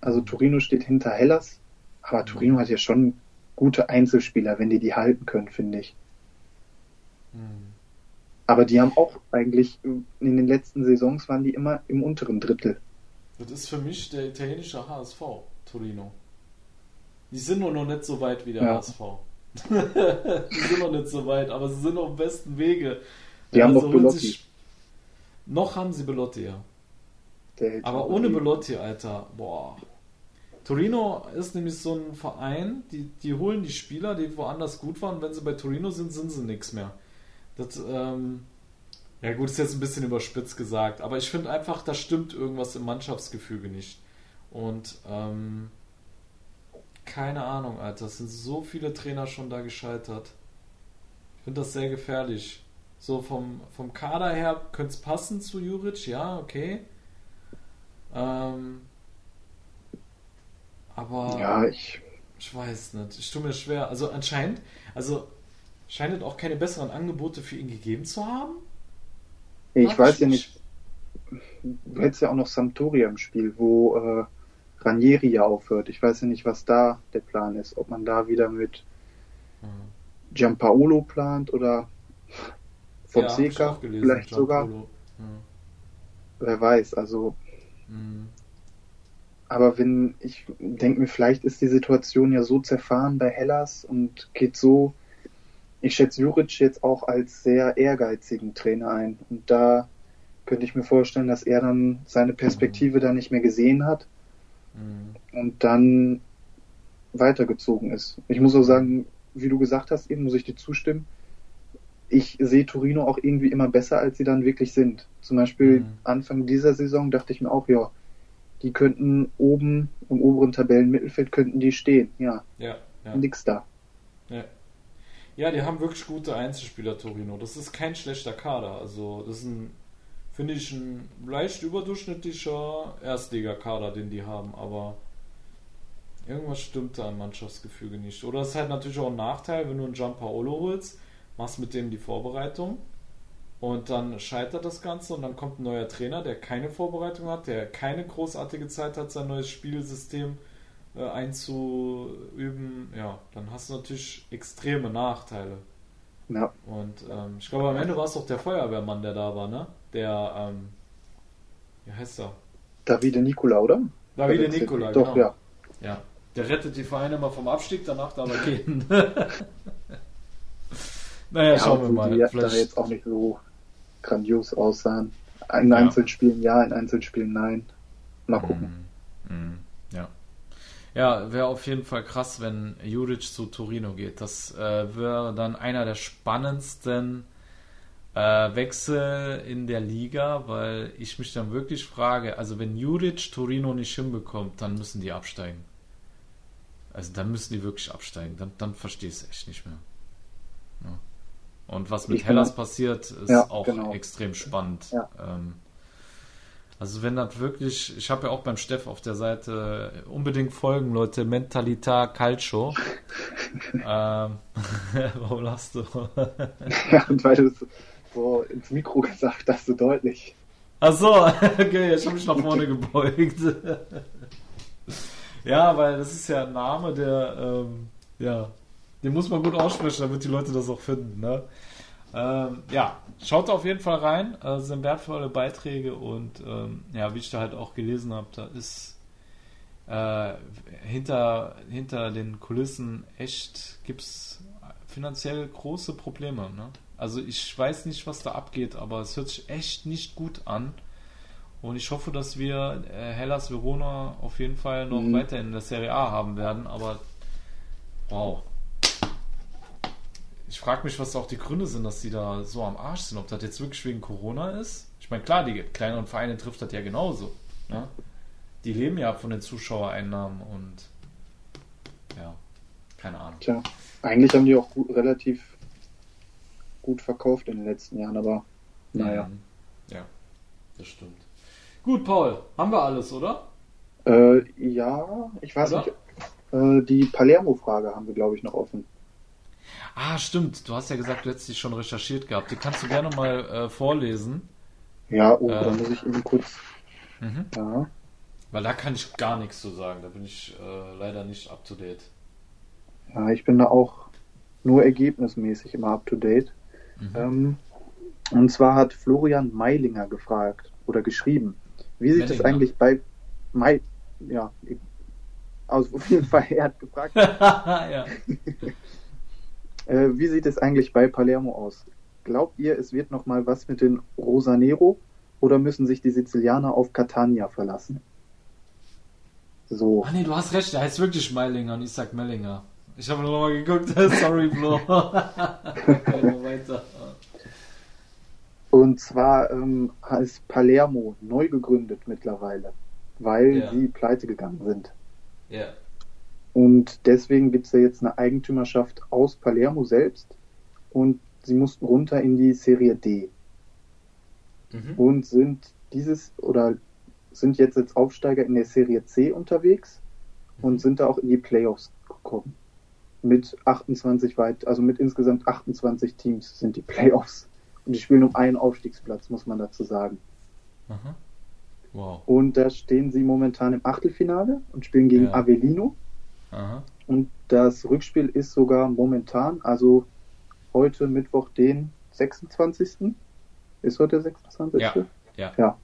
Also Torino steht hinter Hellas. Aber Torino hat ja schon gute Einzelspieler, wenn die die halten können, finde ich. Hm. Aber die haben auch eigentlich in den letzten Saisons waren die immer im unteren Drittel. Das ist für mich der italienische HSV, Torino. Die sind nur noch nicht so weit wie der Ja. HSV. (laughs) die sind noch nicht so weit, aber sie sind auf dem besten Wege. Die haben Also noch holen Belotti. sich- Noch haben sie Belotti, ja. Aber ohne die- Belotti, Alter, boah. Torino ist nämlich so ein Verein, die, die holen die Spieler, die woanders gut waren. Wenn sie bei Torino sind, sind sie nichts mehr. Das, ähm, ja gut, ist jetzt ein bisschen überspitzt gesagt, aber ich finde einfach, da stimmt irgendwas im Mannschaftsgefüge nicht. Und, ähm, keine Ahnung, Alter, es sind so viele Trainer schon da gescheitert. Ich finde das sehr gefährlich. So vom, vom Kader her könnte es passen zu Juric, ja, okay. Ähm, aber Ja, ich, ich weiß nicht. Ich tue mir schwer. Also anscheinend, also scheint es auch keine besseren Angebote für ihn gegeben zu haben. ich Frag weiß ja nicht. Du hättest ja auch noch Sampdoria im Spiel, wo äh, Ranieri ja aufhört. Ich weiß ja nicht, was da der Plan ist. Ob man da wieder mit Hm. Giampaolo plant oder Ja, Fonseca auch gelesen, vielleicht sogar. Gianpolo. Hm. Wer weiß. Also, Hm. aber wenn ich denke mir, vielleicht ist die Situation ja so zerfahren bei Hellas und geht so. Ich schätze Juric jetzt auch als sehr ehrgeizigen Trainer ein. Und da könnte ich mir vorstellen, dass er dann seine Perspektive da nicht mehr gesehen hat Hm. und dann weitergezogen ist. Ich muss auch sagen, wie du gesagt hast, eben muss ich dir zustimmen. Ich sehe Torino auch irgendwie immer besser, als sie dann wirklich sind. Zum Beispiel Mhm. Anfang dieser Saison dachte ich mir auch, ja, die könnten oben im oberen Tabellenmittelfeld könnten die stehen. Ja, Ja, ja. nix da. Ja. Ja, die haben wirklich gute Einzelspieler, Torino. Das ist kein schlechter Kader. Also, das ist ein, finde ich, ein leicht überdurchschnittlicher Erstligakader, den die haben, aber irgendwas stimmt da im Mannschaftsgefüge nicht. Oder es ist halt natürlich auch ein Nachteil, wenn du einen Gianpaolo holst, machst mit dem die Vorbereitung und dann scheitert das Ganze und dann kommt ein neuer Trainer, der keine Vorbereitung hat, der keine großartige Zeit hat, sein neues Spielsystem äh, einzuüben. Ja, dann hast du natürlich extreme Nachteile. Ja, Und ähm, ich glaube, am Ende war es doch der Feuerwehrmann, der da war, ne? Der, ähm, wie heißt er? Davide Nicola, oder? Davide Nicola, Doch, genau. ja. Ja. Der rettet die Vereine immer vom Abstieg, danach darf er (laughs) gehen. (laughs) naja, Ja, schauen wir mal. Die da Vielleicht, jetzt auch nicht so grandios aussahen. In Ja. Einzelspielen ja, in Einzelspielen nein. Mal gucken. Mhm. Mhm. Ja. Wäre auf jeden Fall krass, wenn Juric zu Torino geht. Das äh, wäre dann einer der spannendsten äh, Wechsel in der Liga, weil ich mich dann wirklich frage, also wenn Juric Torino nicht hinbekommt, dann müssen die absteigen. Also dann müssen die wirklich absteigen. Dann, dann verstehe ich es echt nicht mehr. Ja. Und was mit Ich Hellas passiert, ist Ja, auch genau. extrem spannend. Ja. Ähm, also wenn das wirklich, ich habe ja auch beim Steff auf der Seite äh, unbedingt folgen, Leute, Mentalita Calcio. (laughs) ähm, (laughs) warum lachst du? Ja, und weil du es so ins Mikro gesagt hast, so deutlich. Ach so, (laughs) okay, ich habe mich nach vorne gebeugt. ja, weil das ist ja ein Name, der, ähm, ja, den muss man gut aussprechen, damit die Leute das auch finden, ne? Ähm, ja, schaut auf jeden Fall rein, äh, sind wertvolle Beiträge und ähm, ja, wie ich da halt auch gelesen habe, da ist äh, hinter, hinter den Kulissen echt gibt es finanziell große Probleme. Ne? Also ich weiß nicht, was da abgeht, aber es hört sich echt nicht gut an. Und ich hoffe, dass wir äh, Hellas Verona auf jeden Fall noch mhm. weiter in der Serie A haben werden. Aber wow. Ich frage mich, was auch die Gründe sind, dass die da so am Arsch sind. Ob das jetzt wirklich wegen Corona ist? Ich meine, klar, die kleineren Vereine trifft das ja genauso. Ne? Die leben ja von den Zuschauereinnahmen und ja, keine Ahnung. Tja, eigentlich haben die auch gut, relativ gut verkauft in den letzten Jahren, aber naja. Mhm. Ja, das stimmt. Gut, Paul, haben wir alles, oder? Äh, ja, ich weiß oder? nicht. Äh, die Palermo-Frage haben wir, glaube ich, noch offen. Ah, stimmt. Du hast ja gesagt, du hättest die schon recherchiert gehabt. Die kannst du gerne mal äh, vorlesen. Ja, oh, äh, da muss ich eben kurz. Mhm. Ja. Weil da kann ich gar nichts zu sagen. Da bin ich äh, leider nicht up to date. Ja, ich bin da auch nur ergebnismäßig immer up to date. Mhm. Ähm, und zwar hat Florian Meilinger gefragt oder geschrieben. Wie sieht es eigentlich bei Mai, ja, also auf jeden Fall, er hat gefragt. (laughs) äh, wie sieht es eigentlich bei Palermo aus? Glaubt ihr, es wird noch mal was mit den Rosanero oder müssen sich die Sizilianer auf Catania verlassen? So. Ah nee, du hast recht, er heißt wirklich Meilinger und ich sag Mellinger. Ich habe noch mal geguckt, (laughs) sorry Flo. (laughs) weiter. Und zwar ähm, ist Palermo neu gegründet mittlerweile, weil ja. sie pleite gegangen sind. Ja. Und deswegen gibt es ja jetzt eine Eigentümerschaft aus Palermo selbst und sie mussten runter in die Serie D. Mhm. Und sind dieses oder sind jetzt als Aufsteiger in der Serie C unterwegs mhm. und sind da auch in die Playoffs gekommen. Mit 28 weit, also mit insgesamt 28 Teams sind die Playoffs. Und die spielen um einen Aufstiegsplatz, muss man dazu sagen. Aha. Wow. Und da stehen sie momentan im Achtelfinale und spielen gegen ja. Avellino. Aha. Und das Rückspiel ist sogar momentan, also heute Mittwoch, den 26. Ist heute der 26. Ja. Ja. ja.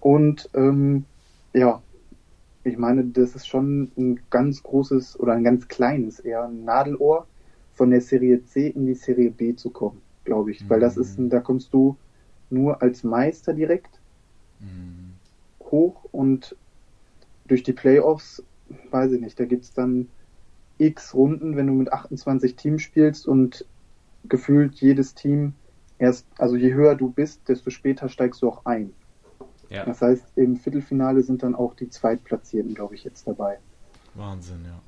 Und ähm, ja, ich meine, das ist schon ein ganz großes oder ein ganz kleines, eher ein Nadelohr von der Serie C in die Serie B zu kommen, glaube ich. Mhm. Weil das ist, da kommst du nur als Meister direkt mhm. hoch und durch die Playoffs, weiß ich nicht, da gibt's dann x Runden, wenn du mit 28 Teams spielst und gefühlt jedes Team erst, also je höher du bist, desto später steigst du auch ein. Ja. Das heißt, im Viertelfinale sind dann auch die Zweitplatzierten, glaube ich, jetzt dabei. Wahnsinn, ja.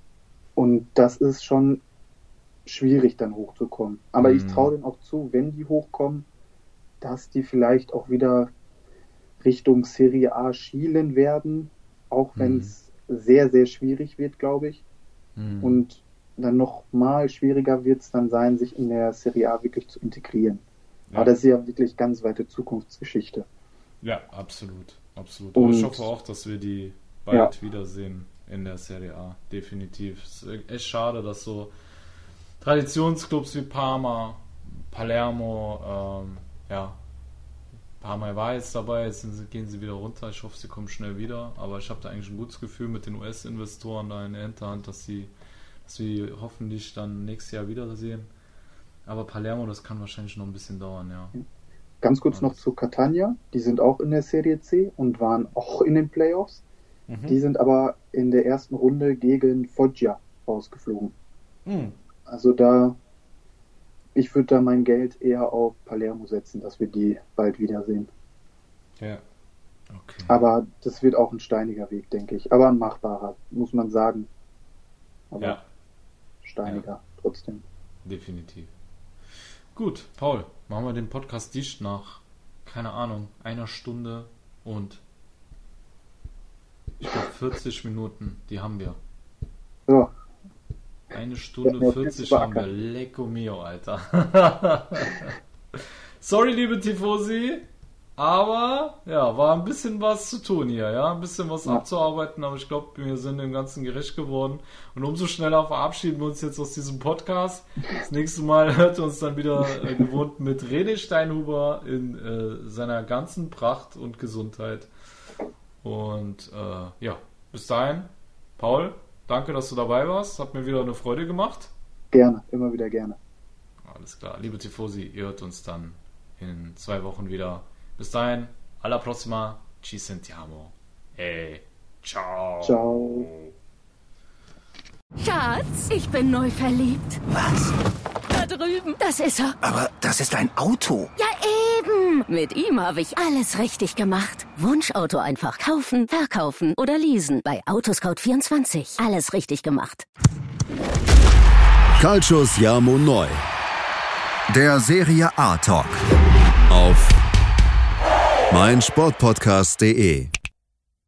Und das ist schon schwierig, dann hochzukommen. Aber mhm. ich traue denen auch zu, wenn die hochkommen, dass die vielleicht auch wieder Richtung Serie A schielen werden, auch wenn es mhm. Sehr, sehr schwierig wird, glaube ich. Mhm. Und dann noch mal schwieriger wird es dann sein, sich in der Serie A wirklich zu integrieren. Ja. Aber das ist ja wirklich ganz weite Zukunftsgeschichte. Ja, absolut. Absolut. Und, ich hoffe auch, dass wir die bald ja. wiedersehen in der Serie A. Definitiv. Es ist echt schade, dass so Traditionsclubs wie Parma, Palermo, ähm, ja, Parma war jetzt dabei, jetzt sie, gehen sie wieder runter. Ich hoffe, sie kommen schnell wieder. Aber ich habe da eigentlich ein gutes Gefühl mit den US-Investoren da in der Hinterhand, dass sie, dass wir hoffentlich dann nächstes Jahr wiedersehen. Aber Palermo, das kann wahrscheinlich noch ein bisschen dauern, ja. Ganz kurz noch zu Catania. Die sind auch in der Serie C und waren auch in den Playoffs. Mhm. Die sind aber in der ersten Runde gegen Foggia rausgeflogen. Mhm. Also da, ich würde da mein Geld eher auf Palermo setzen, dass wir die bald wiedersehen. Ja. Okay. Aber das wird auch ein steiniger Weg, denke ich. Aber ein machbarer, muss man sagen. Aber ja. steiniger ja. trotzdem. Definitiv. Gut, Paul, machen wir den Podcast dicht nach, keine Ahnung, einer Stunde und ich glaube 40 Minuten, die haben wir. Ja. Eine Stunde ja, 40 haben wir. Lecco mio, Alter. (laughs) Sorry, liebe Tifosi. Aber ja, war ein bisschen was zu tun hier, ja, ein bisschen was ja. abzuarbeiten, aber ich glaube, wir sind dem Ganzen gerecht geworden. Und umso schneller verabschieden wir uns jetzt aus diesem Podcast. Das nächste Mal (laughs) hört uns dann wieder äh, gewohnt mit René Steinhuber in äh, seiner ganzen Pracht und Gesundheit. Und äh, ja, bis dahin, Paul, danke, dass du dabei warst. Hat mir wieder eine Freude gemacht. Gerne, immer wieder gerne. Alles klar. Liebe Tifosi, ihr hört uns dann in zwei Wochen wieder. Bis dahin, alla prossima, ci sentiamo. Ey, ciao. Ciao. Schatz, ich bin neu verliebt. Was? Drüben. Das ist er. Aber das ist ein Auto. Ja, eben. Mit ihm habe ich alles richtig gemacht. Wunschauto einfach kaufen, verkaufen oder leasen. Bei Autoscout24. Alles richtig gemacht. Calcius Jamo Neu. Der Serie A Talk. Auf meinsportpodcast.de.